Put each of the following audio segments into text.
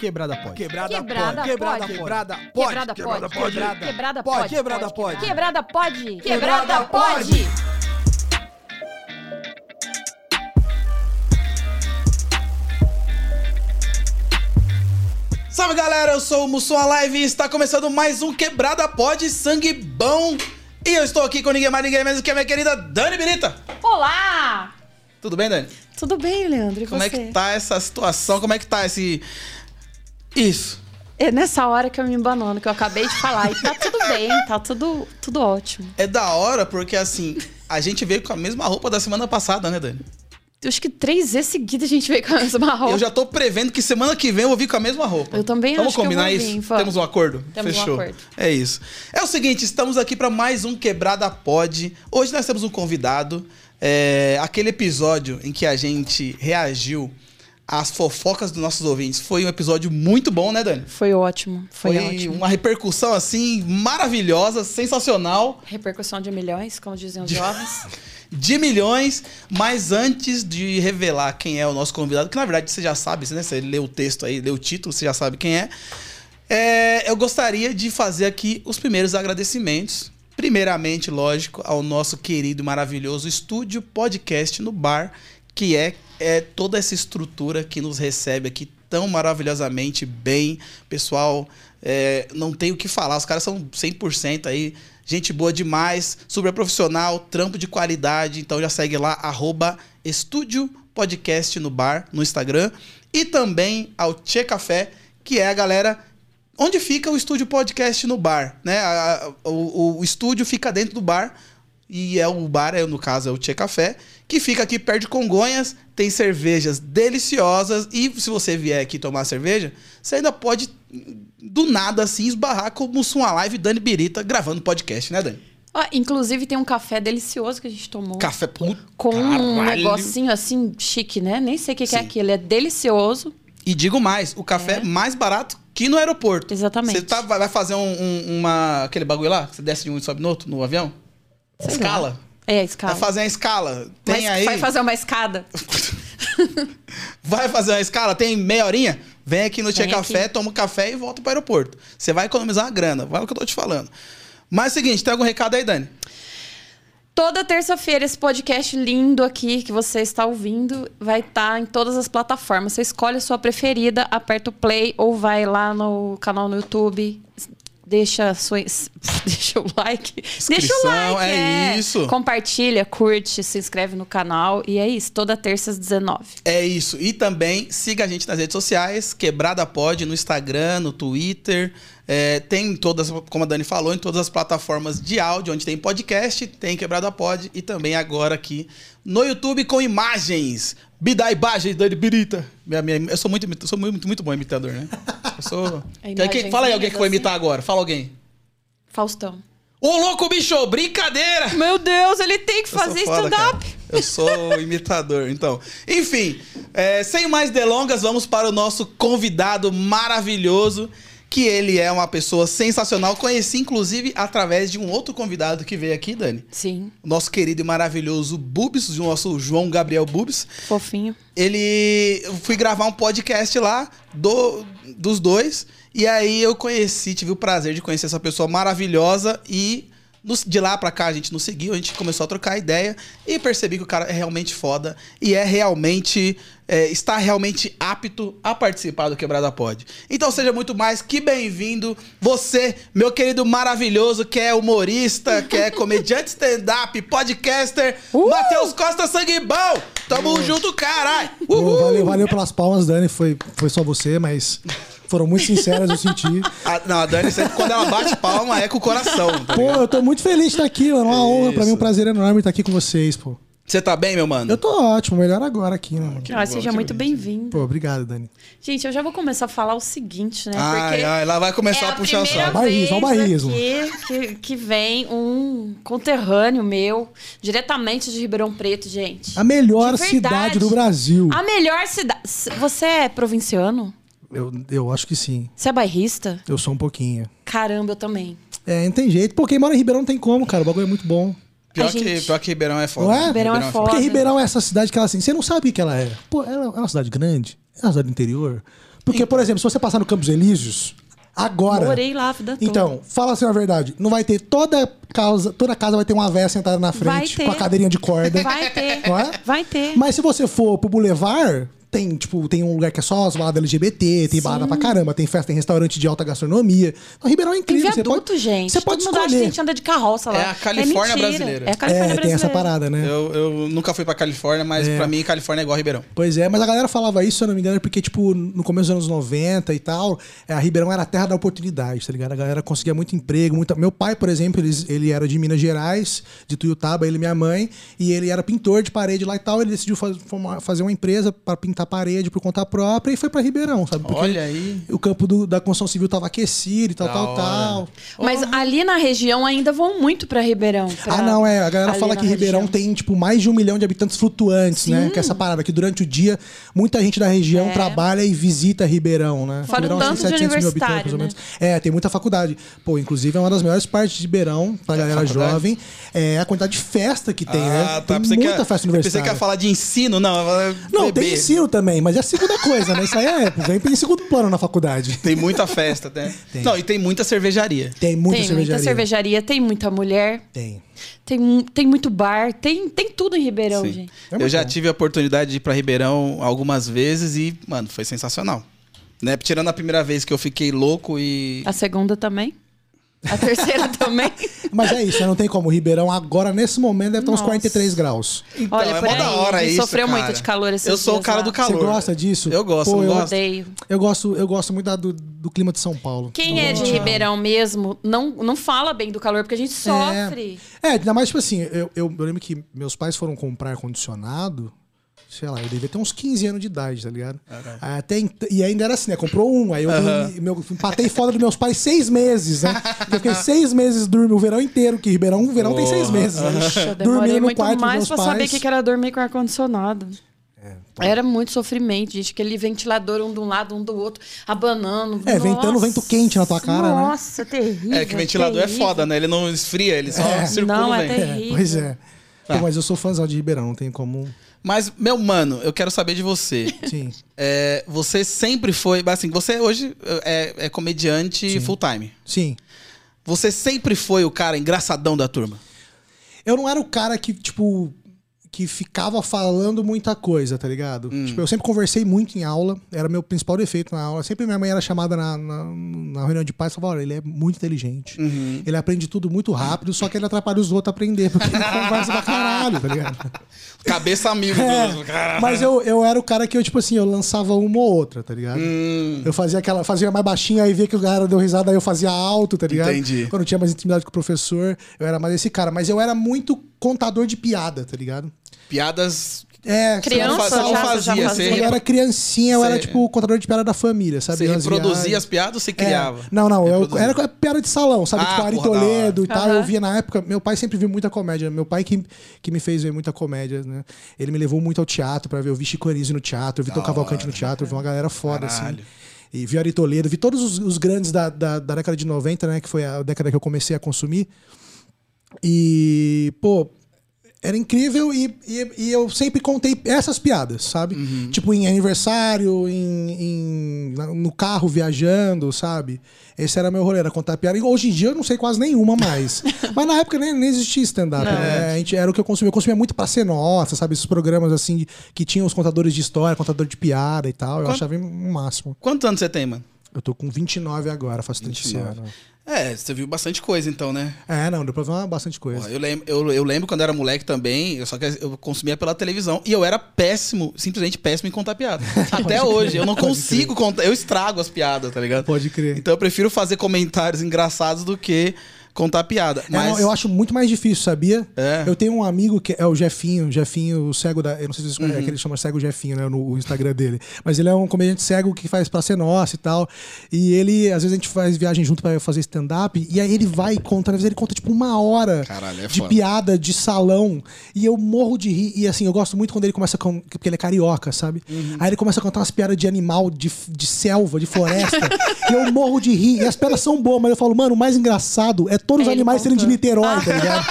Quebrada pode. Quebrada, Quebrada pode. Quebrada pode. Quebrada pode. Quebrada pode. Quebrada Quebrada pode. pode. Quebrada pode. Quebrada pode. Quebrada pode. Salve galera, eu sou o Mussum Live e está começando mais um Quebrada Pode Sangue Bom. E eu estou aqui com ninguém mais, ninguém menos que a minha querida Dani Birita. Olá! Tudo bem, Dani? Tudo bem, Leandro? E Como você? é que tá essa situação? Como é que tá esse. Isso. É nessa hora que eu me embanono, que eu acabei de falar. E tá tudo bem, tá tudo, tudo ótimo. É da hora porque assim, a gente veio com a mesma roupa da semana passada, né, Dani? Eu acho que três vezes seguidas a gente veio com a mesma roupa. Eu já tô prevendo que semana que vem eu vou vir com a mesma roupa. Eu também Vamos acho que eu combinar vou isso? vir. Temos um acordo? Temos um Fechou. acordo. É isso. É o seguinte, estamos aqui para mais um Quebrada Pod. Hoje nós temos um convidado. É, aquele episódio em que a gente reagiu às fofocas dos nossos ouvintes foi um episódio muito bom, né, Dani? Foi ótimo, foi, Foi ótimo. uma repercussão assim maravilhosa, sensacional. Repercussão de milhões, como diziam os jovens. de milhões, mas antes de revelar quem é o nosso convidado, que na verdade você já sabe, né? Você leu o texto aí, leu o título, você já sabe quem é. É, eu gostaria de fazer aqui os primeiros agradecimentos. Primeiramente, lógico, ao nosso querido e maravilhoso estúdio podcast no bar, que é, é toda essa estrutura que nos recebe aqui tão maravilhosamente bem. Pessoal, é, não tem o que falar, os caras são 100% aí, gente boa demais, super profissional, trampo de qualidade. Então já segue lá, arroba Estúdio Podcast no bar, no Instagram. E também ao Tchê Café, que é a galera onde fica o estúdio podcast no bar, né? A- a- o, o estúdio fica dentro do bar e é o bar, é, no caso é o Tchê Café, que fica aqui perto de Congonhas, tem cervejas deliciosas e se você vier aqui tomar cerveja, você ainda pode do nada assim esbarrar com o Mussum Live Dani Birita gravando podcast, né, Dani? Ó, inclusive tem um café delicioso que a gente tomou. Café puto. com um caralho. negocinho assim chique, né? Nem sei o que, que é aquilo. É delicioso. E digo mais, o café é mais barato que no aeroporto. Exatamente. Você tá- vai fazer um, um- uma, aquele bagulho lá? Você desce de um e sobe no outro, no avião? Sei Escala. lá. É, a escala. Vai fazer a escala. Tem Mas aí. Vai fazer uma escada. Vai fazer uma escala, tem meia horinha? Vem aqui no Tia Café, toma um café e volta pro aeroporto. Você vai economizar uma grana, vai o que eu tô te falando. Mas é o seguinte, tem algum recado aí, Dani? Toda terça-feira esse podcast lindo aqui que você está ouvindo vai estar em todas as plataformas. Você escolhe a sua preferida, aperta o play ou vai lá no canal no YouTube. Deixa, sua, deixa o like. deixa o Inscrição, like. é isso. Compartilha, curte, se inscreve no canal. E é isso, toda terça às 19. É isso. E também siga a gente nas redes sociais, Quebrada Pod, no Instagram, no Twitter. É, tem em todas, como a Dani falou, em todas as plataformas de áudio, onde tem podcast, tem Quebrada Pod. E também agora aqui no YouTube com imagens. Bidá imagens, Dani Birita. Minha, minha, eu sou muito, sou muito, muito bom imitador, né? Eu sou. Fala aí alguém que vai imitar agora. Fala alguém. Faustão. Ô, louco, bicho! Brincadeira! Meu Deus, ele tem que fazer stand-up. Eu sou imitador, então. Enfim, é, sem mais delongas, vamos para o nosso convidado maravilhoso, que ele é uma pessoa sensacional. Conheci, inclusive, através de um outro convidado que veio aqui, Dani. Sim, nosso querido e maravilhoso Bubs, o nosso João Gabriel Bubs. fofinho. Ele. Eu fui gravar um podcast lá do, dos dois. E aí eu conheci, tive o prazer de conhecer essa pessoa maravilhosa. E nos- de lá pra cá a gente nos seguiu, a gente começou a trocar ideia. E percebi que o cara é realmente foda. E é realmente. É, está realmente apto a participar do Quebrada Pod. Então seja muito mais que bem-vindo. Você, meu querido maravilhoso, que é humorista, que é comediante stand-up, podcaster, Uh! Matheus Costa Sangue Bom! Tamo junto, caralho! Valeu, valeu pelas palmas, Dani. Foi, foi só você, mas foram muito sinceras, eu senti. A, não, a Dani sempre, quando ela bate palma, é com o coração. Tá Pô, eu tô muito feliz de estar aqui, mano. Uma honra pra mim, um prazer enorme estar aqui com vocês, pô. Você tá bem, meu mano? Eu tô ótimo, melhor agora aqui, né, mano? Ah, seja muito bem-vindo. Pô, obrigado, Dani. Gente, eu já vou começar a falar o seguinte, né? Ai, Porque ai, ela vai começar é a a puxar o saco. Barrismo, vez barrismo. aqui que, que vem um conterrâneo meu, diretamente de Ribeirão Preto, gente. A melhor cidade do Brasil. A melhor cidade... Você é provinciano? Eu, eu acho que sim. Você é bairrista? Eu sou um pouquinho. Caramba, eu também. É, não tem jeito. Pô, quem mora em Ribeirão não tem como, cara. O bagulho é muito bom. Pior, Ai, que, gente. pior que Ribeirão é foda. Não é? Ribeirão é foda. Porque Ribeirão é essa cidade que ela assim, você não sabe o que ela é. Pô, ela é uma cidade grande, é uma cidade do interior. Porque, por exemplo, se você passar no Campos Elíseos, agora. Morei lá a vida toda. Então, fala assim a verdade. Não vai ter toda casa, toda casa vai ter uma véia sentada na frente com a cadeirinha de corda. Vai ter. Não é? Vai ter. Mas se você for pro Boulevard, tem, tipo, tem um lugar que é só as baladas LGBT, tem balada pra caramba, tem festa, tem restaurante de alta gastronomia. Então, Ribeirão é Tem incrível. você viaduto, pode, gente. Você pode Todo mundo acha que a escolher. gente anda de carroça lá. É a Califórnia mentira. brasileira. É a Califórnia É, tem brasileira. essa parada, né? Eu, eu nunca fui pra Califórnia, mas É. pra mim Califórnia é igual Ribeirão. Pois é, mas a galera falava isso, se eu não me engano, porque, tipo, no começo dos anos 90 e tal, é, a Ribeirão era a terra da oportunidade, tá ligado? A galera conseguia muito emprego, muita... Meu pai, por exemplo, ele, ele era de Minas Gerais, de Tuiutaba, ele e minha mãe, e ele era pintor de parede lá e tal, ele decidiu faz- fazer uma empresa para pintar parede por conta própria e foi pra Ribeirão, sabe? Porque Olha aí. O campo do- da construção civil tava aquecido e tal, Da tal, hora. tal. Mas ali na região ainda vão muito pra Ribeirão. pra- Ah, não, é. A galera ali fala que Ribeirão região. tem, tipo, mais de um milhão de habitantes flutuantes, né? Que é essa parada, que durante o dia muita gente da região É. trabalha e visita Ribeirão, né? Fora Ribeirão tanto de universitário, mais ou menos. É, tem muita faculdade. Pô, inclusive é uma das melhores partes de Ribeirão, pra galera faculdade? jovem, é a quantidade de festa que tem, né? Ah, Tem Pensei que muita ia- festa eu Pensei que universitária. ia falar de ensino, não. é Não, bebê. tem ensino também, mas é a segunda coisa, né? Isso aí é, vem em segundo plano na faculdade. Tem muita festa, né? Tem. Não, e tem muita cervejaria. Tem muita tem cervejaria. muita cervejaria, tem muita mulher, Tem. tem, tem muito bar, tem, tem tudo em Ribeirão, Sim. gente. É eu já bom. tive a oportunidade de ir pra Ribeirão algumas vezes e, mano, foi sensacional. Né? Tirando a primeira vez que eu fiquei louco e. A segunda também. A terceira também. Mas é isso, né? não tem como. Ribeirão agora, nesse momento, deve estar uns Nossa. 43 graus. Então, Olha, é por mó da hora a gente isso. sofreu cara. muito de calor esses Eu sou o cara lá. do calor. Você gosta disso? Eu gosto, Pô, eu gosto. Odeio. Eu gosto, eu gosto muito da- do, do clima de São Paulo. Quem é de Ribeirão mesmo não, não fala bem do calor, porque a gente sofre. É, ainda mais, tipo assim, eu, eu, eu lembro que meus pais foram comprar ar-condicionado, sei lá, eu devia ter uns 15 anos de idade, tá ligado? Até, ent- e ainda era assim, né? Comprou um, aí eu dormi- meu, empatei fora dos meus pais seis meses, né? Eu fiquei seis meses dormindo o verão inteiro, que Ribeirão, o verão tem seis meses, né? Puxa, eu demorei Dormindo no muito quarto dos mais meus pra pais. saber o que era dormir com ar-condicionado. É, Era muito sofrimento, gente. Aquele ventilador um de um lado, um do outro, abanando. É, ventando Nossa. vento quente na tua cara, né? Nossa, terrível. É que ventilador é terrível. foda, né? Ele não esfria, ele só É. circula Não, é ter- É, terrível. pois é. Tá. Pô, mas eu sou fãzão de Ribeirão, não tem como. Mas, meu mano, eu quero saber de você. Sim. É, você sempre foi. Assim, você hoje é, é comediante full time. Sim. Você sempre foi o cara engraçadão da turma. Eu não era o cara que, tipo, que ficava falando muita coisa, tá ligado? Hum. Tipo, eu sempre conversei muito em aula, era meu principal defeito na aula. Sempre minha mãe era chamada na, na, na reunião de pais e falava: olha, ele é muito inteligente. Uhum. Ele aprende tudo muito rápido, só que ele atrapalha os outros a aprender, porque ele conversa pra caralho, tá ligado? Cabeça amigo. É, Caralho. mas eu, eu era o cara que eu, tipo assim, eu lançava uma ou outra, tá ligado? Hum. Eu fazia aquela, fazia mais baixinho, aí via que o cara deu risada, aí eu fazia alto, tá ligado? Entendi. Quando eu tinha mais intimidade com o professor, eu era mais esse cara. Mas eu era muito contador de piada, tá ligado? Piadas. É, Criança não já- fazia, já você Quando fazia. eu era criancinha, eu era tipo contador de piada da família, sabe? Você reproduzia as piadas ou você É. criava? Não, não, eu, era piada de salão, sabe? Ah, tipo, Ari Toledo e tal. Aham. Eu via na época. Meu pai sempre viu muita comédia. Meu pai que, que me fez ver muita comédia, né? Ele me levou muito ao teatro pra ver. Eu vi Chico Anísio no teatro, eu vi Tom Cavalcante no teatro, eu vi uma galera foda, Caralho. assim. E vi Ari Toledo, vi todos os, os grandes da, da, da década de 90, né? Que foi a década que eu comecei a consumir. E, pô, era incrível e, e, e eu sempre contei essas piadas, sabe? Uhum. Tipo, em aniversário, em, em- no carro viajando, sabe? Esse era meu rolê, era contar piada. E hoje em dia eu não sei quase nenhuma mais. Mas na época nem, nem existia stand-up, né? A gente, era o que eu consumia. Eu consumia muito pra ser nossa, sabe? Esses programas assim que tinham os contadores de história, contador de piada e tal. Eu Quanto- achava o máximo. Quantos anos você tem, mano? Eu tô com 29 agora, faço 30 esse 29. ano. É, você viu bastante coisa então, né? É, não, deu pra ver bastante coisa. Eu, lembro, eu, eu lembro quando eu era moleque também, eu só que eu consumia pela televisão e eu era péssimo, simplesmente péssimo em contar piada. Até hoje, eu não consigo contar, eu estrago as piadas, tá ligado? Pode crer. Então eu prefiro fazer comentários engraçados do que contar piada. É, Mas não, eu acho muito mais difícil, sabia? É. Eu tenho um amigo que é o Jefinho, Jefinho, o cego da. Eu não sei se vocês Uhum. é que ele chama Cego Jefinho, né? No, Instagram dele. Mas ele é um comediante cego que faz pra ser nosso e tal. E ele, às vezes, a gente faz viagem junto pra fazer stand-up. E aí ele vai contando, às vezes ele conta tipo uma hora Caralho, é de piada de salão. E eu morro de rir. E assim, eu gosto muito quando ele começa a. con- Porque ele é carioca, sabe? Uhum. Aí ele começa a contar umas piadas de animal, de, de selva, de floresta. e eu morro de rir. E as piadas são boas, mas eu falo, mano, o mais engraçado é todos os É animais serem de. Niterói, tá ligado?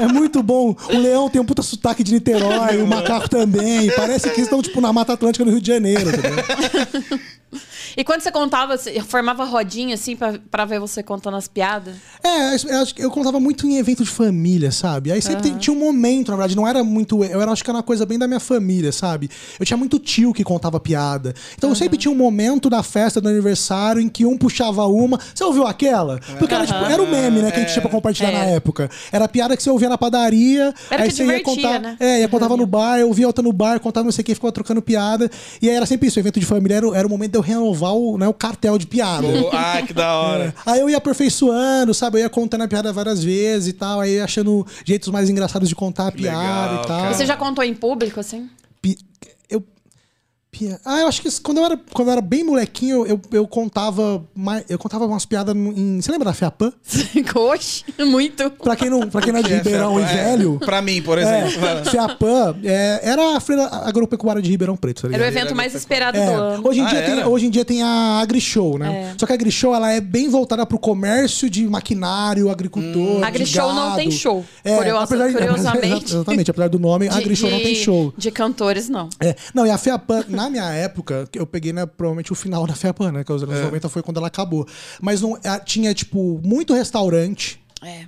É muito bom. O leão tem um puta sotaque de Niterói, o macaco também. Parece que eles estão, tipo, na Mata Atlântica no Rio de Janeiro, tá ligado? E quando você contava, você formava rodinha, assim, pra, pra ver você contando as piadas? É, eu, eu contava muito em evento de família, sabe? Aí sempre tem- tinha um momento, na verdade, não era muito. Eu era, acho que era uma coisa bem da minha família, sabe? Eu tinha muito tio que contava piada. Então sempre tinha um momento da festa do aniversário em que um puxava uma. Você ouviu aquela? Porque era, tipo, era o meme, né, que a gente tinha pra compartilhar É. na época. Era a piada que você ouvia na padaria. Era aí que você ia contar. né? É, ia contava no bar, eu ouvia outra no bar, contava não sei o que, ficava trocando piada. E aí era sempre isso, o evento de família era, era o momento de eu renovar o, né, o cartel de piada. Pô, ah, que da hora. É. Aí eu ia aperfeiçoando, sabe? Eu ia contando a piada várias vezes e tal. Aí achando jeitos mais engraçados de contar a piada legal, e tal. cara. Você já contou em público, assim? Ah, eu acho que quando eu era, quando eu era bem molequinho, eu, eu contava mais, eu contava umas piadas em. Você lembra da Fiapã? Oxe, muito. Pra quem não, pra quem não é de Ribeirão e É, velho. Pra mim, por É, exemplo. Lá. Fiapã é, era a feira agropecuária de Ribeirão Preto, tá Era o evento mais esperado É, do ano. hoje, em Ah, dia tem, hoje em dia tem a AgriShow, né? É. Só que a AgriShow ela é bem voltada pro comércio de maquinário, agricultor. de AgriShow não tem show. É, Curiosa- apesar de- curiosamente. Exatamente, apesar do nome, a De- AgriShow não tem show. De cantores, não. É, não, e a FEAPAN, na minha época, que eu peguei, né, provavelmente o final da FEAPAN, né? Que os anos 90 foi quando ela acabou. Mas não, tinha, tipo, muito restaurante É.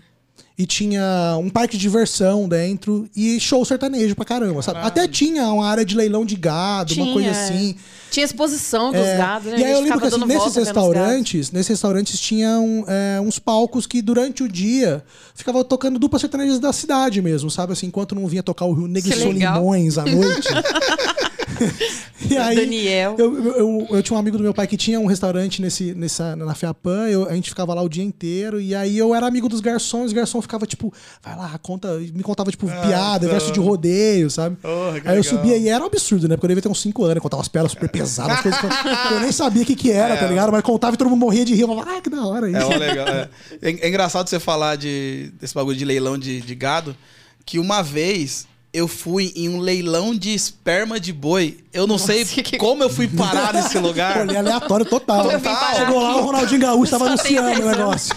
e tinha um parque de diversão dentro e show sertanejo pra caramba, sabe? Até tinha uma área de leilão de gado, uma Tinha, coisa é. assim. Tinha exposição dos É, gados, né? E aí eu lembro que assim, nesses restaurantes, nesses restaurantes tinham é, uns palcos que durante o dia ficava tocando duplas sertanejas da cidade mesmo, sabe? Assim, enquanto não vinha tocar o Rio Negro. Solimões à noite. e aí, Daniel. Eu, eu, eu- eu tinha um amigo do meu pai que tinha um restaurante nesse, nessa, na Fiapan, eu- a gente ficava lá o dia inteiro, e aí eu era amigo dos garçons, os garçons ficava tipo, vai lá, conta, me contava tipo piada, então. verso de rodeio, sabe? Que aí eu legal. subia e era um absurdo, né? Porque eu devia ter uns 5 anos, eu contava umas piadas super pesadas, coisas que eu, eu nem sabia o que, que era, tá ligado? Mas contava e todo mundo morria de rir, eu falava, ah, que da hora isso. É, ó, legal. É. É- é engraçado você falar de, desse bagulho de leilão de, de gado, que uma vez eu fui em um leilão de esperma de boi. Eu não sei que- como eu fui parar nesse lugar. Olha, aleatório total. Parar Chegou lá, o Ronaldinho Gaúcho tava Só tem anunciando o 10 anos. negócio.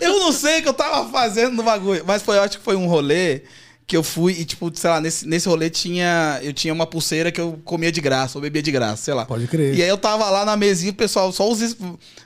Eu não sei o que eu tava fazendo no bagulho. Mas foi, eu acho que foi um rolê que eu fui e, tipo, sei lá, nesse, nesse rolê tinha. Eu tinha uma pulseira que eu comia de graça, ou bebia de graça, sei lá. Pode crer. E aí eu tava lá na mesinha, o pessoal, só os es-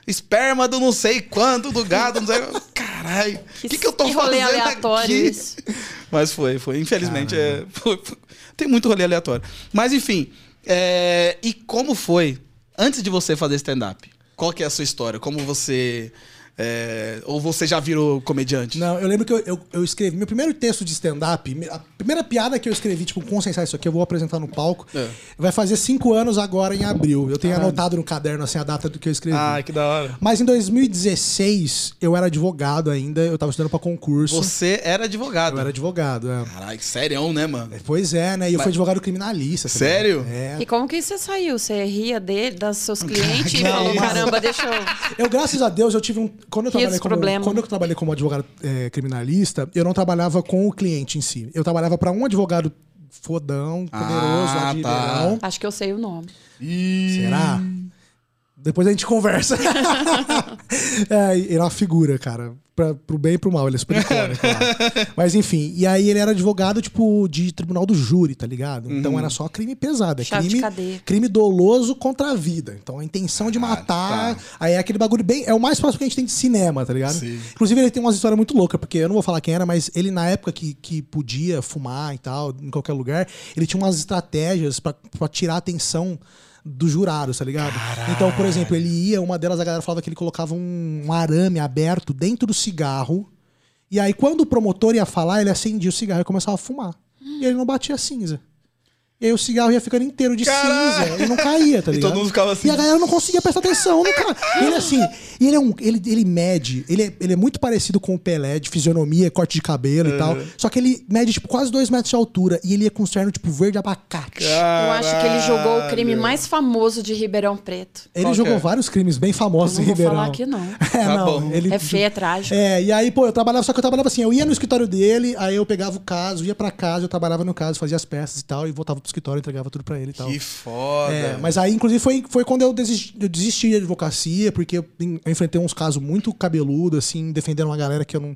esperma do não sei quanto, do gado, não sei. Caralho, o que, que eu tô que rolê fazendo aleatório aqui? isso. Mas foi, foi. Infelizmente, é, foi- foi- tem muito rolê aleatório. Mas enfim, é, e como foi, antes de você fazer stand-up? Qual que é a sua história? Como você... é, ou você já virou comediante? Não, eu lembro que eu, eu, eu escrevi. Meu primeiro texto de stand-up, a primeira piada que eu escrevi, tipo, consensar isso aqui, eu vou apresentar no palco. É. Vai fazer cinco anos agora em abril. Eu tenho anotado no caderno assim a data do que eu escrevi. Ah, que da hora. Mas em 2016, eu era advogado ainda, eu tava estudando pra concurso. Você era advogado. Eu era advogado, é. Caralho, sério, né, mano? Pois é, né? E eu fui advogado criminalista. Sério? É. E como que você saiu? Você ria dele, dos seus clientes e Não, falou, mas- caramba, deixa eu... Eu, graças a Deus, eu tive um. Quando eu trabalhei como, problemas. quando eu trabalhei como advogado é, criminalista, eu não trabalhava com o cliente em si. Eu trabalhava pra um advogado fodão, poderoso, Ah, tá. Acho que eu sei o nome. Será? Depois a gente conversa. é, ele é uma figura, cara. Pra, pro bem e pro mal, ele é super icônico lá. Mas enfim, e aí ele era advogado, tipo, de tribunal do júri, tá ligado? Então era só crime pesado. É crime, crime doloso contra a vida. Então a intenção de matar. tá. Aí é aquele bagulho bem. É o mais próximo que a gente tem de cinema, tá ligado? Sim. Inclusive, ele tem umas histórias muito loucas, porque eu não vou falar quem era, mas ele, na época que, que podia fumar e tal, em qualquer lugar, ele tinha umas estratégias pra, pra tirar a atenção dos jurados, tá ligado? Então, por exemplo, ele ia, uma delas a galera falava que ele colocava um, um arame aberto dentro do cigarro. E aí, quando o promotor ia falar, ele acendia o cigarro e começava a fumar. E ele não batia cinza. E aí o cigarro ia ficando inteiro de Caralho! cinza e não caía, tá E ligado? todo mundo ficava assim. E a galera não conseguia prestar atenção no cara. E ele assim, e ele é um. Ele, ele mede, ele é, ele é muito parecido com o Pelé, de fisionomia, corte de cabelo e tal. Só que ele mede, tipo, quase dois metros de altura. E ele ia com um terno, tipo, verde abacate. Eu acho que ele jogou o crime Caralho. mais famoso de Ribeirão Preto. Ele Qual jogou é? vários crimes bem famosos em não vou Ribeirão. falar aqui, não. É, Tá não. bom. Ele, É feio, é trágico. É, e aí, pô, eu trabalhava, só que eu trabalhava assim, eu ia no escritório dele, aí eu pegava o caso, ia pra casa, eu trabalhava no caso, fazia as peças e tal, e voltava pro escritório, entregava tudo pra ele e tal. Que foda. É, mas aí, inclusive, foi, foi quando eu desisti, eu desisti de advocacia, porque eu, eu enfrentei uns casos muito cabeludos, assim, defendendo uma galera que eu não.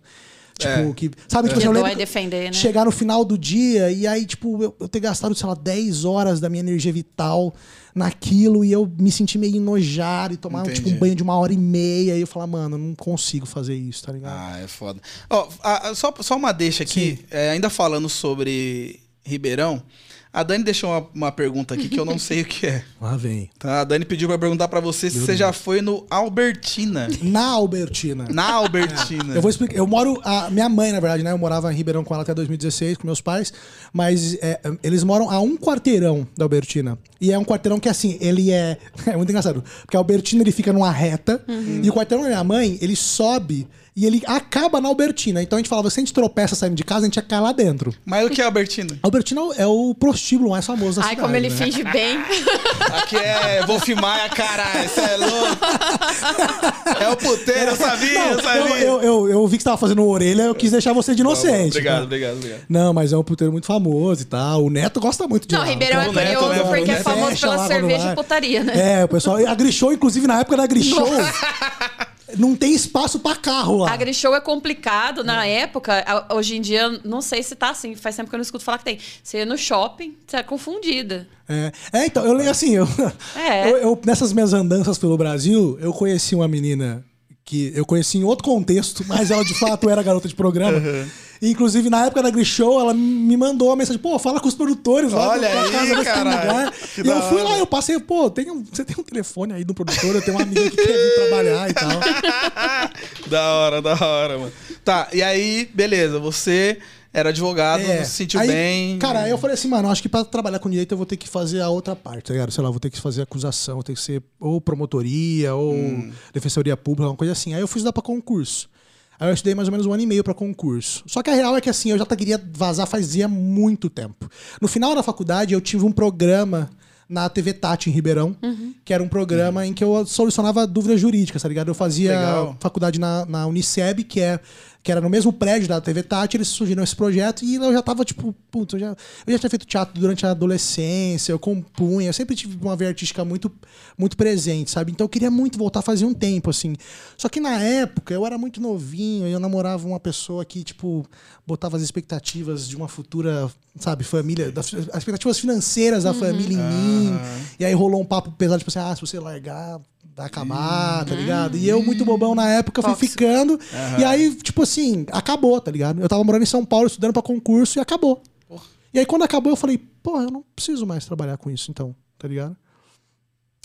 Tipo, É. que. Sabe, tipo Que assim, eu lembro. defender, né? Chegar no final do dia e aí, tipo, eu, eu ter gastado, sei lá, 10 horas da minha energia vital naquilo e eu me sentir meio enojado e tomar Entendi. tipo, um banho de uma hora e meia e eu falar, mano, eu não consigo fazer isso, tá ligado? Ah, é foda. Ó, a- a- só, só uma deixa aqui, é, ainda falando sobre Ribeirão, a Dani deixou uma, uma pergunta aqui que eu não sei o que é. Lá vem. Tá? A Dani pediu pra perguntar pra você se você já foi no Albertina. Na Albertina. Na Albertina. Eu vou explicar. Eu moro. A minha mãe, na verdade, né? Eu morava em Ribeirão com ela até 2016, com meus pais. Mas é, eles moram a um quarteirão da Albertina. E é um quarteirão que, assim, ele é. É muito engraçado. Porque a Albertina ele fica numa reta. E o quarteirão da minha mãe, ele sobe e ele acaba na Albertina. Então a gente falava, se a gente tropeça saindo de casa, a gente ia cair lá dentro. Mas o que é Albertina? Albertina é o prostíbulo mais famoso da Ai, cidade. como ele né? finge bem. Aqui é Wolf Maia, caralho, você é louco. É o puteiro, eu sabia, eu Não, sabia. eu, eu, eu, eu vi que você tava fazendo orelha, eu quis deixar você de inocente. Obrigado, tá? obrigado, obrigado. Não, mas é um puteiro muito famoso e tal. O Neto gosta muito de Não, lá. Ribeirão é Neto, curioso né? O porque é famoso pela cerveja e putaria, né? É, o pessoal. A Grishow, inclusive, na época da Grishow, não tem espaço pra carro lá. A Grishow é complicado na época. a- Hoje em dia, não sei se tá assim. Faz tempo que eu não escuto falar que tem. Você ia no shopping, você é confundida. É, É, então, eu lembro assim, eu, É. eu- eu- nessas minhas andanças pelo Brasil, eu conheci uma menina que eu conheci em outro contexto, mas ela de fato era garota de programa. E, inclusive, na época da Grishow, ela me mandou uma mensagem, pô, fala com os produtores lá Olha da aí, casa, vê se tem caralho. lugar. E eu fui lá, eu passei, pô, tem um- você tem um telefone aí do produtor, eu tenho uma amiga que quer vir trabalhar e tal. da hora, da hora, mano. Tá, e aí, beleza, você era advogado, É. se sentiu Aí, bem. Cara, aí eu falei assim, mano, acho que pra trabalhar com direito eu vou ter que fazer a outra parte, tá ligado? Sei lá, vou ter que fazer acusação, vou ter que ser ou promotoria, ou Hum. defensoria pública, uma coisa assim. Aí eu fui estudar pra concurso. Aí eu estudei mais ou menos um ano e meio pra concurso. Só que a real é que assim, eu já queria vazar fazia muito tempo. No final da faculdade, eu tive um programa na TV Tati em Ribeirão, que era um programa em que eu solucionava dúvidas jurídicas, tá ligado? Eu fazia Legal. faculdade na, na Uniceb, que, é, que era no mesmo prédio da TV Tati, eles surgiram esse projeto e eu já tava, tipo, putz, eu já, eu já tinha feito teatro durante a adolescência, eu compunha, eu sempre tive uma veia artística muito, muito presente, sabe? Então eu queria muito voltar fazia um tempo, assim. Só que na época eu era muito novinho, eu namorava uma pessoa que, tipo, botava as expectativas de uma futura, sabe, família, das, as expectativas financeiras da família em mim. E aí rolou um papo pesado, tipo assim, ah, se você largar, vai acabar, tá ligado? E eu, muito bobão na época, fui Tóxico. ficando. E aí, tipo assim, acabou, tá ligado? Eu tava morando em São Paulo, estudando pra concurso e acabou. E aí, quando acabou, eu falei, pô, eu não preciso mais trabalhar com isso, então, tá ligado?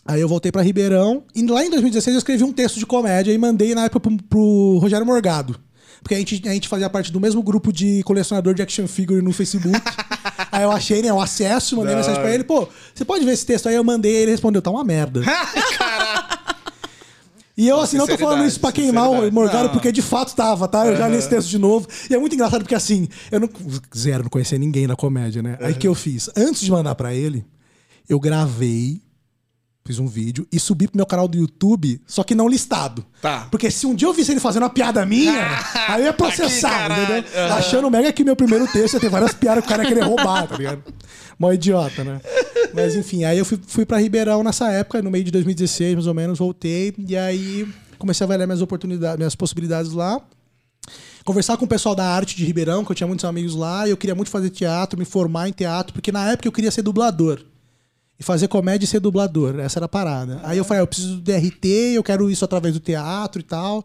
Aí eu voltei pra Ribeirão e lá em 2016 eu escrevi um texto de comédia e mandei na época pro, pro Rogério Morgado. Porque a gente, a gente fazia parte do mesmo grupo de colecionador de action figure no Facebook. aí eu achei, né, o acesso, mandei Da mensagem pra hora. ele, pô, você pode ver esse texto aí? Eu mandei, ele respondeu, tá uma merda. E eu, assim, não tô falando isso pra queimar o. Morgado, Não. porque de fato tava, tá? Eu já li esse texto de novo. E é muito engraçado porque, assim, eu não. Zero, não conhecia ninguém na comédia, né? Aí o que eu fiz? Antes de mandar pra ele, eu gravei, fiz um vídeo e subi pro meu canal do YouTube, só que não listado. Tá. Porque se um dia eu visse ele fazendo uma piada minha, aí eu ia processar, caralho. entendeu? Aham. Achando mega que meu primeiro texto ia ter várias piadas que o cara ia querer roubar, tá ligado? Mó idiota, né? Mas enfim, aí eu fui, fui pra Ribeirão nessa época, no meio de 2016, mais ou menos, voltei. E aí comecei a avaliar minhas oportunidades, minhas possibilidades lá. Conversar com o pessoal da arte de Ribeirão, que eu tinha muitos amigos lá, e eu queria muito fazer teatro, me formar em teatro, porque na época eu queria ser dublador. Fazer comédia e ser dublador. Essa era a parada. Aí eu falei, ah, eu preciso do DRT, eu quero isso através do teatro e tal.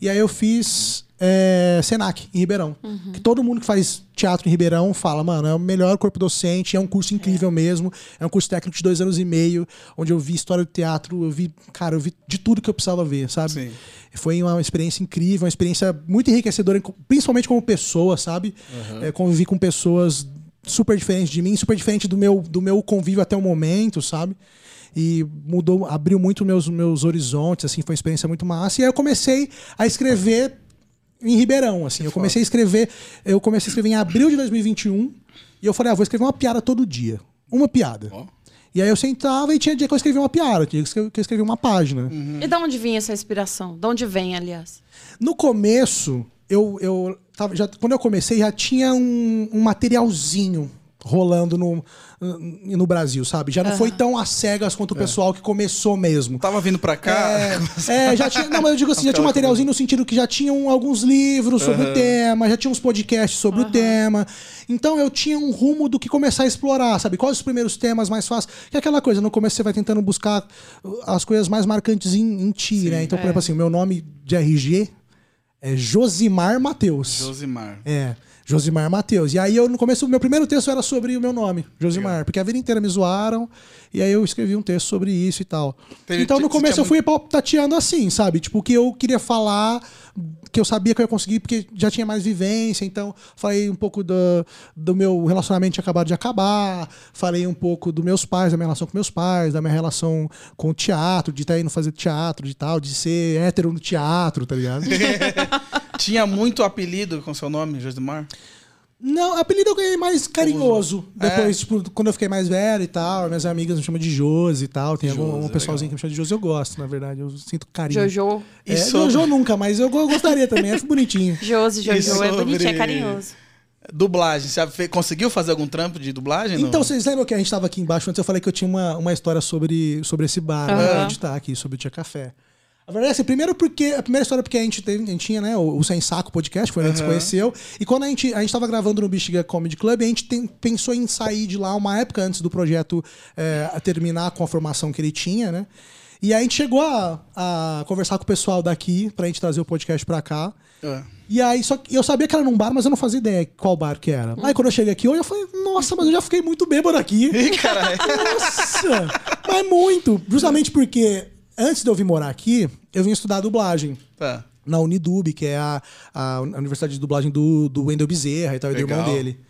E aí eu fiz é, Senac, em Ribeirão. Que todo mundo que faz teatro em Ribeirão fala, mano, é o melhor corpo docente, é um curso incrível mesmo. É um curso técnico de dois anos e meio, onde eu vi história do teatro, eu vi, cara, eu vi de tudo que eu precisava ver, sabe? Sim. Foi uma experiência incrível, uma experiência muito enriquecedora, principalmente como pessoa, sabe? É, convivi com pessoas super diferentes de mim, super diferente do meu, do meu convívio até o momento, sabe? E mudou, abriu muito meus, meus horizontes, assim, foi uma experiência muito massa. E aí eu comecei a escrever em Ribeirão, assim. Eu comecei a escrever, eu comecei a escrever em abril de 2021, e eu falei, ah, vou escrever uma piada todo dia. Uma piada. Ó. E aí eu sentava e tinha dia que eu escrevia uma piada, tinha dia que eu escrevia uma página. E de onde vinha essa inspiração? De onde vem, aliás? No começo, eu, eu tava, já, quando eu comecei, já tinha um, um materialzinho rolando no, no Brasil, sabe? Já não foi tão às cegas quanto o pessoal que começou mesmo. Tava vindo pra cá. É, é, já tinha. Não, mas eu digo assim, já tinha um materialzinho no sentido que já tinham alguns livros sobre o tema, já tinha uns podcasts sobre o tema. Então eu tinha um rumo do que começar a explorar, sabe? Quais os primeiros temas mais fáceis? Que é aquela coisa, no começo você vai tentando buscar as coisas mais marcantes em, em ti, né? Então, por exemplo, assim, o meu nome de RG é Josimar Matheus. Josimar. É, Josimar Matheus. E aí eu, no começo, o meu primeiro texto era sobre o meu nome, Josimar, porque a vida inteira me zoaram, e aí eu escrevi um texto sobre isso e tal. Teve- então no começo eu fui tateando assim, sabe? Tipo, que eu queria falar, que eu sabia que eu ia conseguir, porque já tinha mais vivência, então falei um pouco do, do meu relacionamento que tinha acabado de acabar, falei um pouco dos meus pais, da minha relação com meus pais, da minha relação com o teatro, de estar indo fazer teatro, de tal, de ser hétero no teatro, tá ligado? Tinha muito apelido com seu nome, Josimar? Não, apelido eu ganhei mais carinhoso. É? Depois, tipo, quando eu fiquei mais velho e tal, minhas amigas me chamam de Josi e tal. Tem algum um pessoalzinho legal. que me chama de Josi, eu gosto, na verdade. Eu sinto carinho. Jojo. É, E sobre- Jojo nunca, mas eu go- gostaria também, é bonitinho. Josi, Jojo. E É sobre- bonitinho, é carinhoso. Dublagem. Você conseguiu fazer algum trampo de dublagem? Então, não? vocês lembram que a gente tava aqui embaixo antes? Eu falei que eu tinha uma, uma história sobre, sobre esse bar, né? Aham. Pra editar aqui, sobre o Tia Café. A verdade é assim, primeiro porque. A primeira história é porque a gente, teve, a gente tinha, né, o, o Sem Saco podcast, foi onde a gente se conheceu. E quando a gente, a gente tava gravando no Bexiga Comedy Club, a gente tem- pensou em sair de lá uma época antes do projeto é, terminar com a formação que ele tinha, né? E aí a gente chegou a, a conversar com o pessoal daqui pra gente trazer o podcast pra cá. É. E aí, só que eu sabia que era num bar, mas eu não fazia ideia qual bar que era. Aí quando eu cheguei aqui hoje, eu falei, nossa, mas eu já fiquei muito bêbado aqui. Ih, caralho. Nossa! Mas muito! Justamente porque antes de eu vir morar aqui, eu vim estudar dublagem. Tá. Na Unidub, que é a, a universidade de dublagem do, do Wendel Bezerra e tal, e do irmão dele.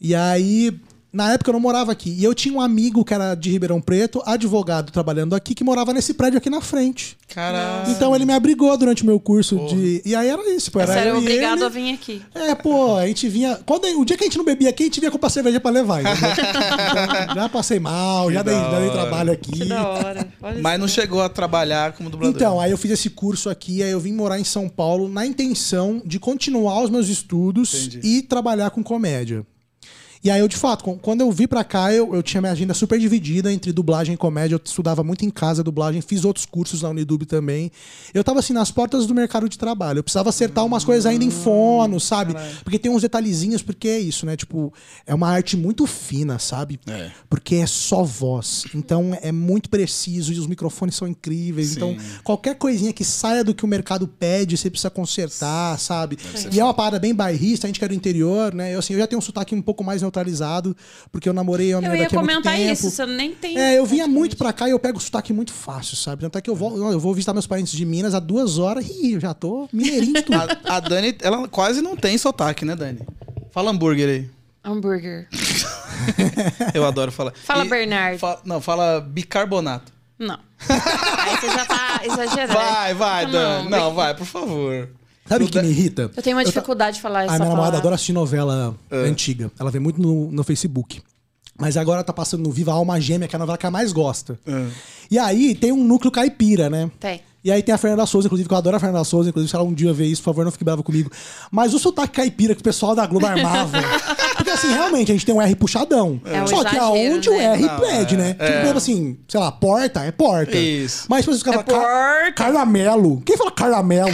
E aí, na época eu não morava aqui. E eu tinha um amigo que era de Ribeirão Preto, advogado trabalhando aqui, que morava nesse prédio aqui na frente. Caralho. Então ele me abrigou durante o meu curso de. E aí era isso, pô. Era Você era eu obrigado ele. a vir aqui. É, pô, a gente vinha. Quando, o dia que a gente não bebia aqui, a gente vinha comprar cerveja pra levar. Então, já passei mal, já dei, da já dei hora. trabalho aqui. Que da hora. Olha Mas não chegou a trabalhar como dublador. Então, aí eu fiz esse curso aqui, aí eu vim morar em São Paulo na intenção de continuar os meus estudos Entendi. e trabalhar com comédia. E aí eu, de fato, quando eu vi pra cá, eu, eu tinha minha agenda super dividida entre dublagem e comédia. Eu estudava muito em casa dublagem, fiz outros cursos na Unidub também. Eu tava assim, nas portas do mercado de trabalho. Eu precisava acertar umas coisas ainda em fono, sabe? Porque tem uns detalhezinhos, porque é isso, né? Tipo, é uma arte muito fina, sabe? É. Porque é só voz. Então é muito preciso e os microfones são incríveis. Sim. Então, qualquer coisinha que saia do que o mercado pede, você precisa consertar, sabe? E é uma parada bem bairrista, a gente que é do interior, né? Eu, assim, eu já tenho um sotaque um pouco mais neutralizado, porque eu namorei uma Eu ia daqui há muito comentar tempo. isso, você nem tem. É, eu vinha muito pra cá e eu pego o sotaque muito fácil, sabe? Tanto é que eu vou, eu vou visitar meus parentes de Minas há duas horas e eu já tô mineirinho e tudo. A, a Dani, ela quase não tem sotaque, né, Dani? Fala hambúrguer aí. Hambúrguer. Eu adoro falar. Fala, Bernardo. fa- não, fala bicarbonato. Não. Aí você já tá exagerando. Vai, vai, Não, Dani. Não, vai, por favor. Sabe o que me irrita? Eu tenho uma dificuldade de falar A essa minha namorada adora assistir novela É. antiga. Ela vê muito no, no Facebook. Mas agora tá passando no Viva Alma Gêmea, que é a novela que ela mais gosta. É. E aí tem um núcleo caipira, né? Tem. E aí tem a Fernanda Souza, inclusive, que eu adoro a Fernanda Souza, inclusive, se ela um dia ver isso, por favor, não fique bravo comigo. Mas o sotaque caipira que o pessoal da Globo armava. porque assim, realmente, a gente tem um R puxadão. É um Só que exagero, aonde o né? R Não, pede, é, né? é. Tipo, exemplo, assim, sei lá, porta é porta. Isso. Mas se você ficava É porta. caramelo. Quem fala caramelo?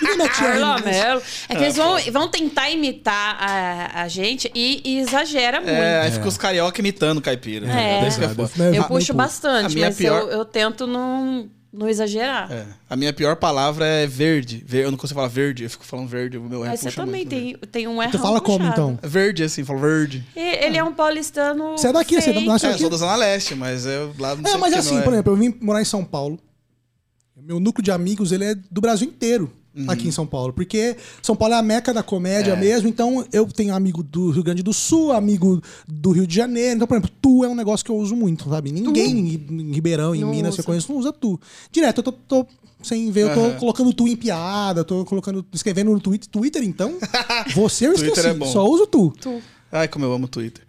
Ninguém mete R Carla nisso. Mello. É que eles vão, vão tentar imitar a, a gente e, e exagera muito. É, aí fica os carioca imitando caipira. É. É. É, Eu puxo bastante, mas pior- eu, eu tento não, não exagerar. É. A minha pior palavra é verde. Ver- Eu não consigo falar verde, eu fico falando verde. O meu Mas você também muito, né? tem, tem um R Tu fala como, puxado. então? É Verde, assim, falo verde. E Ele é um paulistano. Você é daqui, você fake. nasceu É, eu aqui? sou da Zona Leste, mas eu lá não É, sei mas assim, não é. por exemplo, eu vim morar em São Paulo. Meu núcleo de amigos, ele é do Brasil inteiro. Aqui em São Paulo. Porque São Paulo é a meca da comédia É. mesmo. Então, eu tenho amigo do Rio Grande do Sul, amigo do Rio de Janeiro. Então, por exemplo, tu é um negócio que eu uso muito, sabe? Ninguém em em Ribeirão, em Não Minas, usa. você conhece, não usa tu. Direto, eu tô, tô sem ver, eu tô Aham. colocando tu em piada, tô colocando, escrevendo no Twitter. Twitter, então? Você eu Twitter esqueci. é bom. Só uso tu. Tu. Ai, como eu amo o Twitter.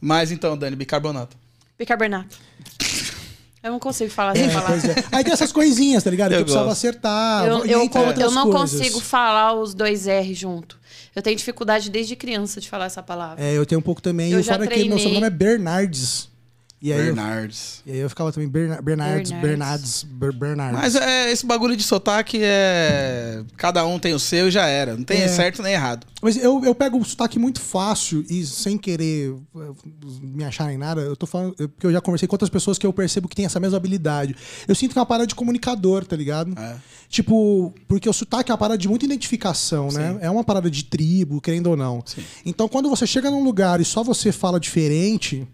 Mas então, Dani, bicarbonato. Bicarbonato. Eu não consigo falar essa É, palavra. é. Aí tem essas coisinhas, tá ligado? Eu que eu precisava gosto. acertar. Eu, eu, eu não coisas. consigo falar os dois R junto. Eu tenho dificuldade desde criança de falar essa palavra. É, eu tenho um pouco também. Eu e o já fora que meu treinei. sobrenome é Bernardes. E aí, eu, Bernardes. e aí eu ficava também Berna- Bernardes, Bernardes. Bernardes, Ber- Bernardes. Mas é, esse bagulho de sotaque é. Cada um tem o seu e já era. Não tem É. certo nem errado. Mas eu, eu pego o sotaque muito fácil e sem querer eh, me achar em nada, eu tô falando, eu- porque eu já conversei com outras pessoas que eu percebo que tem essa mesma habilidade. Eu sinto que é uma parada de comunicador, tá ligado? É. Tipo, porque o sotaque é uma parada de muita identificação, né? É uma parada de tribo, querendo ou não. Sim. Então, quando você chega num lugar e só você fala diferente,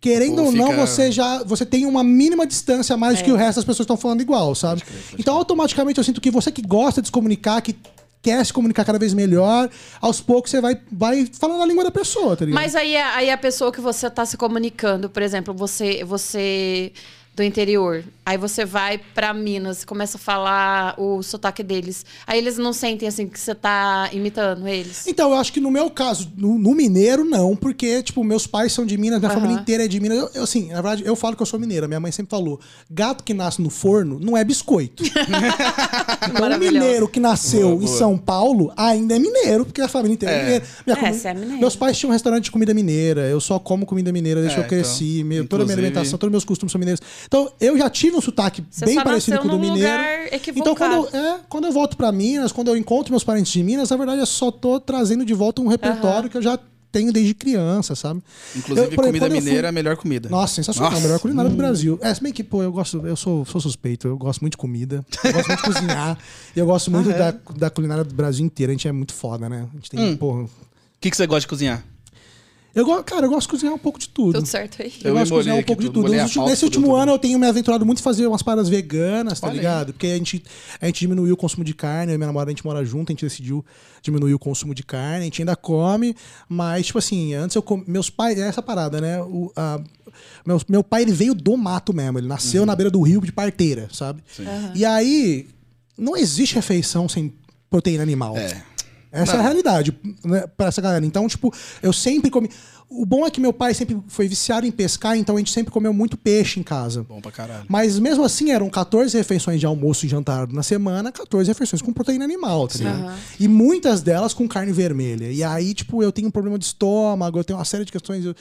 querendo Ou ou não, fica- você já você tem uma mínima distância a mais do que o resto das pessoas estão falando igual, sabe? então, automaticamente eu sinto que você que gosta de se comunicar, que quer se comunicar cada vez melhor, aos poucos você vai, vai falando a língua da pessoa, tá ligado? Mas aí, a- aí a pessoa que você tá se comunicando, por exemplo, você, você do interior, aí você vai pra Minas, começa a falar o sotaque deles. Aí eles não sentem assim que você tá imitando eles. Então, eu acho que no meu caso, no, no mineiro, não, porque, tipo, meus pais são de Minas, minha Aham. família inteira é de Minas. Eu, eu, assim, na verdade, eu falo que eu sou mineira. Minha mãe sempre falou: gato que nasce no forno não é biscoito. então, o mineiro que nasceu Boa, em boa. São Paulo ainda é mineiro, porque a família inteira é, É. mineira. Minha É, comi- você é mineiro. Meus pais tinham um restaurante de comida mineira. Eu só como comida mineira desde É, que eu cresci. então, meu- toda a minha alimentação, todos os meus costumes são mineiros. Então, eu já tive um sotaque Você bem parecido com o do mineiro. lugar Então, quando eu, é, quando eu volto pra Minas, quando eu encontro meus parentes de Minas, na verdade eu só tô trazendo de volta um repertório que eu já tenho desde criança, sabe? Inclusive, Eu, exemplo, comida eu fui- mineira é a melhor comida. Nossa, sensacional, Nossa. a melhor culinária do Brasil. É, se bem que, pô, eu gosto, eu sou, sou suspeito, eu gosto muito de comida, eu gosto muito de cozinhar, e eu gosto muito Ah, é? da, da culinária do Brasil inteiro. A gente é muito foda, né? A gente tem, Hum. porra. O que, que você gosta de cozinhar? Eu, cara, eu gosto de cozinhar um pouco de tudo. Tudo certo aí. Eu Eu, gosto de cozinhar um pouco de tudo, Nesse, nesse tudo, último tudo. ano eu tenho me aventurado muito em fazer umas paradas veganas, tá Olha aí. ligado? Porque a gente, a gente diminuiu o consumo de carne, eu e minha namorada a gente mora junto, a gente decidiu diminuir o consumo de carne, a gente ainda come, mas, tipo assim, antes eu com... meus pais, é essa parada, né? O, a- meu, meu pai, ele veio do mato mesmo, ele nasceu Uhum. na beira do rio de parteira, sabe? E aí, não existe refeição sem proteína animal. É. Essa é a realidade né, pra essa galera. Então, tipo, eu sempre comi. O bom é que meu pai sempre foi viciado em pescar, então a gente sempre comeu muito peixe em casa. Bom pra caralho. Mas mesmo assim, eram 14 refeições de almoço e jantar na semana, 14 refeições com proteína animal, tá ligado? Aham. E muitas delas com carne vermelha. E aí, tipo, eu tenho um problema de estômago, eu tenho uma série de questões. Eu,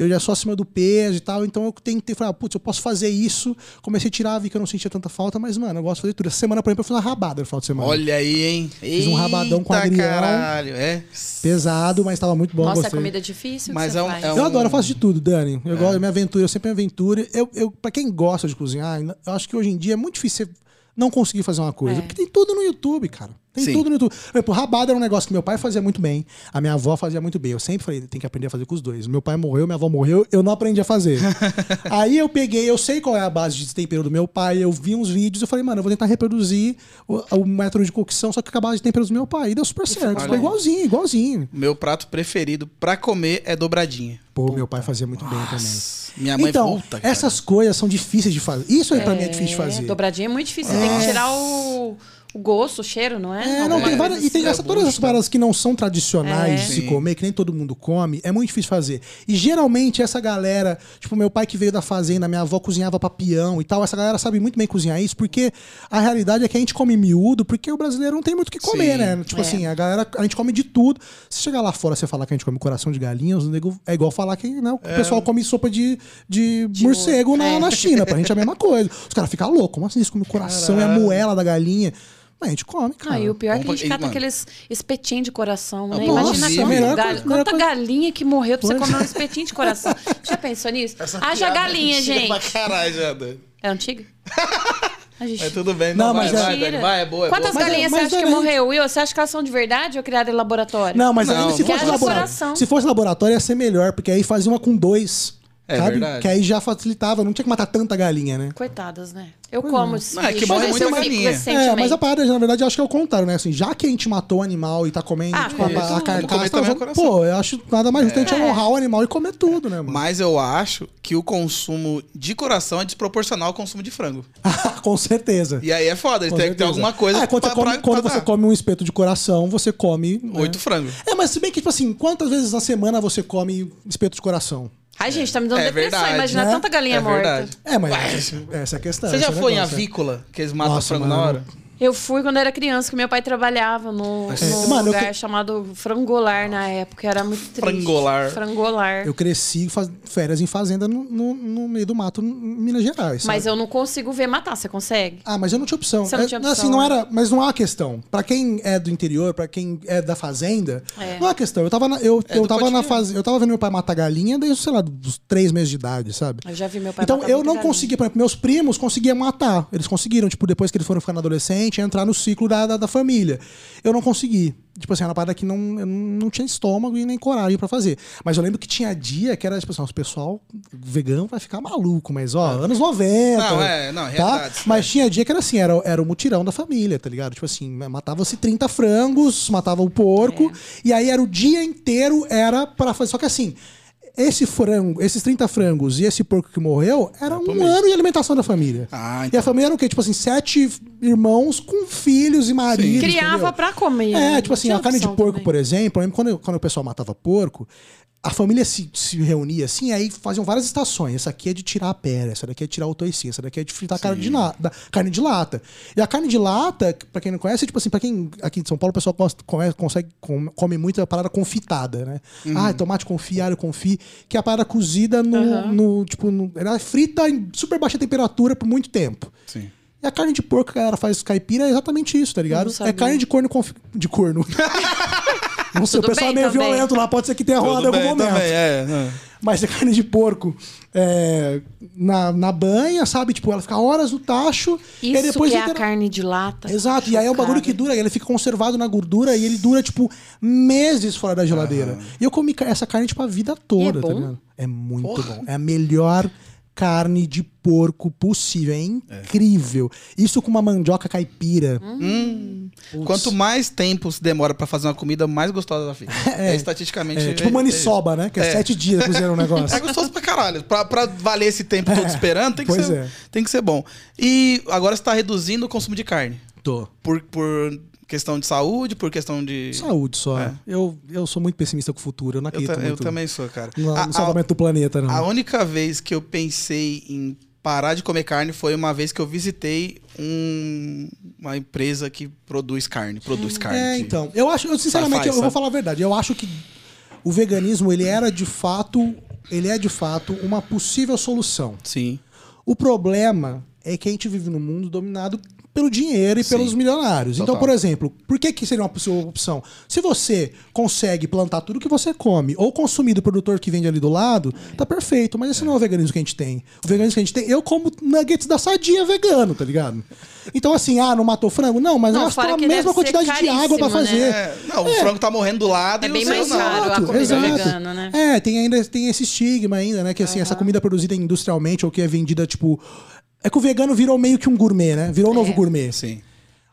eu já sou acima do peso e tal, então eu tentei falar, putz, eu posso fazer isso. Comecei a tirar, vi que eu não sentia tanta falta, mas, mano, eu gosto de fazer tudo. Essa semana, por exemplo, eu fiz uma rabada no final de semana. Olha aí, hein? Fiz um rabadão com agrião. caralho, é. Pesado, mas tava muito bom. Nossa, é gostei. comida difícil. Mas que você é um- faz? é um- Eu adoro, eu faço de tudo, Dani. Eu gosto, minha aventura, eu sempre me aventura. Eu, eu, pra quem gosta de cozinhar, eu acho que hoje em dia é muito difícil você não conseguir fazer uma coisa. É. Porque tem tudo no YouTube, cara. Tem Sim. tudo no YouTube. Por exemplo, rabada era um negócio que meu pai fazia muito bem, a minha avó fazia muito bem. Eu sempre falei, tem que aprender a fazer com os dois. Meu pai morreu, minha avó morreu, eu não aprendi a fazer. Aí eu peguei, eu sei qual é a base de tempero do meu pai, eu vi uns vídeos, eu falei, mano, eu vou tentar reproduzir o, o método de cocção, só que com a base de temperos do meu pai. E deu super certo. Ficou igualzinho, igualzinho. Meu prato preferido pra comer é dobradinha. Pô, meu pai fazia muito bem também. Minha mãe, então, puta, cara. essas coisas são difíceis de fazer. Isso aí pra mim é difícil de fazer. Dobradinha é muito difícil. Você tem que tirar o, o gosto, o cheiro, não é? É, não, tem várias, e tem assim. essa, todas as paradas que não são tradicionais É. de se Sim. comer, que nem todo mundo come, é muito difícil fazer. E geralmente essa galera, tipo, meu pai que veio da fazenda, minha avó cozinhava papião e tal, essa galera sabe muito bem cozinhar isso, porque a realidade é que a gente come miúdo, porque o brasileiro não tem muito o que comer, Sim. né? Tipo É. assim, a galera, a gente come de tudo. Se chegar lá fora você falar que a gente come coração de galinha, os nego- é igual falar que né, o pessoal come sopa de, de, morcego na, é. na China. Pra gente é a mesma coisa. Os caras ficam loucos. Como assim? Eles comem o coração e a moela da galinha. Mas a gente come, cara. Ah, e o pior é que a gente cata aqueles espetinhos de coração, né? Nossa, Imagina sim. quanta, quanta galinha que morreu pra você comer um espetinho de coração. Já pensou nisso? Haja galinha, gente. Pra caralho. É antiga? Gente... Mas tudo bem. Não, Não, mas vai, é- vai, Dani, vai, é boa. É Quantas boa. Mas é- galinhas mas você acha é que morreu? Will, você acha que elas são de verdade ou criadas em laboratório? Não, mas Não, ainda se fosse laboratório. Se fosse laboratório ia ser melhor, porque aí fazia uma com dois. É sabe? verdade. Que aí já facilitava, não tinha que matar tanta galinha, né? Coitadas, né? Eu como esses Não, é que morre mas muita galinha. É, mas a parada, na verdade, eu acho que é o contrário, né? Assim, já que a gente matou o animal e tá comendo Ah, tipo, a, a carcaça, coração. pô, eu acho nada mais justo a gente É. honrar o animal e comer tudo, né, mano? Mas eu acho que o consumo de coração é desproporcional ao consumo de frango. Com certeza. E aí é foda, ele Com tem que ter certeza. alguma coisa É, quando, pra, você, come, pra- quando pra você come um espeto de coração, você come. né? Oito frangos. É, mas se bem que, tipo assim, quantas vezes na semana você come espeto de coração? Ai, gente, tá me dando É depressão. verdade, Imagina né? tanta galinha É morta. verdade. É, mas essa é a questão. Você já é foi em negócio, é. avícola, que eles matam Nossa, frango mano. na hora? Eu fui quando era criança, que meu pai trabalhava no, É, num mano, lugar chamado Frangolar na época. Era muito triste. Frangolar. Frangolar. Eu cresci faz férias em fazenda no, no- no meio do mato, em Minas Gerais. Mas sabe? eu não consigo ver matar. Você consegue? Ah, mas eu não tinha opção. Você não É, tinha Assim, opção. não era, mas não é uma questão. Pra quem é do interior, pra quem é da fazenda, É. não é uma questão. Eu tava na, eu, É eu tava na fase, eu tava vendo meu pai matar galinha desde, sei lá, dos três meses de idade, sabe? Eu já vi meu pai Então matar eu não galinha. conseguia, por exemplo, meus primos conseguiam matar. Eles conseguiram, tipo, depois que eles foram ficando adolescente, entrar no ciclo da, da, da família. Eu não consegui. Tipo assim, era uma parada que não, eu não tinha estômago e nem coragem pra fazer. Mas eu lembro que tinha dia que era, tipo assim, o pessoal vegano vai ficar maluco, mas ó, anos 90. Não, é, não, tá? realidades, Mas tinha dia que era assim, era, era o mutirão da família, tá ligado? Tipo assim, matava-se 30 frangos, matava o porco, É. e aí era o dia inteiro, era pra fazer. Só que assim, esse frango, esses 30 frangos e esse porco que morreu, era um ano de alimentação da família. Ah, E a então. família era o quê? Tipo assim, sete irmãos com filhos e maridos. Criava entendeu? pra comer. É, né? tipo assim, a carne de porco, também. por exemplo, eu lembro quando, eu- quando o pessoal matava porco, a família se, se reunia assim, aí faziam várias estações. Essa aqui é de tirar a pele, essa daqui é de tirar o toicinho, essa daqui é de fritar a carne de, da, carne de lata. E a carne de lata, pra quem não conhece, tipo assim, pra quem aqui de São Paulo, o pessoal gosta, come, consegue, come, come muito a parada confitada, né? Ah, tomate confit, alho confit, que é a parada cozida no, no tipo, no, ela é frita em super baixa temperatura por muito tempo. Sim. E a carne de porco que a galera faz caipira é exatamente isso, tá ligado? É carne de corno confi... de corno. Não sei, o pessoal é meio também. violento lá, pode ser que tenha rolado em algum bem, momento. também, é. é. Mas é carne de porco é, na, na banha, sabe? Tipo, ela fica horas no tacho. e aí Isso depois que é a carne de lata. Exato, e aí é um bagulho que Chocada. dura, ele fica conservado na gordura e ele dura, tipo, meses fora da geladeira. E eu comi essa carne, tipo, a vida toda, E é tá ligado? É muito Porra. bom. É a melhor carne de porco possível. É incrível. Isso com uma mandioca caipira. Hum. Putz. Quanto mais tempo se demora pra fazer uma comida, mais gostosa ela fica. É, estatisticamente. É, tipo maniçoba, né? Que é, É. sete dias cozinhando o negócio. É gostoso pra caralho. Pra, pra valer esse tempo todo É, esperando, tem que, pois ser, é. tem que ser bom. E agora você tá reduzindo o consumo de carne. Tô. Por, por questão de saúde, por questão de. Saúde só. É. Eu, eu sou muito pessimista com o futuro. Eu não Eu, acredito eu muito também sou, cara. no, A- no a- salvamento do planeta, não. A única vez que eu pensei em parar de comer carne foi uma vez que eu visitei um- uma empresa que produz carne. Produz carne. É, então. Eu acho, eu, sinceramente, Faz, eu, eu vou falar a verdade. Eu acho que o veganismo, ele era de fato, ele é de fato uma possível solução. Sim. O problema é que a gente vive num mundo dominado pelo dinheiro e Sim. pelos milionários. Então, Total. por exemplo, por que, que seria uma possível opção? Se você consegue plantar tudo que você come ou consumir do produtor que vende ali do lado, tá perfeito. Mas esse não é o veganismo que a gente tem. O veganismo que a gente tem, eu como nuggets da sadia vegano, tá ligado? Então, assim, ah, não matou frango? Não, mas Não, gastou a mesma quantidade de água pra caríssimo, fazer. né? É, não, o frango tá morrendo do lado É e bem o seu mais não. caro a comida vegana, né? É, tem ainda tem esse estigma ainda, né? Que assim, essa comida produzida industrialmente ou que é vendida, tipo. É que o vegano virou meio que um gourmet, né? Virou um novo gourmet. Sim.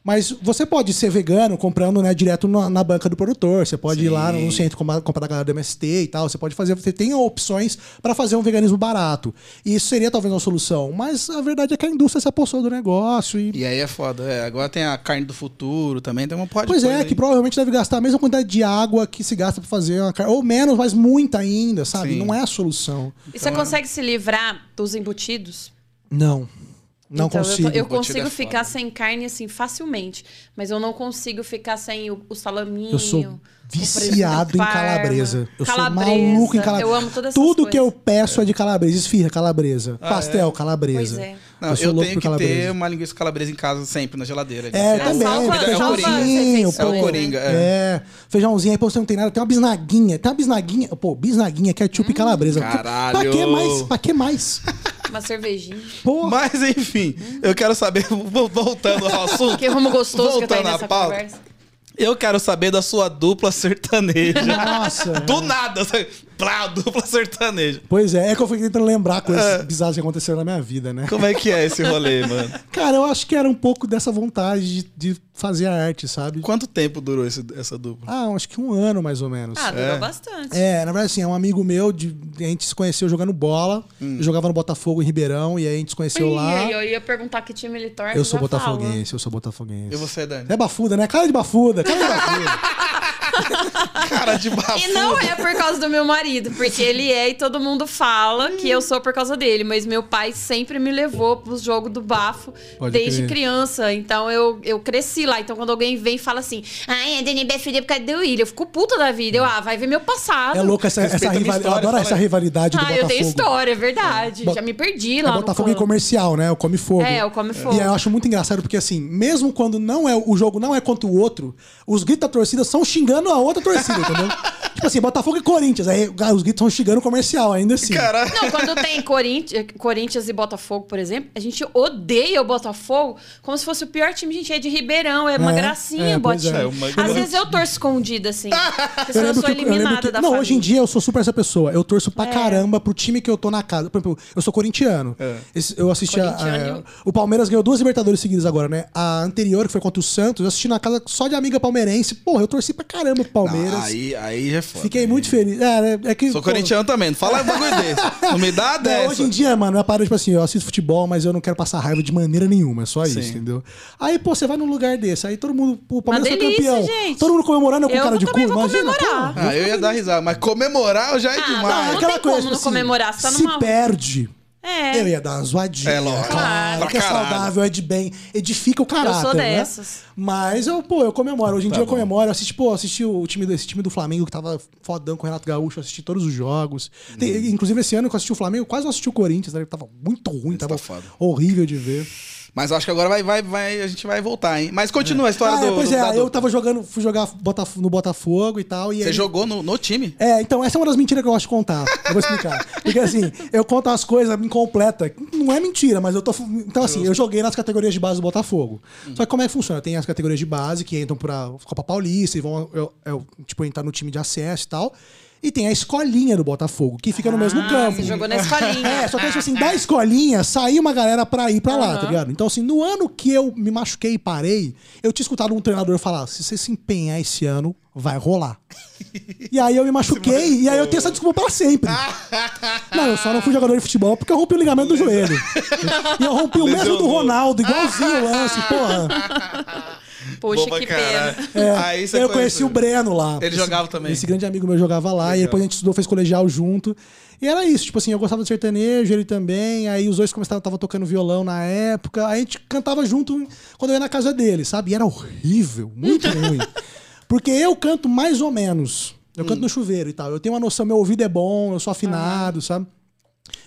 Mas você pode ser vegano comprando né, direto na, na banca do produtor. Você pode ir lá no centro comprar, comprar da galera do MST e tal. Você pode fazer. Você tem opções para fazer um veganismo barato. E isso seria talvez uma solução. Mas a verdade é que a indústria se apossou do negócio e. E aí é foda. É, agora tem a carne do futuro também, tem uma pode Pois é, que provavelmente deve gastar a mesma quantidade de água que se gasta para fazer uma carne. Ou menos, mas muita ainda, sabe? Sim. Não é a solução. E você consegue se livrar dos embutidos? Não. Não Então, eu tô- consigo. Eu, consigo é ficar foda. sem carne assim facilmente, mas eu não consigo ficar sem o, o salaminho. Eu sou viciado em calabresa. Eu calabresa. sou maluco em calabresa. Eu amo todas essas Tudo que eu coisas. peço é de calabresa. Esfirra, calabresa. Pastel, calabresa. Pois é. Não, eu eu, sou louco tenho que calabresa. ter uma linguiça calabresa em casa sempre, na geladeira. É, É, também. salva- é feijãozinho, pô. É o Coringa, é. É. Feijãozinho, aí pô, você não tem nada. Tem uma bisnaguinha. Tem uma bisnaguinha. Pô, bisnaguinha, ketchup e calabresa. Caralho. Pra que mais? Pra que mais? Uma cervejinha. Pô. Mas enfim, eu quero saber, vo- voltando ao assunto. Que rumo gostoso que tá aí voltando à nessa pauta, conversa. Eu quero saber da sua dupla sertaneja. Nossa. Do nada, sabe? Plá, dupla sertaneja. Pois é, é que eu fui tentando lembrar coisas É. bizarras que aconteceram na minha vida, né? Como é que é esse rolê, mano? Cara, eu acho que era um pouco dessa vontade de, de fazer a arte, sabe? Quanto tempo durou esse- essa dupla? Ah, acho que um ano mais ou menos. Ah, durou É. bastante. É, na verdade, assim, é um amigo meu, de, a gente se conheceu jogando bola. Hum. Eu jogava no Botafogo em Ribeirão, e aí a gente se conheceu Ih, lá. Eu ia perguntar que time ele torce. Eu sou botafoguense, eu sou botafoguense. E você, Dani? É bafuda, né? Cara de bafuda, cara de bafuda. Cara de bafo. E não é por causa do meu marido, porque ele é e todo mundo fala que eu sou por causa dele. Mas meu pai sempre me levou pros jogos do bafo Pode desde crer. criança. Então eu, eu cresci lá. Então quando alguém vem e fala assim, ai, a Dani é por causa do William, eu fico puta da vida. Eu, ah, vai ver meu passado. É louco essa, essa rivalidade. Eu adoro essa rivalidade do Ah, eu Botafogo. tenho história, é verdade. Bo- Já me perdi É lá Botafogo no em comercial, né? O Come Fogo. É, o Come Fogo. E aí eu acho muito engraçado porque, assim, mesmo quando não é, o jogo não é contra o outro, os gritos da torcida são xingando a outra torcida, entendeu? tipo assim, Botafogo e Corinthians. Aí os gritos são xingando o comercial, ainda assim. Caralho. Não, quando tem Corinthians, Corinthians e Botafogo, por exemplo, a gente odeia o Botafogo como se fosse o pior time. A gente é de Ribeirão, é uma É, gracinha é, o pois Botinho. é. É uma- Às vezes eu torço escondida, assim. Porque Eu eu sou que, eu eliminada que- da Não, família. hoje em dia eu sou super essa pessoa. Eu torço pra É. caramba pro time que eu tô na casa. Por exemplo, eu sou corintiano. É. Eu assisti a, a- O Palmeiras ganhou duas Libertadores seguidas agora, né? A anterior, que foi contra o Santos, eu assisti na casa só de amiga palmeirense. Porra, eu torci pra caramba pro Palmeiras. Não, aí, aí já é foda. Fiquei muito feliz. É, né? é que. Sou pô, corintiano também, não fala um bagulho desse. Não me dá Não, dessa. hoje em dia, mano, é parada, tipo assim, eu assisto futebol, mas eu não quero passar raiva de maneira nenhuma, é só isso, Sim. entendeu? Aí, pô, você vai num lugar desse, aí todo mundo, pô, o Palmeiras foi delícia, campeão. gente. Todo mundo comemorando eu com Eu cara de cu, imagina. comemorar. pô. Ah, eu ia dar risada, mas comemorar já é Ah, demais. não, É aquela tem coisa, como tipo não comemorar, você tá se numa- perde, É. eu ia dar uma zoadinha. É, lógico. Claro, Pra que é saudável, é de bem, edifica o caráter, sou né? dessas. Mas eu, pô, eu comemoro. Hoje em Tá dia eu bom. comemoro. Eu assisti, pô, eu assisti o time, desse time do Flamengo que tava fodão com o Renato Gaúcho, eu assisti todos os jogos. Hum. Tem- inclusive esse ano que eu assisti o Flamengo, eu quase não assisti o Corinthians, né? Tava muito ruim, tava tá foda. horrível de ver. Mas acho que agora vai, vai, vai, a gente vai voltar, hein? Mas continua a história Ah, do. é, pois do- é, eu tava jogando, fui jogar Botaf- no Botafogo e tal. E Você aí- jogou no, no time? É, então essa é uma das mentiras que eu gosto de contar. Eu vou explicar. Porque assim, eu conto as coisas incompleta. Não é mentira, mas eu tô. Então, assim, eu joguei nas categorias de base do Botafogo. Só que como é que funciona? Tem as categorias de base que entram pra Copa Paulista e vão, eu, eu, tipo, entrar no time de acesso e tal. E tem a escolinha do Botafogo, que fica no mesmo Ah, campo. Você jogou na escolinha. É, só que tipo assim, da escolinha saiu uma galera pra ir pra lá, tá ligado? Então, assim, no ano que eu me machuquei e parei, eu tinha escutado um treinador falar: se você se empenhar esse ano, vai rolar. E aí eu me machuquei, e aí eu tenho essa desculpa pra sempre. Não, eu só não fui jogador de futebol porque eu rompi o ligamento do joelho. E eu rompi o mesmo do. Ronaldo, igualzinho o lance, porra. Poxa, Boba, que caralho. pena. É, Aí você eu conheci o Breno lá. Ele jogava também. Esse grande amigo meu jogava lá, e depois a gente estudou, fez colegial junto. E era isso, tipo assim, eu gostava de sertanejo, ele também. Aí os dois começaram, tava tocando violão na época. Aí a gente cantava junto quando eu ia na casa dele, sabe? E era horrível, muito ruim. Porque eu canto mais ou menos. Eu Hum. canto no chuveiro e tal. Eu tenho uma noção, meu ouvido é bom, eu sou afinado, sabe?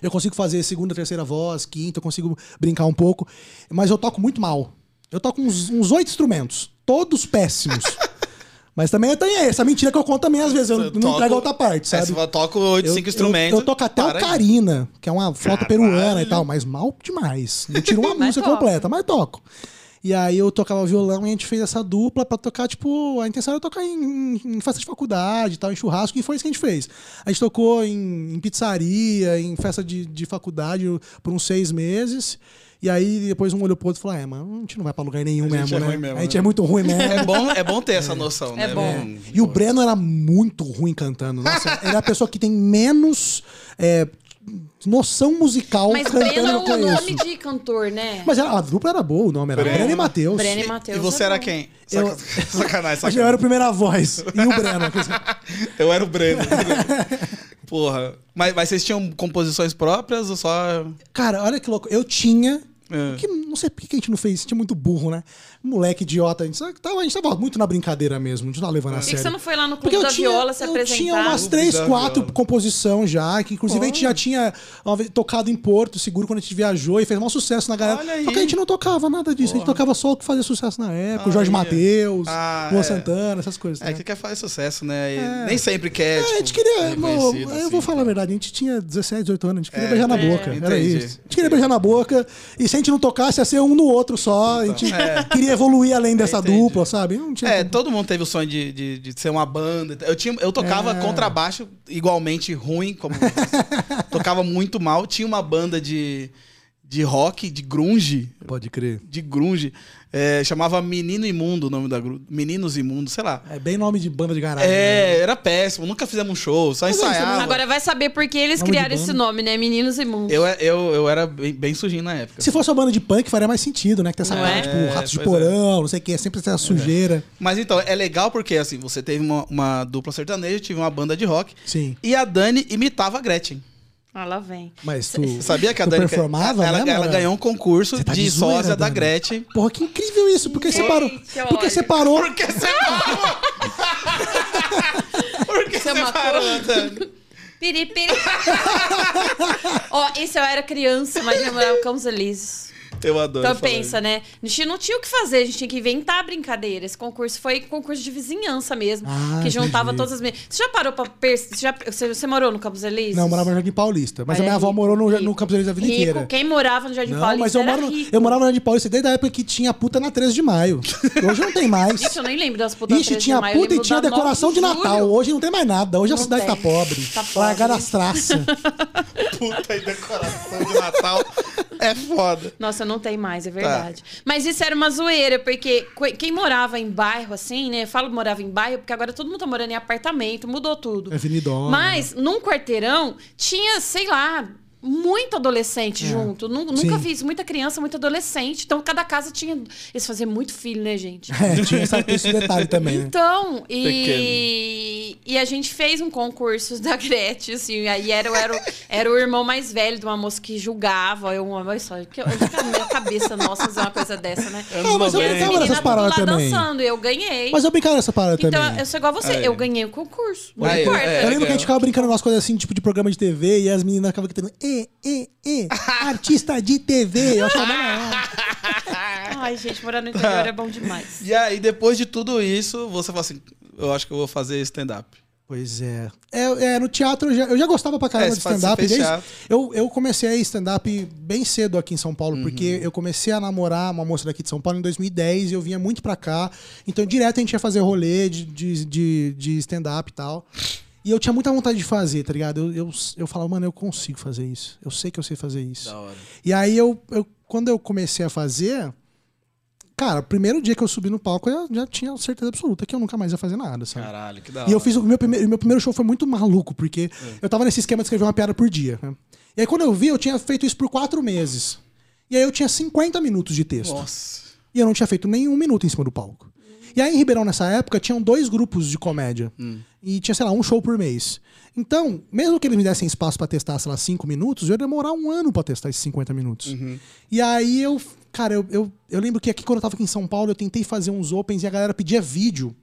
Eu consigo fazer segunda, terceira voz, quinta, eu consigo brincar um pouco. Mas eu toco muito mal. Eu toco uns uns oito instrumentos, todos péssimos. mas também tem essa mentira que eu conto também, às vezes. Eu não Toco- entrego a outra parte, É, sabe? você toca oito, Eu- cinco eu- instrumentos. Eu, toco até para o. Carina, que é uma flauta peruana e tal, mas mal demais. Não tiro uma música completa, mas toco. E aí eu tocava violão e a gente fez essa dupla pra tocar, tipo, a intenção era tocar em, em- em festa de faculdade e tal, em churrasco, e foi isso que a gente fez. A gente tocou em, em pizzaria, em festa de, de faculdade por uns seis meses. E aí depois um olhou pro outro e falou: É, mano, a gente não vai pra lugar nenhum A gente mesmo, é né? ruim mesmo, a gente né? é muito ruim mesmo. É bom, é bom ter essa noção, né? É bom. E o Breno era muito ruim cantando. Nossa, ele é a pessoa que tem menos é, noção musical Mas cantando Breno é eu um conheço. nome de cantor, né? Mas era- a dupla era boa, o nome era Breno. Breno, e Matheus. Breno e Matheus. e você é era bom. quem? Eu- Saca- Sacanagem, Acho que eu sacanagem. era a primeira voz. E o Breno. Eu era o Breno. Porra. Mas, mas vocês tinham composições próprias ou só. Cara, olha que louco. Eu tinha. É. Que, não sei por que a gente não fez, a gente é muito burro, né? Moleque idiota. A gente tava, a gente tava muito na brincadeira mesmo, a gente não tava levando a Por que, sério. você não foi lá no Porque Clube eu da tinha, Viola se eu apresentar? tinha umas três, quatro composição já, que inclusive a gente já tinha tocado em Porto Seguro quando a gente viajou e fez um sucesso na galera. Só que a gente não tocava nada disso, a gente tocava só o que fazia sucesso na época, o Jorge. Matheus, Ah, Luan é. Santana, essas coisas. É né? que quer fazer sucesso, né? E Nem sempre quer. É, tipo, a gente queria. não, eu assim. vou falar a verdade, a gente tinha 17, 18 anos, a gente queria É, beijar na entendi, boca. Era isso. A gente queria beijar na boca. E se a gente não tocasse, ia ser um no outro só. A gente queria evoluir além dessa. Entendi. dupla, sabe? Não tinha É, como. todo mundo teve o sonho de, de, de ser uma banda. Eu, tinha, eu tocava É. contrabaixo igualmente ruim, como tocava muito mal. Tinha uma banda de, de rock, de grunge, Pode crer. de grunge, é, chamava Menino Imundo o nome da grupo, Meninos Imundos, sei lá. É bem nome de banda de garagem. né? É, era péssimo, nunca fizemos um show, só é ensaiava. Agora vai saber por que eles Nome criaram esse nome, né? Meninos Imundos. eu, eu, eu era bem, bem sujinho na época. Se fosse uma banda de punk, faria mais sentido, né? Que tem essa Não parte, é? tipo, É, ratos de é. porão, não sei o que, é sempre essa sujeira. Mas então, é legal porque assim, você teve uma, uma dupla sertaneja, tive uma banda de rock, Sim. e a Dani imitava a Gretchen. Ah, lá vem. Mas tu. Você sabia que a Dani performava, ela, né, ela ganhou um concurso Você tá de, de zoeira, sósia da. Gretchen. Porra, que incrível isso. Por que você parou? Por que você parou? Por que você parou? Por que Você parou, Dani? Piri, piri. Ó, isso eu era criança, mas eu morava com os Elíseos. Eu adoro. Então falar pensa, né? A gente não tinha o que fazer, a gente tinha que inventar brincadeira. Esse concurso foi concurso de vizinhança mesmo. Ah, que juntava entendi. todas as meninas. Você já parou pra perceber? Você, já- você, morou no Campos Elíseos? Não, eu morava no Jardim Paulista. Mas a Olha, minha avó rico, morou no, rico. no Campos Elíseos a vida rico. inteira. Quem morava no Jardim Não, Paulista mas eu, era moro eu morava no Jardim Paulista desde a época que tinha puta na 13 de maio. Hoje não tem mais. Gente, eu nem lembro das putas Ixi, 13 de tinha maio, puta e tinha da 9 decoração de julho. Natal. Hoje não tem mais nada. Hoje a Não cidade tem. tá pobre. Tá pobre. Largaram as traças. Puta e decoração de Natal é foda. Nossa, não tem mais, Tá. é verdade. Mas isso era uma zoeira, porque quem morava em bairro, assim, né? Eu falo morava em bairro, porque agora todo mundo tá morando em apartamento, mudou tudo. É Avenidona. Mas num quarteirão tinha, sei lá, muito adolescente junto. Nu- Nunca É. Sim. fiz muita criança, muito adolescente. Então cada casa tinha. Eles faziam muito filho, né, gente? É, tinha essa- esse detalhe também, né? Então, e, e a gente fez um concurso da Gretchen, assim, aí era, era, o- era o irmão mais velho de uma moça que julgava. Eu, olha só, que, que a minha cabeça nossa fazer uma coisa dessa, né? Ah, mas eu brincava meninas nessas paradas lá também. dançando, e eu ganhei. Mas eu brincava nessa parada então, também. eu sou igual você, É. eu ganhei o concurso. Não Aí, importa. é, Eu lembro que a gente é. ficava brincando umas coisas assim, tipo de programa de TV, e as meninas ficavam gritando, e, e, e, artista de TV. Eu achava mano, Ai, gente, morar no interior é bom demais. E aí, depois de tudo isso, você fala assim: eu acho que eu vou fazer stand-up. Pois é. é. é, no teatro eu já, eu já gostava pra caramba É, de stand-up. Eu, eu comecei a stand-up bem cedo aqui em São Paulo, Uhum. porque eu comecei a namorar uma moça daqui de São Paulo em 2010 e eu vinha muito pra cá. Então, direto a gente ia fazer rolê de, de, de, de stand-up e tal. E eu tinha muita vontade de fazer, tá ligado? Eu, eu, eu falava, mano, eu consigo fazer isso. Eu sei que eu sei fazer isso. hora. E aí, eu, eu, quando eu comecei a fazer. Cara, o primeiro dia que eu subi no palco, eu já tinha certeza absoluta que eu nunca mais ia fazer nada, sabe? Caralho, que da E eu hora. fiz o meu primeiro, meu primeiro show foi muito maluco, porque eu tava nesse esquema de escrever uma piada por dia. né? E aí quando eu vi, eu tinha feito isso por quatro meses. E aí eu tinha 50 minutos de texto. Nossa. E eu não tinha feito nenhum minuto em cima do palco. E aí em Ribeirão, nessa época, tinham dois grupos de comédia. E tinha, sei lá, um show por mês. Então, mesmo que eles me dessem espaço pra testar, sei lá, cinco minutos, eu ia demorar um ano pra testar esses 50 minutos. E aí eu, cara, eu, eu, eu lembro que aqui, quando eu tava aqui em São Paulo, eu tentei fazer uns opens e a galera pedia vídeo.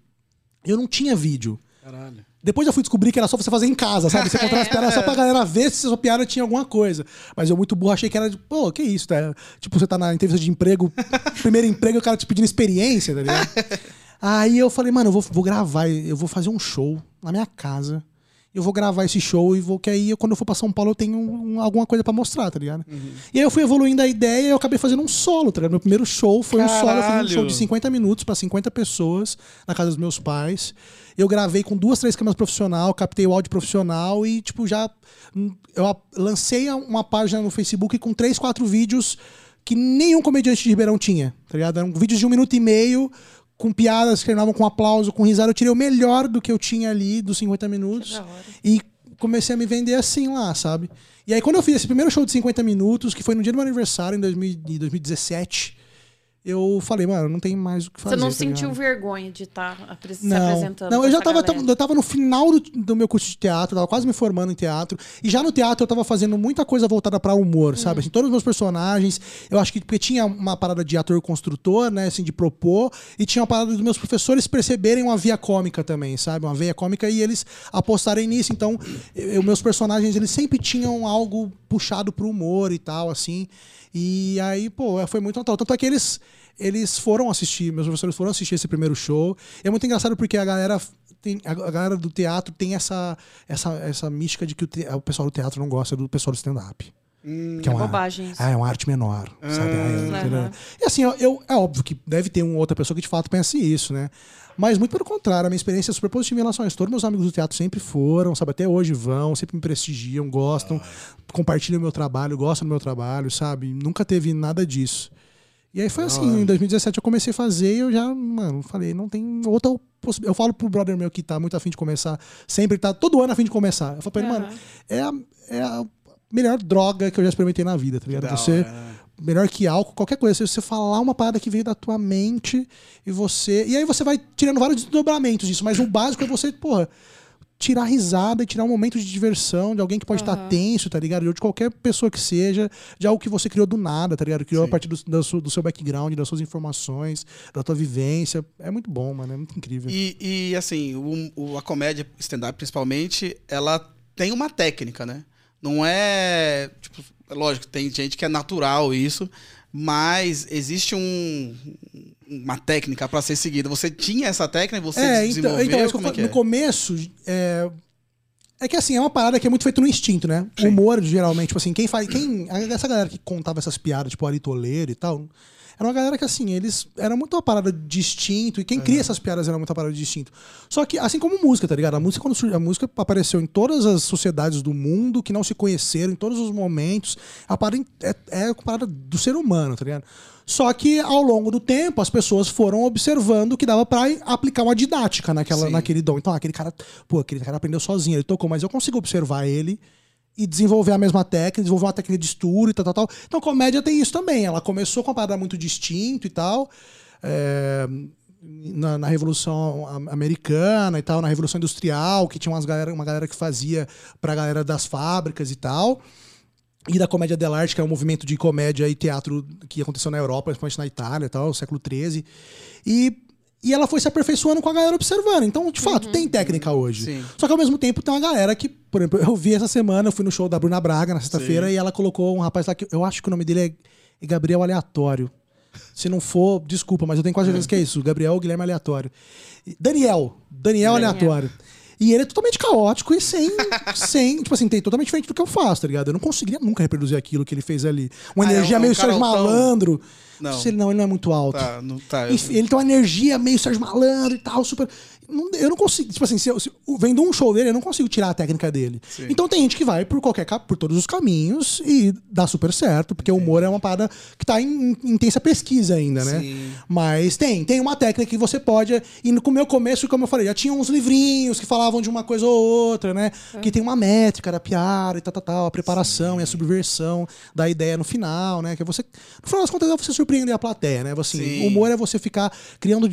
Eu não tinha vídeo. Caralho. Depois eu fui descobrir que era só você fazer em casa, sabe? Você contar as piadas só pra galera ver se sua piada tinha alguma coisa. Mas eu muito burro achei que era, de, pô, que isso, tá? Tipo, você tá na entrevista de emprego, primeiro emprego, o cara te pedindo experiência, tá ligado? Aí eu falei, mano, eu vou, vou gravar, eu vou fazer um show na minha casa. Eu vou gravar esse show e vou que aí quando eu for pra São Paulo eu tenho um- alguma coisa pra mostrar, tá ligado? E aí eu fui evoluindo a ideia e eu acabei fazendo um solo, tá ligado? Meu primeiro show foi um solo, eu fiz um Caralho! show de 50 minutos pra 50 pessoas na casa dos meus pais. Eu gravei com duas, três câmeras profissional, captei o áudio profissional e, tipo, já. hum, Eu lancei uma página no Facebook com três, quatro vídeos que nenhum comediante de Ribeirão tinha, tá ligado? Eram vídeos de um minuto e meio, com piadas que terminavam com aplauso, com risada. Eu tirei o melhor do que eu tinha ali, dos 50 minutos. E comecei a me vender assim lá, sabe? E aí, quando eu fiz esse primeiro show de 50 minutos, que foi no dia do meu aniversário, em 2000 em 2017, eu falei, mano, não tem mais o que fazer. Você não tá sentiu ligado? vergonha de estar se Não, apresentando? não eu já tava, galera? eu tava no final do, do meu curso de teatro, tava quase me formando em teatro. E já no teatro eu tava fazendo muita coisa voltada pra humor, Hum. sabe? Assim, todos os meus personagens, eu acho que porque tinha uma parada de ator construtor, né, assim, de propor, e tinha uma parada dos meus professores perceberem uma via cômica também, sabe? Uma veia cômica e eles apostarem nisso. Então, eu, meus personagens, eles sempre tinham algo puxado pro humor e tal, assim. E aí, pô, foi muito natural. Tanto é que eles, eles foram assistir, meus professores foram assistir esse primeiro show. E é muito engraçado porque a galera, a galera do teatro tem essa, essa, essa mística de que o, te- o pessoal do teatro não gosta do pessoal do stand-up. Que é uma, bobagem isso. Ah, é uma arte menor, sabe? Ah, é, entendeu? E assim, eu, eu- é óbvio que deve ter uma outra pessoa que de fato pense isso, né? Mas muito pelo contrário, a minha experiência é super positiva em relação a isso. Todos meus amigos do teatro sempre foram, sabe? Até hoje vão, sempre me prestigiam, gostam, compartilham o meu trabalho, gostam do meu trabalho, sabe? Nunca teve nada disso. E aí foi assim, em 2017 eu comecei a fazer e eu já, mano, falei, não tem outra possibilidade. Eu falo pro brother meu que tá muito afim de começar, sempre tá todo ano afim de começar. Eu falo pra ele, Aham. mano, é a, é a melhor droga que eu já experimentei na vida, tá ligado? Você, hora. melhor que álcool, qualquer coisa. Se você falar uma parada que veio da tua mente e você. E aí você vai tirando vários desdobramentos disso, mas o básico é você, porra, tirar risada e tirar um momento de diversão de alguém que pode estar tenso, tá ligado? Ou de qualquer pessoa que seja, de algo que você criou do nada, tá ligado? Criou a partir do, sua- do seu background, das suas informações, da tua vivência. É muito bom, mano. É muito incrível. E, e, assim, o, o- a comédia stand-up, principalmente, ela tem uma técnica, né? Não é. Tipo, lógico, tem gente que é natural isso, mas existe um, uma técnica pra ser seguida. Você tinha essa técnica? Você É, então, desenvolveu? então que como é que no é? começo. É... é que assim, é uma parada que é muito feita no instinto, né? O humor, geralmente, tipo assim, quem faz. Quem, essa galera que contava essas piadas, tipo Ari Toledo e tal. Era uma galera que, assim, eles. Era muito uma parada de instinto, e quem cria essas piadas era muito uma parada de instinto. Só que, assim como música, tá ligado? A música, quando a música apareceu em todas as sociedades do mundo, que não se conheceram, em todos os momentos. A parada é, é a parada do ser humano, tá ligado? Só que ao longo do tempo as pessoas foram observando que dava pra aplicar uma didática naquela, Sim. naquele dom. Então, ah, aquele cara, pô, aquele cara aprendeu sozinho, ele tocou, mas eu consigo observar ele e desenvolver a mesma técnica, desenvolver uma técnica de estudo e tal, tal, tal. Então, comédia tem isso também. Ela começou com uma parada muito distinto e tal. é, na, na Revolução Am- Americana e tal, na Revolução Industrial, que tinha umas galera, uma galera que fazia pra galera das fábricas e tal. E da comédia dell'arte, que é um movimento de comédia e teatro que aconteceu na Europa, principalmente na Itália, e tal, século XIII. E, e ela foi se aperfeiçoando com a galera observando. Então, de fato, tem técnica hoje. Sim. Só que ao mesmo tempo tem uma galera que, por exemplo, eu vi essa semana, eu fui no show da Bruna Braga na sexta-feira e ela colocou um rapaz lá que eu acho que o nome dele é, Gabriel Aleatório. Se não for, desculpa, mas eu tenho quase certeza que é isso. Gabriel Guilherme Aleatório. Daniel. Daniel Daniel. Aleatório. E ele é totalmente caótico e sem, sem. Tipo assim, tem totalmente diferente do que eu faço, tá ligado? Eu não conseguiria nunca reproduzir aquilo que ele fez ali. Uma Ah, é energia um- meio um Sérgio. Malandro. Não. Sei, não, ele não é muito alto. Tá, não, tá. eu- Enfim, ele tem uma energia meio Sérgio Malandro e tal, super. não- eu não consigo. Tipo assim, se eu, se, vendo um show dele, eu não consigo tirar a técnica dele. Sim. Então tem gente que vai por qualquer por todos os caminhos e dá super certo, porque o humor é uma parada que tá em, em intensa pesquisa ainda, né? Sim. Mas tem, tem uma técnica que você pode. E no meu começo, como eu falei, já tinha uns livrinhos que falavam de uma coisa ou outra, né? Que tem uma métrica da piada e tal, tal, tal, a preparação e a subversão da ideia no final, né? Que é você. No final das contas, é você surpreender a plateia, né? Assim, Sim. o humor é você ficar criando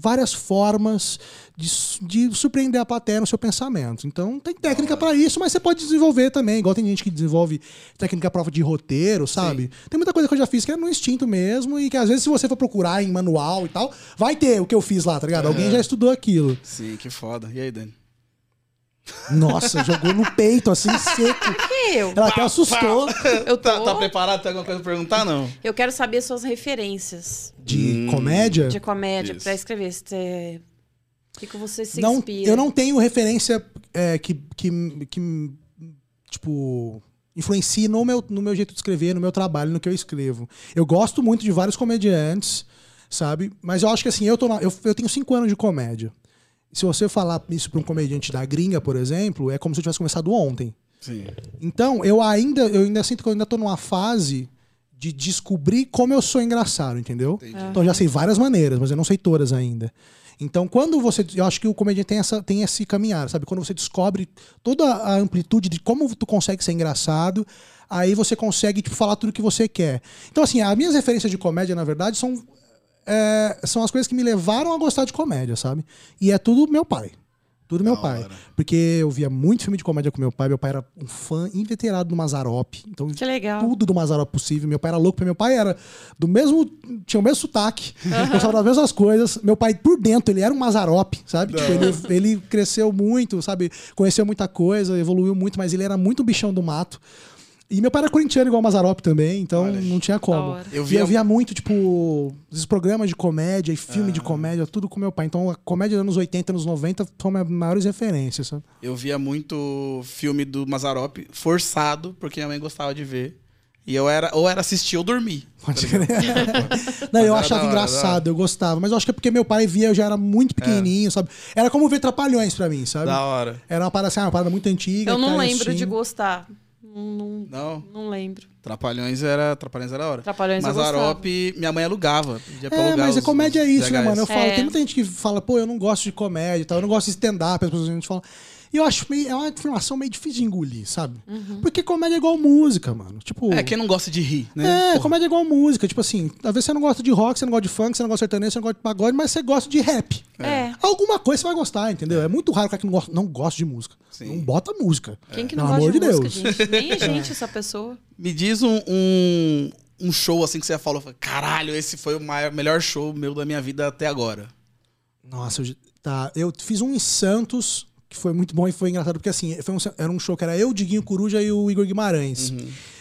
várias formas de, de surpreender a plateia no seu pensamento. Então tem técnica pra isso, mas você pode desenvolver também. Igual tem gente que desenvolve técnica prova de roteiro, sabe? Tem muita coisa que eu já fiz que é no instinto mesmo e que às vezes se você for procurar em manual e tal, vai ter o que eu fiz lá, tá ligado? Alguém já estudou aquilo. Sim, que foda. E aí, Dani? Nossa, jogou no peito assim seco. Que eu? Ela até assustou. Eu tô. Tá, tá preparado? Tem alguma coisa pra perguntar? Não. Eu quero saber suas referências De comédia? de comédia Isso. pra escrever. Você... O que, que você se não, inspira? eu não tenho referência é, que, que, que, tipo, influencie no meu, no meu jeito de escrever, no meu trabalho, no que eu escrevo. Eu gosto muito de vários comediantes, sabe? Mas eu acho que assim, eu, tô na- eu, eu tenho cinco anos de comédia. Se você falar isso pra um comediante da gringa, por exemplo, é como se eu tivesse começado ontem. Sim. Então, eu ainda, eu ainda sinto que eu ainda tô numa fase de descobrir como eu sou engraçado, entendeu? Então eu já sei várias maneiras, mas eu não sei todas ainda. Então, quando você. Eu acho que o comediante tem, essa, tem esse caminhar, sabe? Quando você descobre toda a amplitude de como tu consegue ser engraçado, aí você consegue tipo, falar tudo que você quer. Então, assim, as minhas referências de comédia, na verdade, são, é, são as coisas que me levaram a gostar de comédia, sabe? E é tudo meu pai. Tudo meu Da pai. hora. Porque eu via muito filme de comédia com meu pai. Meu pai era um fã inveterado do Mazarop. Então, Que legal. tudo do Mazarop possível. Meu pai era louco, porque meu pai era do mesmo. Tinha o mesmo sotaque, gostava das mesmas coisas. Meu pai, por dentro, ele era um Mazarop, sabe? Tipo, ele, ele cresceu muito, sabe? Conheceu muita coisa, evoluiu muito, mas ele era muito bichão do mato. E meu pai era corintiano igual o Mazarop também, então Olha. não tinha como. Eu via- eu via muito, tipo, esses programas de comédia e filme de comédia, tudo com meu pai. Então a comédia dos anos 80, anos 90 são minhas maiores referências, sabe? Eu via muito filme do Mazarop forçado, porque minha mãe gostava de ver. E eu era, ou era assistir ou dormir. Pode crer. Não, eu achava hora, engraçado, eu gostava. Mas eu acho que é porque meu pai via, eu já era muito pequenininho, sabe? Era como ver Trapalhões pra mim, sabe? Da hora. Era uma parada assim, uma parada muito antiga. Eu não lembro assim. de gostar. Não, não, Não? não lembro. Trapalhões era, Trapalhões era da hora. Trapalhões Mas eu. Arope, minha mãe alugava. Pedia pra É, alugar mas a os- comédia é isso, né, mano? Eu falo, É. tem muita gente que fala, pô, eu não gosto de comédia e tal, eu não gosto de stand-up, as pessoas a gente fala. E eu acho meio, é uma informação meio difícil de engolir, sabe? Uhum. Porque comédia é igual música, mano. Tipo. É, quem não gosta de rir, né? É, Porra. comédia é igual música. Tipo assim, às vezes você não gosta de rock, você não gosta de funk, você não gosta de sertanejo, você não gosta de pagode, mas você gosta de rap. É. Alguma coisa você vai gostar, entendeu? É muito raro o cara que não gosta, não gosta de música. Sim. Não bota música. Quem que não Pelo gosta amor de, de música, Deus. gente? Nem a gente, essa pessoa. Me diz um, um, um show assim que você falou, caralho, esse foi o maior, melhor show meu da minha vida até agora. Nossa, eu, tá. Eu fiz um em Santos, que foi muito bom e foi engraçado, porque assim, foi um- era um show que era eu, Diguinho Coruja e o Igor Guimarães.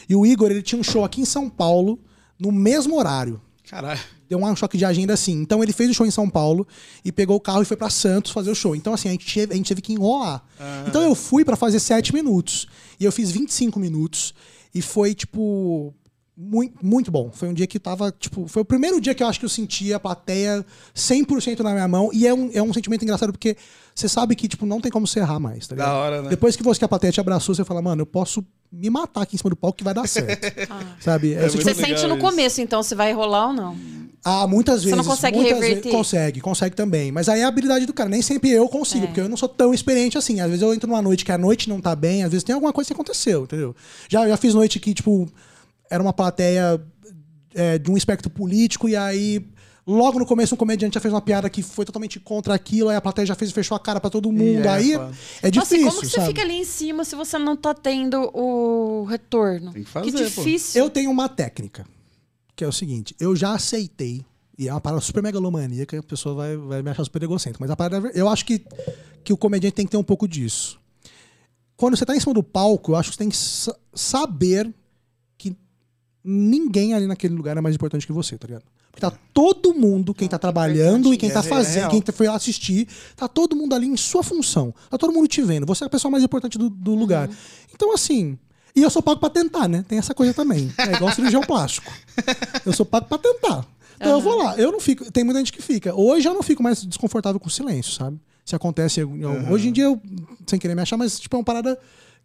E o Igor, ele tinha um show aqui em São Paulo, no mesmo horário. Caralho. Deu um choque de agenda assim. Então ele fez o show em São Paulo e pegou o carro e foi pra Santos fazer o show. Então, assim, a gente teve, a gente teve que enrolar. Então eu fui pra fazer 7 minutos. E eu fiz 25 minutos. E foi, tipo. Muito, muito bom. Foi um dia que tava, tipo. Foi o primeiro dia que eu acho que eu senti a plateia 100% na minha mão. E é um, é um sentimento engraçado porque você sabe que, tipo, não tem como você errar mais, tá ligado? Da hora, né? Depois que você que a plateia te abraçou, você fala, mano, eu posso me matar aqui em cima do palco que vai dar certo. Sabe? É, É Você tipo- legal sente no isso. começo, então, se vai rolar ou não. Ah, muitas Você vezes. não consegue muitas reverter? Vezes, consegue, consegue também. Mas aí é a habilidade do cara. Nem sempre eu consigo, É. porque eu não sou tão experiente assim. Às vezes eu entro numa noite que a noite não tá bem, às vezes tem alguma coisa que aconteceu, entendeu? Já, já fiz noite que, tipo, era uma plateia é, de um espectro político, e aí. Logo no começo, um comediante já fez uma piada que foi totalmente contra aquilo, aí a plateia já fez fechou a cara pra todo mundo. é, aí foda. é Nossa, e difícil. como que você sabe? fica ali em cima se você não tá tendo o retorno? Tem que fazer, pô. difícil. Eu tenho uma técnica, que é o seguinte: eu já aceitei, e é uma parada super megalomaníaca, a pessoa vai, vai me achar super egocêntrico, mas a parada, eu acho que, que o comediante tem que ter um pouco disso. Quando você tá em cima do palco, eu acho que você tem que sa- saber que ninguém ali naquele lugar é mais importante que você, tá ligado? Porque tá todo mundo, quem tá trabalhando e quem tá É, é fazendo, quem foi lá assistir, tá todo mundo ali em sua função. Tá todo mundo te vendo. Você é a pessoa mais importante do, do lugar. Então, assim. E eu sou pago pra tentar, né? Tem essa coisa também. É igual cirurgião plástico. Eu sou pago pra tentar. Então eu vou lá. Eu não fico. Tem muita gente que fica. Hoje eu não fico mais desconfortável com o silêncio, sabe? Se acontece. eu- eu- Hoje em dia eu, sem querer me achar, mas tipo, é uma parada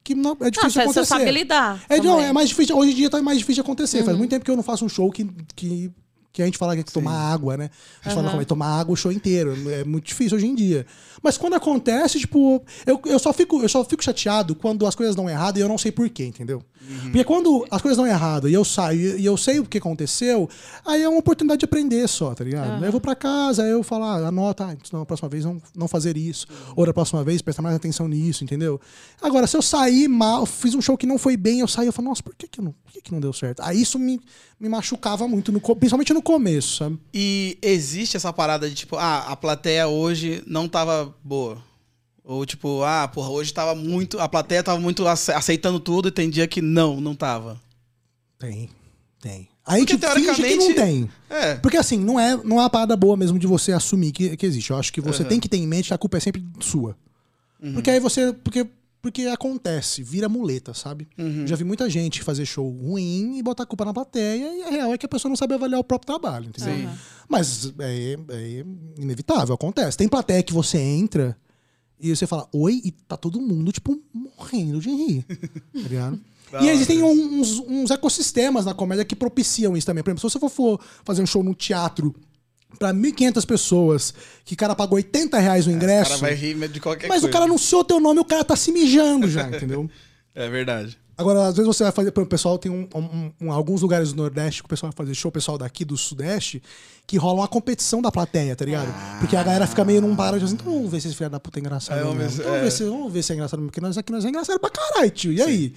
que não, é Ah, difícil de você, você acontecer. sabe lidar. É, não, é mais difícil. Hoje em dia tá mais difícil de acontecer. Uhum. Faz muito tempo que eu não faço um show que, que, que a gente fala que é tomar água, né? A gente fala, não, é tomar água o show inteiro. É muito difícil hoje em dia. Mas quando acontece, tipo, eu, eu, só, fico, eu só fico chateado quando as coisas dão errado e eu não sei porquê, entendeu? Porque quando as coisas dão errado e eu saio e eu sei o que aconteceu, aí é uma oportunidade de aprender só, tá ligado? Aí eu vou pra casa, aí eu falo, ah, anota, ah, então, na próxima vez não, não fazer isso. Ou da próxima vez prestar mais atenção nisso, entendeu? Agora, se eu sair mal, fiz um show que não foi bem, eu saí, eu falo, nossa, por que, que, não, por que, que não deu certo? Aí isso me, me machucava muito, no principalmente no começo, sabe? E existe essa parada de tipo, ah, a plateia hoje não tava boa. Ou tipo, ah, porra, hoje tava muito. A plateia tava muito ace- aceitando tudo e tem dia que não, não tava. Tem, tem. Aí Porque, gente finge que teoricamente- não tem. É. Porque assim, não é, não é uma parada boa mesmo de você assumir que, que existe. Eu acho que você Uhum. tem que ter em mente que a culpa é sempre sua. Porque aí você. Porque, porque acontece, vira muleta, sabe? Uhum. Já vi muita gente fazer show ruim e botar a culpa na plateia, e a real é que a pessoa não sabe avaliar o próprio trabalho, entendeu? Sim. Mas é, é inevitável, acontece. Tem plateia que você entra e você fala, oi, e tá todo mundo, tipo, morrendo de rir. Tá ligado? E existem uns, uns ecossistemas na comédia que propiciam isso também. Por exemplo, se você for- fazer um show no teatro pra 1.500 pessoas, que o cara pagou 80 reais o O ingresso, cara vai rir de qualquer mas coisa. o cara anunciou teu nome e o cara tá se mijando já, entendeu? É verdade. Agora, às vezes você vai fazer. O pessoal tem um- um- um- alguns lugares do Nordeste que o pessoal vai fazer show, o pessoal daqui do Sudeste, que rola uma competição da plateia, tá ligado? Porque a galera fica meio num parado assim, então vamos ver se esse filho da puta é engraçado. É, vamos ver se- vamos, é. ver se, vamos ver se é engraçado, mesmo, porque nós aqui nós é engraçado pra caralho, tio. E aí?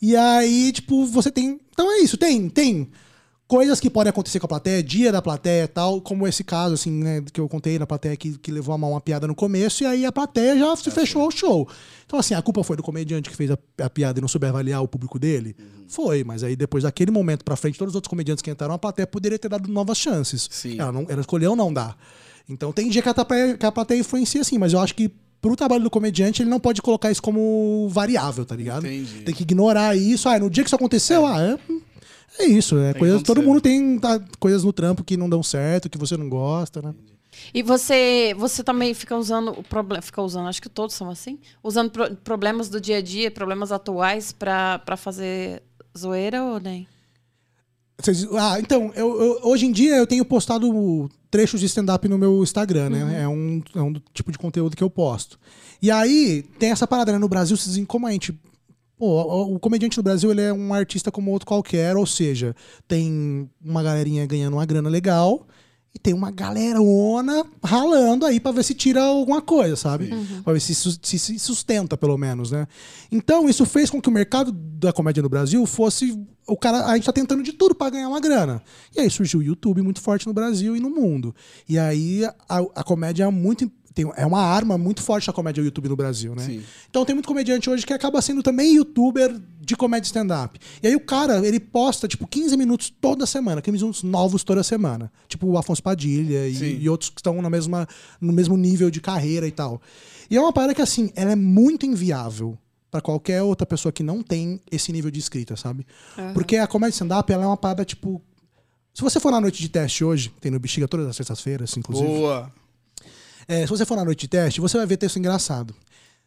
E aí, tipo, você tem. Então é isso, tem, tem coisas que podem acontecer com a plateia, dia da plateia e tal, como esse caso, assim, né, que eu contei na plateia que, que levou a mal uma piada no começo, e aí a plateia já se fechou o show. Então, assim, a culpa foi do comediante que fez a, a piada e não soube avaliar o público dele? Foi, mas aí depois daquele momento pra frente, todos os outros comediantes que entraram, a plateia poderia ter dado novas chances. Sim. Ela, não, ela escolheu não dar. Então tem dia que a, plateia, que a plateia influencia assim, mas eu acho que pro trabalho do comediante, ele não pode colocar isso como variável, tá ligado? Entendi. Tem que ignorar isso. Ah, no dia que isso aconteceu, ah, é, É isso, é que coisa, todo mundo tem tá, coisas no trampo que não dão certo, que você não gosta, né? E você, você também fica usando o problema, fica usando, acho que todos são assim, usando pro- problemas do dia a dia, problemas atuais pra fazer zoeira ou nem? Ah, então, eu, eu- hoje em dia eu tenho postado trechos de stand-up no meu Instagram, né? É, um, é um tipo de conteúdo que eu posto. E aí tem essa parada, né? No Brasil, vocês dizem como a gente. Pô, o, comediante no Brasil ele é um artista como outro qualquer, ou seja, tem uma galerinha ganhando uma grana legal e tem uma galera ona ralando aí pra ver se tira alguma coisa, sabe? Pra ver se, se se sustenta, pelo menos, né? Então, isso fez com que o mercado da comédia no Brasil fosse. O cara, a gente tá tentando de tudo pra ganhar uma grana. E aí surgiu o YouTube muito forte no Brasil e no mundo. E aí a, a comédia é muito. Tem- é uma arma muito forte a comédia YouTube no Brasil, né? Sim. Então tem muito comediante hoje que acaba sendo também youtuber de comédia stand-up. E aí o cara, ele posta, tipo, 15 minutos toda semana, 15 minutos novos toda semana. Tipo o Afonso Padilha e, e outros que estão na mesma, no mesmo nível de carreira e tal. E é uma parada que, assim, ela é muito inviável pra qualquer outra pessoa que não tem esse nível de escrita, sabe? Porque a comédia stand-up, ela é uma parada, tipo... Se você for na noite de teste hoje, tem no Bexiga todas as sextas-feiras, inclusive. Boa. É, se você for na noite de teste, você vai ver texto engraçado.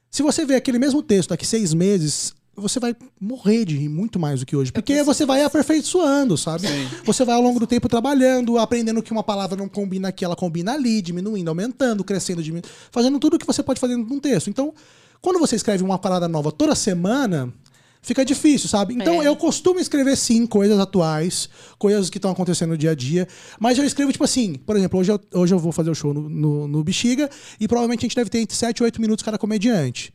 Se você ver aquele mesmo texto daqui seis meses, você vai morrer de rir muito mais do que hoje. Porque você vai aperfeiçoando, sabe? Você vai ao longo do tempo trabalhando, aprendendo que uma palavra não combina aqui, ela combina ali, diminuindo, aumentando, crescendo, diminuindo, fazendo tudo o que você pode fazer num texto. Então, quando você escreve uma parada nova toda semana, fica difícil, sabe? Então, É. eu costumo escrever, sim, coisas atuais, coisas que estão acontecendo no dia a dia, mas eu escrevo, tipo assim, por exemplo, hoje eu, hoje eu vou fazer o show no, no, no Bexiga e provavelmente a gente deve ter entre 7 e 8 minutos cada comediante.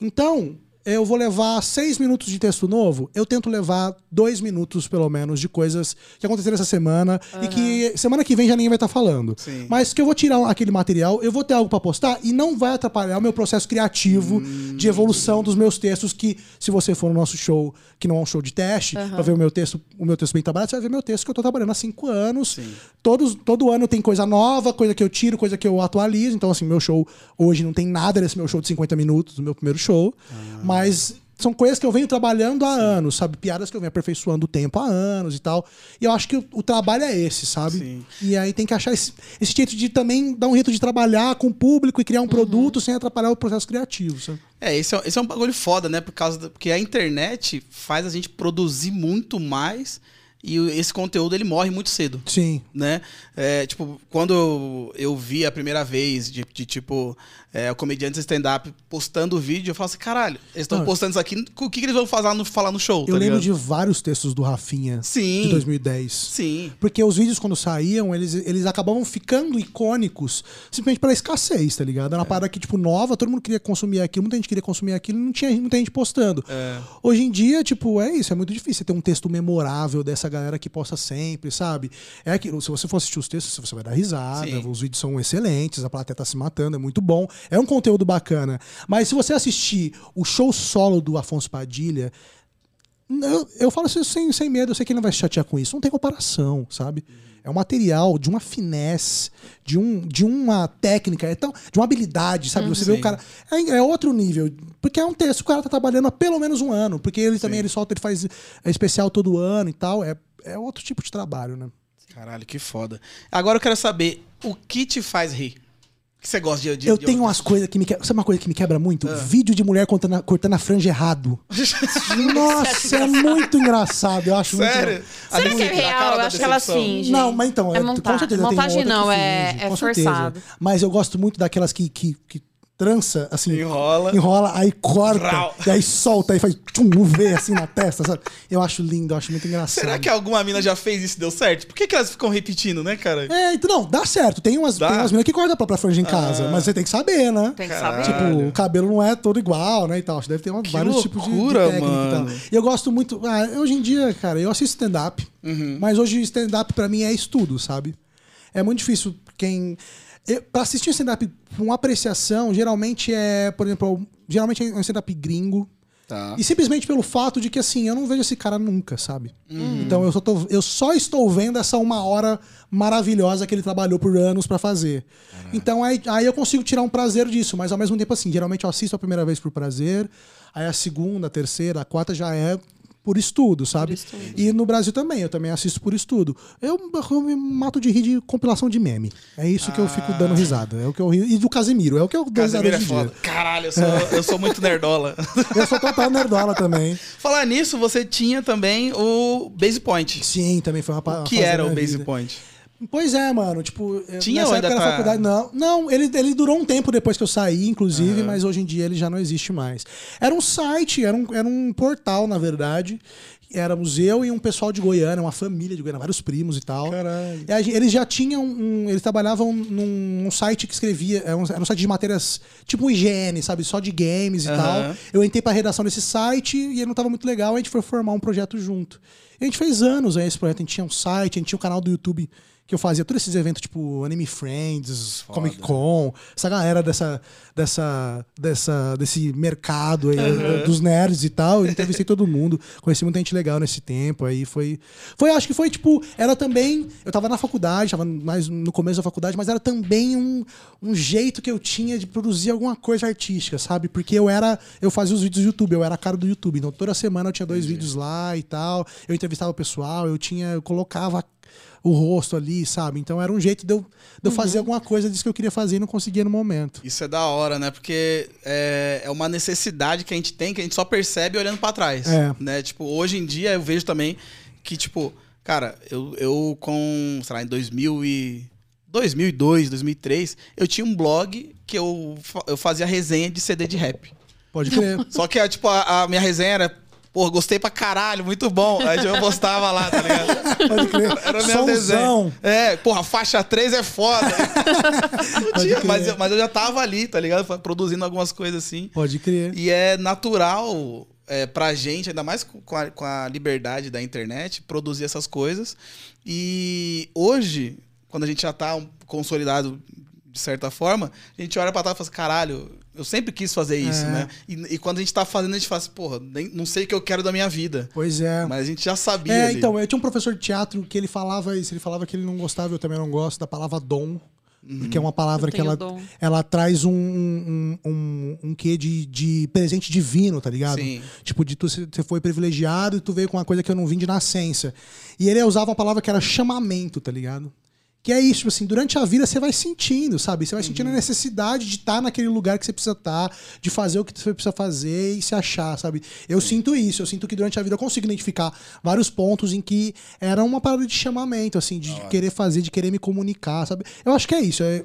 Então, eu vou levar seis minutos de texto novo, eu tento levar dois minutos, pelo menos, de coisas que aconteceram essa semana e que semana que vem já ninguém vai estar falando. Sim. Mas que eu vou tirar aquele material, eu vou ter algo pra postar e não vai atrapalhar o meu processo criativo de evolução dos meus textos. Que, se você for no nosso show, que não é um show de teste, pra ver o meu texto, o meu texto bem trabalhado, você vai ver meu texto que eu tô trabalhando há cinco anos. Todos, todo ano tem coisa nova, coisa que eu tiro, coisa que eu atualizo. Então, assim, meu show hoje não tem nada desse meu show de 50 minutos, do meu primeiro show. Mas são coisas que eu venho trabalhando há anos, sabe? Piadas que eu venho aperfeiçoando o tempo há anos e tal. E eu acho que o, o trabalho é esse, sabe? Sim. E aí tem que achar esse, esse jeito de também dar um jeito de trabalhar com o público e criar um produto sem atrapalhar o processo criativo, sabe? É, esse é, esse é um bagulho foda, né? Por causa da, porque a internet faz a gente produzir muito mais e esse conteúdo ele morre muito cedo. Sim. né? É, tipo, quando eu, eu vi a primeira vez de, de, tipo, é, o comediante stand-up postando vídeo, eu falo assim, caralho, eles estão Não. postando isso aqui, o que, que eles vão falar no, falar no show? Eu tá lembro ligado? de vários textos do Rafinha Sim. de 2010. Sim. Porque os vídeos, quando saíam, eles, eles acabavam ficando icônicos simplesmente pela escassez, tá ligado? Era uma parada que, tipo, nova, todo mundo queria consumir aquilo, muita gente queria consumir aquilo e não tinha muita gente postando. É. Hoje em dia, tipo, é isso, é muito difícil ter um texto memorável dessa galera que posta sempre, sabe? É aquilo, se você for assistir os textos, você vai dar risada, Sim. os vídeos são excelentes, a plateia tá se matando, é muito bom, é um conteúdo bacana. Mas se você assistir o show solo do Afonso Padilha, eu, eu falo isso sem, sem medo, eu sei que ele não vai se chatear com isso. Não tem comparação, sabe? É um material de uma finesse, de, um, de uma técnica, é tão, de uma habilidade, sabe? Você vê Sim. o cara. É, é outro nível. Porque é um texto, o cara tá trabalhando há pelo menos um ano. Porque ele também ele solta, ele faz é, especial todo ano e tal. É, é outro tipo de trabalho, né? Caralho, que foda. Agora eu quero saber o que te faz rir. O que você gosta de. de Eu de tenho umas coisas que me quebram. Sabe uma coisa que me quebra muito? Ah. Vídeo de mulher cortando a, cortando a franja errado. Nossa, é muito engraçado. Eu acho Sério? muito. Será que é real? Eu acho que ela finge. Não, mas então, É é, monta- com certeza tem montagem não, que é- finge, é com certeza. forçado. Mas eu gosto muito daquelas que, que, que trança, assim. Enrola. Enrola, aí corta, Vrau. e aí solta, aí faz tchum, um V assim na testa, sabe? Eu acho lindo, eu acho muito engraçado. Será que alguma mina já fez isso e deu certo? Por que, que elas ficam repetindo, né, cara? É, então, não, dá certo. Tem umas, Dá? tem umas meninas que cortam a própria franja em casa, Ah. mas você tem que saber, né? Tem que saber. Tipo, o cabelo não é todo igual, né? E tal. Acho que deve ter uma, Que vários tipos de, de loucura, técnica e tal. mano. E eu gosto muito. ah, hoje em dia, cara, eu assisto stand-up, Uhum. mas hoje stand-up pra mim é estudo, sabe? É muito difícil quem. Pra assistir um stand-up com apreciação, geralmente é, por exemplo, geralmente é um stand-up gringo. Tá. E simplesmente pelo fato de que, assim, eu não vejo esse cara nunca, sabe? Então eu só, tô- eu só estou vendo essa uma hora maravilhosa que ele trabalhou por anos pra fazer. Então aí, aí eu consigo tirar um prazer disso, mas ao mesmo tempo, assim, geralmente eu assisto a primeira vez por prazer, aí a segunda, a terceira, a quarta já é por estudo, sabe? estudo. E no Brasil também, eu também assisto por estudo. Eu, eu me mato de rir de compilação de meme. É isso que eu fico dando risada. É o que eu rio. E do Casemiro, é o que eu dou risada Casemiro é foda. dia. Caralho, eu sou, eu sou muito nerdola. Eu sou total nerdola também. Falar nisso, você tinha também o Base Point. Sim, também foi uma O que era o Base vida. Point? Pois é, mano. Tipo, eu- Tinha nessa época tá- faculdade. Não, não ele, ele durou um tempo depois que eu saí, inclusive, mas hoje em dia ele já não existe mais. Era um site, era um, era um portal, na verdade. Éramos eu e um pessoal de Goiânia, uma família de Goiânia, vários primos e tal. Caralho. E eles já tinham um. Eles trabalhavam num, num site que escrevia. Era um, era um site de matérias tipo IGN, sabe? Só de games e Aham. tal. Eu entrei pra redação desse site e ele não tava muito legal. A gente foi formar um projeto junto. E a gente fez anos aí esse projeto. A gente tinha um site, a gente tinha um canal do YouTube que eu fazia todos esses eventos, tipo Anime Friends, Comic Con, essa galera dessa, dessa, dessa, desse mercado aí, dos nerds e tal. Eu entrevistei todo mundo, conheci muita gente legal nesse tempo. Aí foi. Foi, acho que foi tipo. Era também. Eu tava na faculdade, tava mais no começo da faculdade, mas era também um, um jeito que eu tinha de produzir alguma coisa artística, sabe? Porque eu era. Eu fazia os vídeos do YouTube, eu era a cara do YouTube. Então toda semana eu tinha dois vídeos lá e tal. Eu entrevistava o pessoal, eu tinha. Eu colocava o rosto ali, sabe? Então era um jeito de eu, de eu fazer alguma coisa disso que eu queria fazer e não conseguia no momento. Isso é da hora, né? Porque é, é uma necessidade que a gente tem que a gente só percebe olhando pra trás. É. Né? Tipo, hoje em dia eu vejo também que, tipo, cara, eu, eu com, sei lá, em 2000 e... 2002, 2003, eu tinha um blog que eu, eu fazia resenha de CD de rap. Pode crer. Só que, tipo, a, a minha resenha era, pô, gostei pra caralho, muito bom. Aí eu postava lá, tá ligado? Pode crer. Era minha Somzão. desenho. É, porra, faixa 3 é foda. Tinha, mas, eu, mas eu já tava ali, tá ligado? Produzindo algumas coisas assim. Pode crer. E é natural é, pra gente, ainda mais com a, com a liberdade da internet, produzir essas coisas. E hoje, quando a gente já tá consolidado de certa forma, a gente olha pra trás e fala assim, caralho, eu sempre quis fazer isso, É. né? E, e quando a gente tá fazendo, a gente fala assim, porra, nem- não sei o que eu quero da minha vida. Pois é. Mas a gente já sabia. É, ali. então, eu tinha um professor de teatro que ele falava isso, ele falava que ele não gostava, eu também não gosto, da palavra dom. Porque é uma palavra que ela, dom. ela traz um, um, um, um quê de, de presente divino, tá ligado? Sim. Tipo, de tu você foi privilegiado e tu veio com uma coisa que eu não vim de nascença. E ele usava uma palavra que era chamamento, tá ligado? Que é isso, tipo assim, durante a vida você vai sentindo, sabe? Você vai sentindo Uhum. a necessidade de estar naquele lugar que você precisa estar, de fazer o que você precisa fazer e se achar, sabe? Eu sinto isso, eu sinto que durante a vida eu consigo identificar vários pontos em que era uma parada de chamamento, assim, de querer fazer, de querer me comunicar, sabe? Eu acho que é isso, é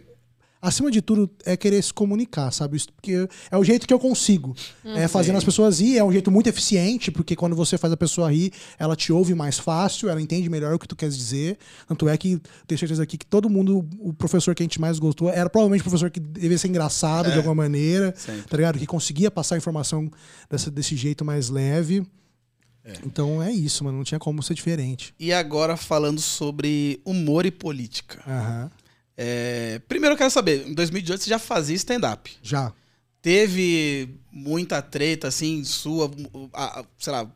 acima de tudo, é querer se comunicar, sabe? Isso Porque é o jeito que eu consigo. É fazendo as pessoas rir, é um jeito muito eficiente, porque quando você faz a pessoa rir, ela te ouve mais fácil, ela entende melhor o que tu quer dizer. Tanto é que tenho certeza aqui que todo mundo, o professor que a gente mais gostou, era provavelmente o professor que devia ser engraçado de alguma maneira, sempre. tá ligado? Que conseguia passar a informação dessa, desse jeito mais leve. Então é isso, mano. Não tinha como ser diferente. E agora falando sobre humor e política. Aham. É, primeiro eu quero saber, em 2018 você já fazia stand-up. Já. Teve muita treta, assim, sua, a- a- sei lá,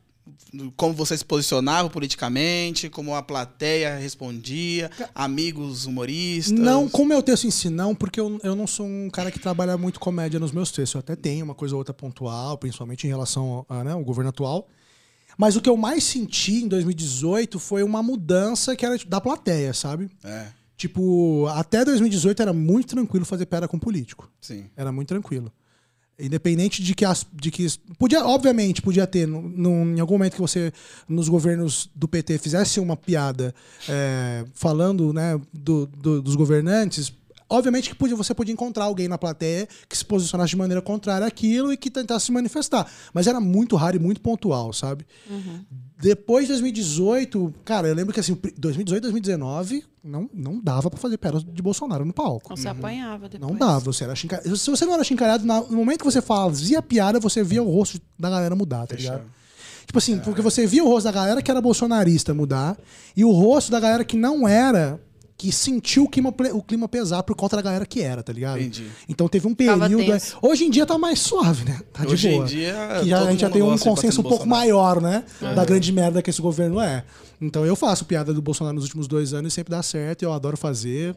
como você se posicionava politicamente, como a plateia respondia, amigos humoristas. Não, com o meu texto em si, não, porque eu, eu não sou um cara que trabalha muito comédia nos meus textos. Eu até tenho uma coisa ou outra pontual, principalmente em relação ao, né, ao governo atual. Mas o que eu mais senti em 2018 foi uma mudança que era da plateia, sabe? É, Tipo, até 2018 era muito tranquilo fazer piada com político. sim. Era muito tranquilo. Independente de que as. De que, podia, obviamente, podia ter, num- em algum momento que você, nos governos do PT, fizesse uma piada é, falando né, do- do- dos governantes. Obviamente que podia, você podia encontrar alguém na plateia que se posicionasse de maneira contrária àquilo e que tentasse se manifestar. Mas era muito raro e muito pontual, sabe? Depois de 2018, cara, eu lembro que assim, 2018, 2019, não, não dava pra fazer piada de Bolsonaro no palco. Você apanhava depois. Não dava, você era chincalhado. Se você não era chincalhado, no momento que você fazia piada, você via o rosto da galera mudar, tá ligado? Tipo assim, porque você via o rosto da galera que era bolsonarista mudar e o rosto da galera que não era, que sentiu o clima, o clima pesar por conta da galera que era, tá ligado? Entendi. Então teve um período. é. Hoje em dia tá mais suave, né? Tá de Hoje em boa. dia, que já, a gente já tem um de consenso um pouco maior, né? Da grande merda que esse governo é. Então eu faço piada do Bolsonaro nos últimos dois anos e sempre dá certo, eu adoro fazer.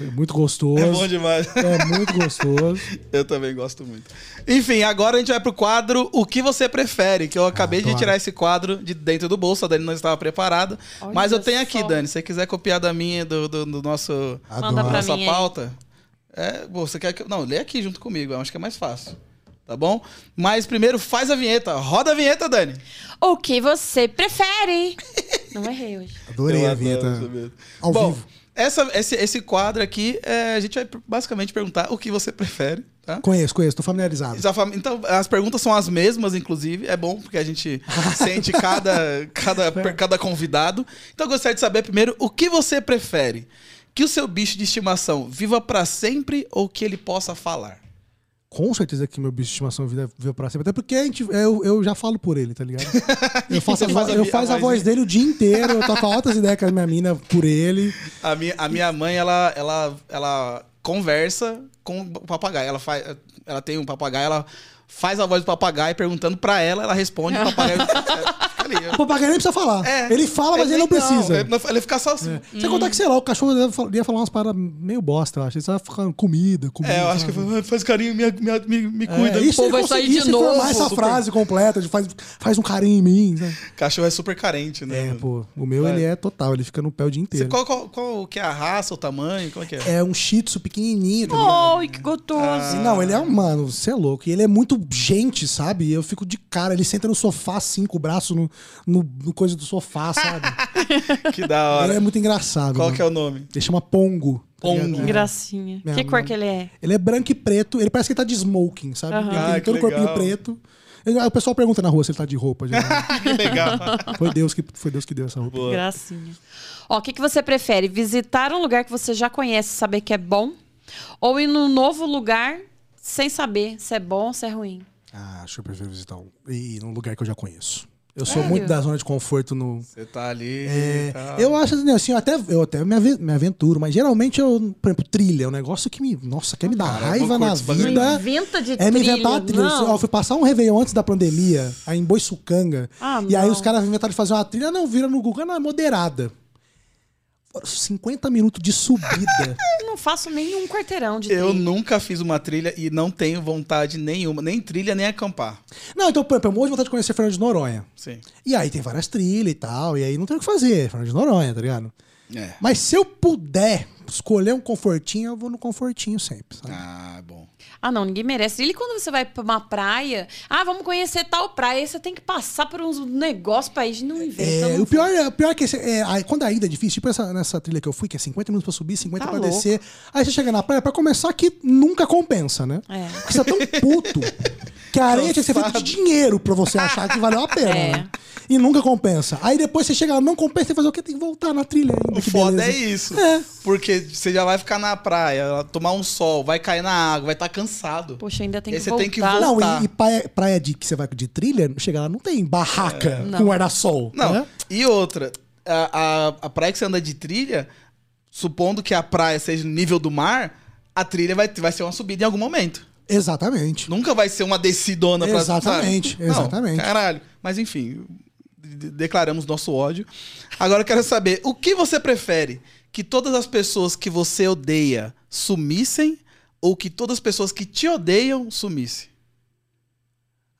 É muito gostoso. É bom demais. É muito gostoso. Eu também gosto muito. Enfim, agora a gente vai pro quadro O que você prefere? Que eu acabei de adoro. tirar esse quadro de dentro do bolso, a Dani não estava preparada. Olha Mas eu tenho aqui, só. Dani. Se você quiser copiar da minha, do, do, do nosso, Manda pra nossa mim pauta. É, bom, você quer que. eu- Não, lê aqui junto comigo, eu acho que é mais fácil. Tá bom? Mas primeiro faz a vinheta. Roda a vinheta, Dani. O que você prefere? Não errei hoje. Adorei Eu a vinheta. ao Bom, vivo. Essa, esse, esse quadro aqui, é, a gente vai basicamente perguntar o que você prefere, tá? Conheço, conheço, tô familiarizado. Então, as perguntas são as mesmas, inclusive. É bom, porque a gente sente cada, cada, per- cada convidado. Então, eu gostaria de saber primeiro o que você prefere: que o seu bicho de estimação viva pra sempre ou que ele possa falar? Com certeza que meu bicho de estimação vive pra sempre. Até porque a gente, eu, eu já falo por ele, tá ligado? Eu faço, a, faz a eu faço a a voz voz dele o dia inteiro, eu toco altas ideias com a minha mina por ele. A minha, a minha mãe, ela, ela, ela conversa com o papagaio. Ela, faz, ela tem um papagaio, ela faz a voz do papagaio perguntando pra ela, ela responde, o papagaio ali. O papagaio nem precisa falar. É. ele fala, mas ele não precisa. Ele, não- ele fica só assim. Você contar que, sei lá, o cachorro ia fal- ia falar umas paradas meio bosta, eu acho. Ele só ia falando comida, comida. É, eu acho que sabe? faz- faz carinho, me, me, me, me cuida. É, e se Pô, ele vai sair de formar novo, essa super. frase completa, de faz, faz um carinho em mim. Sabe? Cachorro é super carente, né? É, pô. O meu, Vai. ele é total. Ele fica no pé o dia Você- inteiro. qual, qual, qual que é a raça, o tamanho? Qual que é? É um shih tzu pequenininho, tá? Ai, que gostoso. Não, ele é um, mano, você é louco. E ele é muito gente, sabe? Eu fico de cara. Ele senta no sofá assim, com o braço no, no, no coisa do sofá, sabe? Que da ele é hora. muito engraçado. Qual mano. que é o nome? Ele chama Pongo. tá Pongo. É. Gracinha. Minha que cor que ele é? Ele é branco e preto. Ele parece que ele tá de smoking, sabe? Aham. Ele Ah, tem que todo o corpinho preto. O pessoal pergunta na rua se ele tá de roupa. Que legal. foi, Deus que, foi Deus que deu essa roupa. Boa. Gracinha. Ó, o que, que você prefere? Visitar um lugar que você já conhece e saber que é bom? Ou ir num novo lugar sem saber se é bom ou se é ruim? Ah, acho que eu prefiro visitar um. E num lugar que eu já conheço. Eu sou Sério? muito da zona de conforto no. Você tá ali. É, tá. eu acho assim, assim, eu até, eu até me, ave- me aventuro, mas geralmente eu, por exemplo, trilha, é um negócio que me, nossa, quer me dar Cara, raiva na vida. Inventa de É me inventar uma trilha. não. Eu fui passar um Réveillon antes da pandemia, aí em Boiçucanga. Ah, e aí os caras inventaram de fazer uma trilha, não, vira no Google, não, é moderada. Foram 50 minutos de subida. Eu não faço nenhum quarteirão de Eu trilha. nunca fiz uma trilha e não tenho vontade nenhuma, nem trilha, nem acampar. não, então, por exemplo, eu morro de vontade de conhecer Fernando de Noronha. Sim. E aí tem várias trilhas e tal, e aí não tem o que fazer, Fernando de Noronha, tá ligado? É. Mas se eu puder escolher um confortinho, eu vou no confortinho sempre, sabe? Ah, bom. Ah, não, ninguém merece. E quando você vai pra uma praia, ah, vamos conhecer tal praia, aí você tem que passar por uns negócios pra ir, não inventa. É, não o pior, é- o pior é que é, aí, quando a ida é difícil, tipo essa, nessa trilha que eu fui, que é 50 minutos pra subir, 50 Tá pra louco. descer. Aí você chega na praia, pra começar, que nunca compensa, né? É. Porque você é tão puto que a areia tinha que ser feita de dinheiro pra você achar que valeu a pena. É. né? E nunca compensa. Aí depois você chega lá, não compensa, tem que fazer o quê? Tem que voltar na trilha ainda. O que foda beleza. é isso. É. Porque você já vai ficar na praia, tomar um sol, vai cair na água, vai estar cansado. Poxa, ainda tem Aí que você voltar. tem que Não, voltar. e, e praia, praia de que você vai de trilha, chega lá, não tem barraca Não. com guarda-sol. Não, né? e outra, a, a, a praia que você anda de trilha, supondo que a praia seja no nível do mar, a trilha vai, vai ser uma subida em algum momento. Exatamente. Nunca vai ser uma descidona pra Exatamente, sabe? Não, exatamente. caralho. Mas enfim, de- declaramos nosso ódio. Agora eu quero saber, o que você prefere? Que todas as pessoas que você odeia sumissem ou que todas as pessoas que te odeiam sumissem?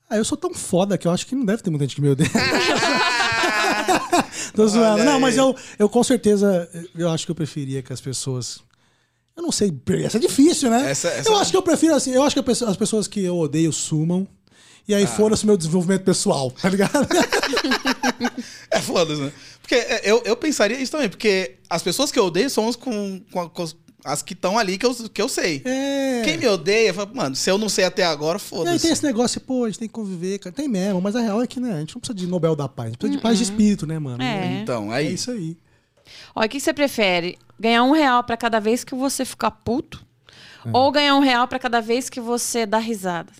Ah, eu sou tão foda que eu acho que não deve ter muita gente que me odeia. Tô zoando. Não, mas eu, eu com certeza, eu acho que eu preferia que as pessoas. Eu não sei, essa é difícil, né? Essa- essa- Eu acho que eu prefiro assim, eu acho que as pessoas que eu odeio sumam. E Ah. aí foda-se meu desenvolvimento pessoal, tá ligado? É foda-se, né? Porque é, eu, eu pensaria isso também, porque as pessoas que eu odeio são as, com, com com as, que estão ali que eu, que eu sei. É. Quem me odeia, fala, mano, se eu não sei até agora, E aí foda-se. tem esse negócio, pô, a gente tem que conviver, cara. Tem mesmo, mas a real é que, né, a gente não precisa de Nobel da Paz, a gente precisa de paz de espírito, né, mano? É. Então, É aí. isso aí. Olha, o que você prefere? Ganhar um real pra cada vez que você ficar puto? É. Ou ganhar um real pra cada vez que você dá risada?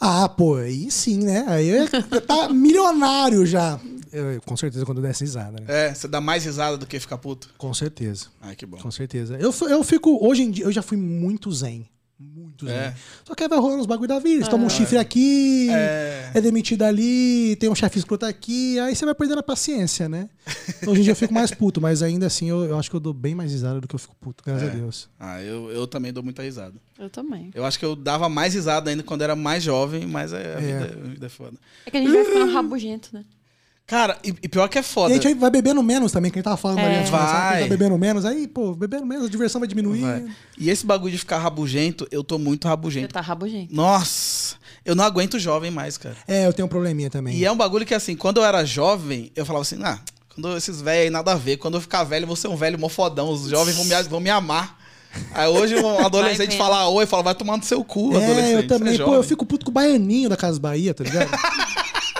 Ah, pô, aí sim, né? Aí eu ia tá milionário já. Eu- com certeza quando eu desse risada, né? É, você dá mais risada do que ficar puto? Com certeza. Ai, que bom. Com certeza. Eu, eu fico. Hoje em dia, eu já fui muito zen. Muito zen. É. Só que aí vai rolando os bagulho da vida. Você toma um chifre aqui, É. é. demitido ali, tem um chefe escroto aqui, aí você vai perdendo a paciência, né? Hoje em dia eu fico mais puto, mas ainda assim eu, eu acho que eu dou bem mais risada do que eu fico puto, graças É. a Deus. Ah, eu, eu também dou muita risada. Eu também. Eu acho que eu dava mais risada ainda quando era mais jovem, mas é, a, É. Vida, a vida é foda. É que a gente vai ficando rabugento, né? Cara, e, e pior que é E foda. a gente vai bebendo menos também, que a gente tava falando É. ali antes Vai. tá bebendo menos, aí, pô, bebendo menos, a diversão vai diminuir. Vai. E esse bagulho de ficar rabugento, eu tô muito Eu rabugento. tá rabugento. Nossa, eu não aguento jovem mais, cara. É, eu tenho um probleminha também. E é um bagulho que, assim, quando eu era jovem, eu falava assim, ah, quando esses velhos aí nada a ver, quando eu ficar velho, eu vou ser um velho mofodão, os jovens vão me, vão me amar. Aí hoje um adolescente fala oi, fala, vai tomar no seu cu, É, adolescente. eu você também. é pô, eu fico puto com o baianinho da Casa Bahia, tá ligado?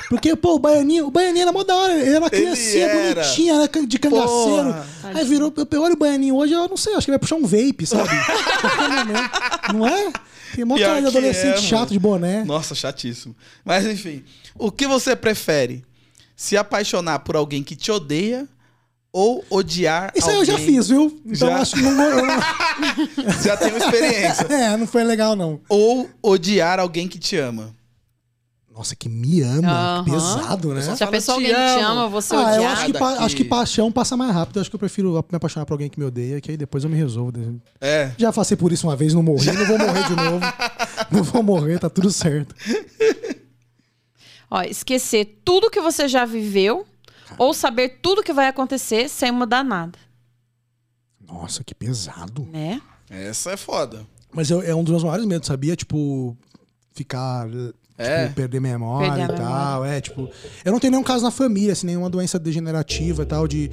Porque, pô, o baianinho, o baianinho era mó da hora. Ele era uma criancinha era. bonitinha, era de cangaceiro. Porra. Aí virou, eu olho o baianinho hoje, eu não sei, acho que ele vai puxar um vape, sabe? Não é? Tem mó Pior cara de adolescente é, chato de boné. Nossa, chatíssimo. Mas enfim, o que você prefere? Se apaixonar por alguém que te odeia ou odiar Isso aí eu alguém... já fiz, viu? Então Já? acho que não, Já tem uma experiência. É, não foi legal, não. ou odiar alguém que te ama. Nossa, que me ama. Que pesado, né? Já pensou "Te alguém que te amo". ama, você Ah, eu acho que, pa- acho que paixão passa mais rápido. Eu acho que eu prefiro me apaixonar por alguém que me odeia, que aí depois eu me resolvo. É. Já passei por isso uma vez, não morri, não vou morrer de novo. Não vou morrer, tá tudo certo. Ó, esquecer tudo que você já viveu ou saber tudo que vai acontecer sem mudar nada, Nossa, que pesado. né? Essa é foda. Mas eu- é um dos meus maiores medos, sabia? Tipo, ficar. É. Tipo, perder memória Perder a e tal. É, tipo. Eu não tenho nenhum caso na família, assim, nenhuma doença degenerativa e tal, de.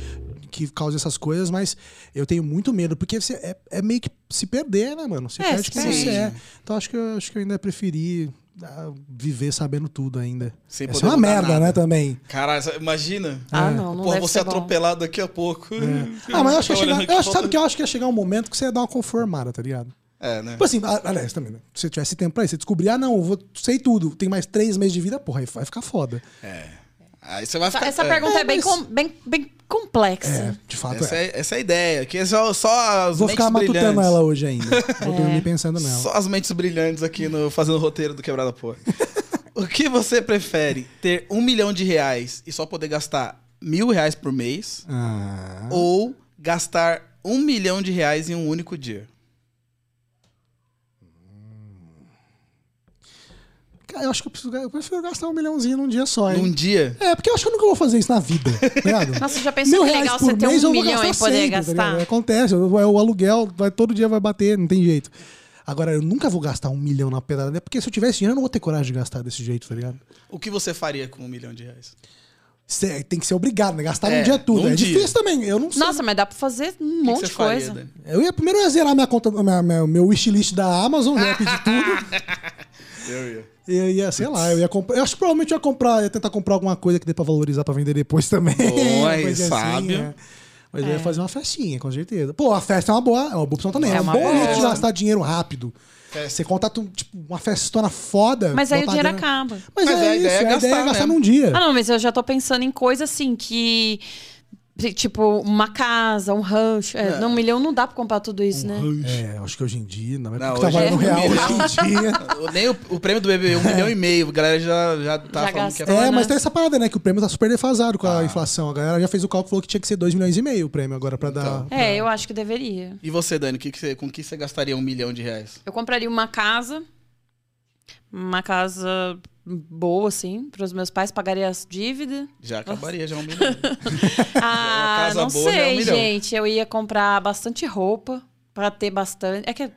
Que causa essas coisas, mas eu tenho muito medo, porque você é, é meio que se perder, né, mano? Você É, perde se quem perde. você é. Então acho que eu, acho que eu ainda preferi ah, viver sabendo tudo ainda. Sem Essa poder é uma mudar merda, nada. né, também. Caralho, imagina. Ah, não, não Porra, deve você ser bom. atropelado daqui a pouco. Ah, mas eu acho que chegar, eu acho, sabe que eu acho que ia chegar um momento que você ia dar uma conformada, tá ligado? É, né? Tipo assim, aliás, também, né? Se você tivesse tempo pra isso, você descobrir, ah, não, eu vou, sei tudo, tem mais três meses de vida, porra, aí vai ficar foda. É. Aí você vai Essa, ficar... essa é. pergunta é, É, bem, mas- com- bem, bem complexa. É, de fato Essa é. é, essa é a ideia. Que é só, só as Vou ficar matutando brilhantes. ela hoje ainda. Vou É. dormir pensando nela. Só as mentes brilhantes aqui no fazendo o roteiro do Quebrada Porra. o que você prefere? Ter um milhão de reais e só poder gastar mil reais por mês? Ah. Ou gastar um milhão de reais em um único dia? Eu acho que eu, preciso, eu prefiro gastar um milhãozinho num dia só, hein? Num dia? É, porque eu acho que eu nunca vou fazer isso na vida, tá? Nossa, já pensou Mil que reais legal por você ter um milhão e poder sempre, tá gastar? ligado? Acontece, o, o aluguel vai, todo dia vai bater, não tem jeito. Agora, eu nunca vou gastar um milhão na pedada, né? porque se eu tivesse dinheiro, eu não vou ter coragem de gastar desse jeito, tá ligado? O que você faria com um milhão de reais? Cê tem que ser obrigado, né? Gastar É, num dia tudo. num É dia. difícil também. Eu não sei. Nossa, mas dá pra fazer um que monte que de faria, coisa. Dani? Eu ia primeiro ia zerar minha conta, minha, minha- meu wishlist da Amazon, ia pedir tudo. Eu ia. Eu ia, sei lá, eu ia comprar. Eu acho que provavelmente eu ia comprar, ia tentar comprar alguma coisa que dê pra valorizar pra vender depois também. Boa, sábio. né? Mas eu ia fazer uma festinha, com certeza. Pô, a festa é uma boa, é uma boa opção também. É, É um uma bom boa. jeito de gastar dinheiro rápido. Você contrata um, tipo, uma festona foda. Mas aí o dinheiro grana- acaba. Mas, Mas é a isso, ideia é a ideia é gastar gastar mesmo. num dia. Ah, não, mas eu já tô pensando em coisa assim que. Tipo, uma casa, um rancho. É, Um milhão não dá pra comprar tudo isso, né? É, acho que hoje em dia, não é Não, porque tá hoje valendo é um real milhão. hoje em dia. Nem o, o prêmio do BBB, um milhão e meio. A galera já, já tá Já falando que é gastou. É, né? mas tem essa parada, né? Que o prêmio tá super defasado com a Ah. inflação. A galera já fez o cálculo falou que tinha que ser 2 milhões e meio o prêmio agora pra dar. É, eu acho que deveria. E você, Dani, que que você- com que você gastaria um milhão de reais? Eu compraria uma casa. Uma casa boa, assim, pros meus pais, pagaria as dívidas. Já acabaria, já um milhão. Ah, casa não boa já é um sei, gente. Eu ia comprar bastante roupa pra ter bastante. É que,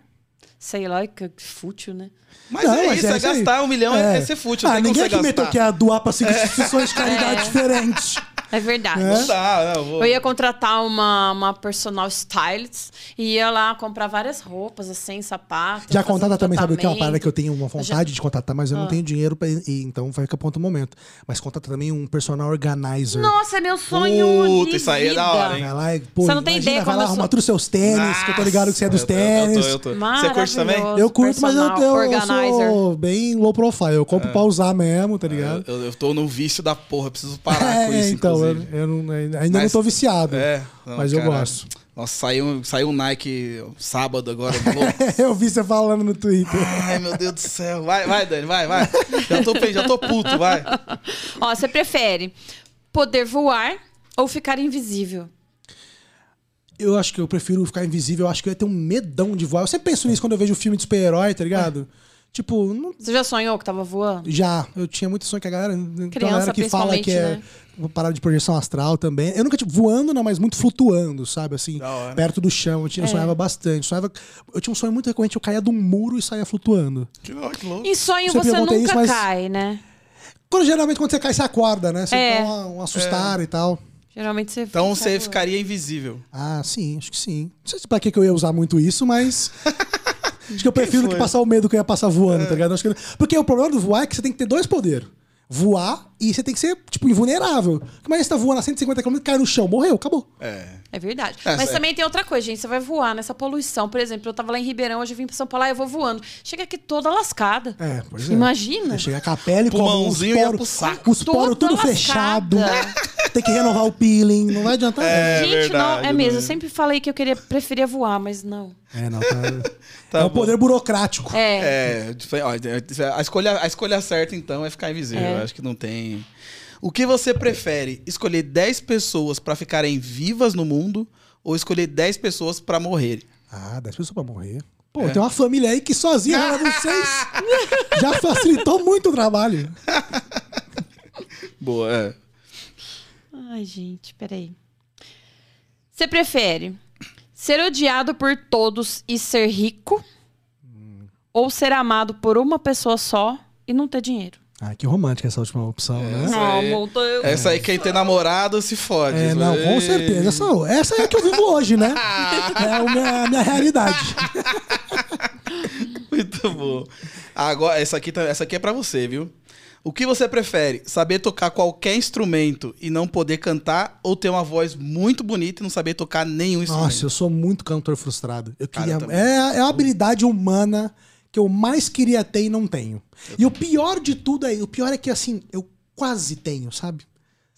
sei lá, que fútil, né? Mas Não, é mas isso, é é, aí. gastar um milhão, é, é ser fútil. Ah, ninguém aqui meteu que ia doar pra cinco instituições de caridade É. diferentes. É verdade. É? Não dá, não, vou... Eu ia contratar uma, uma personal stylist e ia lá comprar várias roupas, assim, sapatos. Já fazer um também, sabe o que é uma parada que eu tenho uma vontade de contratar, mas eu não Ah. tenho dinheiro pra ir, e então vai ficar pra outro momento. Mas contrata também um personal organizer. Nossa, é meu sonho Puta, isso aí é da hora, hein? Vai lá pô, Você não tem imagina, ideia vai como lá eu sou- os seus tênis, que eu tô ligado que você é dos Eu tô- eu tênis. tô- eu tô- Você curte também? Eu curto, mas eu, Personal eu, eu organizer. sou bem low profile. Eu compro pra usar mesmo, tá ligado? Eu, eu tô no vício da porra, preciso parar com É, isso, então, eu, eu não- ainda não Mas- tô viciado. É, não, mas eu cara. gosto. Nossa, saiu, saiu um Nike sábado agora. louco. eu vi você falando no Twitter. Ai, meu Deus do céu. Vai, vai, Dani, vai, vai. Já tô, já tô puto, vai. Ó, você prefere poder voar ou ficar invisível? Eu acho que eu prefiro ficar invisível. Eu acho que eu ia ter um medão de voar. Eu sempre penso nisso quando eu vejo filme de super-herói, tá ligado? Tipo, não- Você já sonhou que tava voando? já. Eu tinha muito sonho que a galera. Criança, galera que fala que é uma parada de projeção astral também. Eu nunca, tipo, voando, não, mas muito flutuando, sabe? Assim, perto do chão. Eu, tinha, É. sonhava bastante. Sonhava, eu tinha um sonho muito recorrente, eu caía de um muro e saía flutuando. Que louco. Em sonho Você você nunca isso, mas- cai, né? Quando geralmente quando você cai, você acorda, né? Você É. dá um assustar e tal. Geralmente você Então fica você voando. ficaria invisível. Ah, sim, acho que sim. Não sei pra que que eu ia usar muito isso, mas. acho que eu prefiro do que passar o medo que eu ia passar voando, tá ligado? Acho que- Porque o problema do voar é que você tem que ter dois poderes. Voar e você tem que ser, tipo, invulnerável. Mas você tá voando a 150 km, cai no chão, morreu, acabou. É. É verdade. É, Mas é. também tem outra coisa, gente. Você vai voar nessa poluição. Por exemplo, eu tava lá em Ribeirão, hoje eu vim pra São Paulo, aí eu vou voando. Chega aqui toda lascada. É, pois é. Imagina. Chega com a pele com os poros, pro saco. os poros tudo lascada. fechado. tem que renovar o peeling, não vai adiantar É. Gente, verdade, não, é mesmo. né? Eu sempre falei que eu queria, preferia voar, mas não. É, não, tá. Tá é o bom. poder burocrático. É. É, a escolha, a escolha certa, então, é ficar invisível. É. Eu acho que não tem. O que você prefere? Escolher 10 pessoas pra ficarem vivas no mundo ou escolher 10 pessoas pra morrer? Ah, 10 pessoas pra morrer. Pô, É. tem uma família aí que sozinha era vocês. Já facilitou muito o trabalho. Boa, é. Ai, gente, peraí. Você prefere ser odiado por todos e ser rico? Ou ser amado por uma pessoa só e não ter dinheiro? Ah, que romântica essa última opção, né? Essa Não, aí- amor, eu- Essa aí, quem tem namorado se fode. É, não, com certeza. Essa, essa é a que eu vivo hoje, né? É a minha, a minha realidade. Muito bom. Agora, essa aqui, tá- essa aqui é pra você, viu? O que você prefere? Saber tocar qualquer instrumento e não poder cantar ou ter uma voz muito bonita e não saber tocar nenhum instrumento? Nossa, eu sou muito cantor frustrado. Eu Cara, queria. eu também. é, é a habilidade humana que eu mais queria ter e não tenho. E o pior de tudo é, o pior é que assim, eu quase tenho, sabe?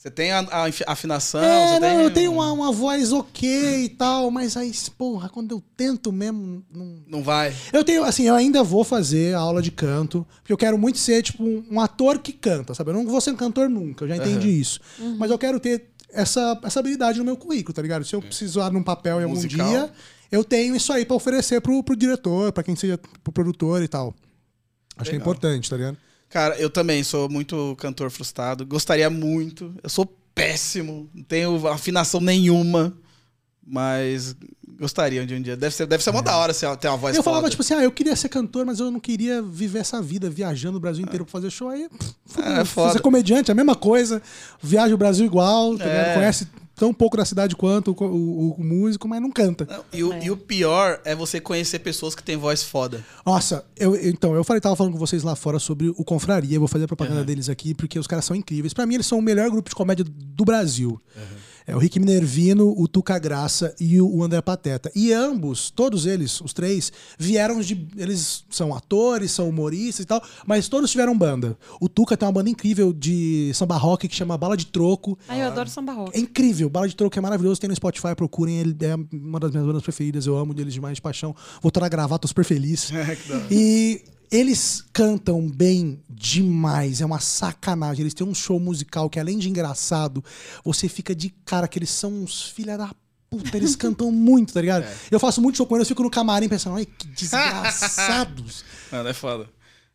Você tem a, a afinação? É, você não, tem... eu tenho uma, uma voz ok e tal, mas aí, porra, quando eu tento mesmo. Não... Não vai. Eu tenho, assim, eu ainda vou fazer aula de canto, porque eu quero muito ser, tipo, um, um ator que canta, sabe? Eu não vou ser um cantor nunca, eu já entendi isso. Mas eu quero ter essa, essa habilidade no meu currículo, tá ligado? Se eu precisar num papel em algum Musical. dia, eu tenho isso aí pra oferecer pro, pro diretor, pra quem seja pro produtor e tal. Acho que é Legal. importante, tá ligado? Cara, eu também sou muito cantor frustrado. Gostaria muito. Eu sou péssimo. Não tenho afinação nenhuma. Mas gostaria de um dia. Deve ser, deve ser uma da hora você ter uma voz eu falava, foda. tipo assim, ah, eu queria ser cantor, mas eu não queria viver essa vida viajando o Brasil inteiro pra fazer show. Aí, pff, fudeu. É, foda. Ser comediante, é a mesma coisa. Viaja o Brasil igual, tá É. conhece tão pouco da cidade quanto o, o- o músico, mas não canta. Não, e, o, e o pior é você conhecer pessoas que têm voz foda. Nossa, eu, então, eu falei, tava falando com vocês lá fora sobre o Confraria, eu vou fazer a propaganda deles aqui, porque os caras são incríveis. Pra mim, eles são o melhor grupo de comédia do Brasil. É o Rick Minervino, o Tuca Graça e o André Pateta. E ambos, todos eles, os três, vieram de. Eles são atores, são humoristas e tal, mas todos tiveram banda. O Tuca tem uma banda incrível de samba rock que chama Bala de Troco. Ai, eu adoro samba rock. É incrível, Bala de Troco é maravilhoso, tem no Spotify, procurem, ele é uma das minhas bandas preferidas, eu amo deles demais de paixão. Voltaram a gravar, tô super feliz. e eles cantam bem demais, é uma sacanagem. Eles têm um show musical que além de engraçado, você fica de cara que eles são uns filha da puta, eles cantam muito, tá ligado? Eu faço muito show com eles, eu fico no camarim pensando, ai, que desgraçados. Mano, é foda.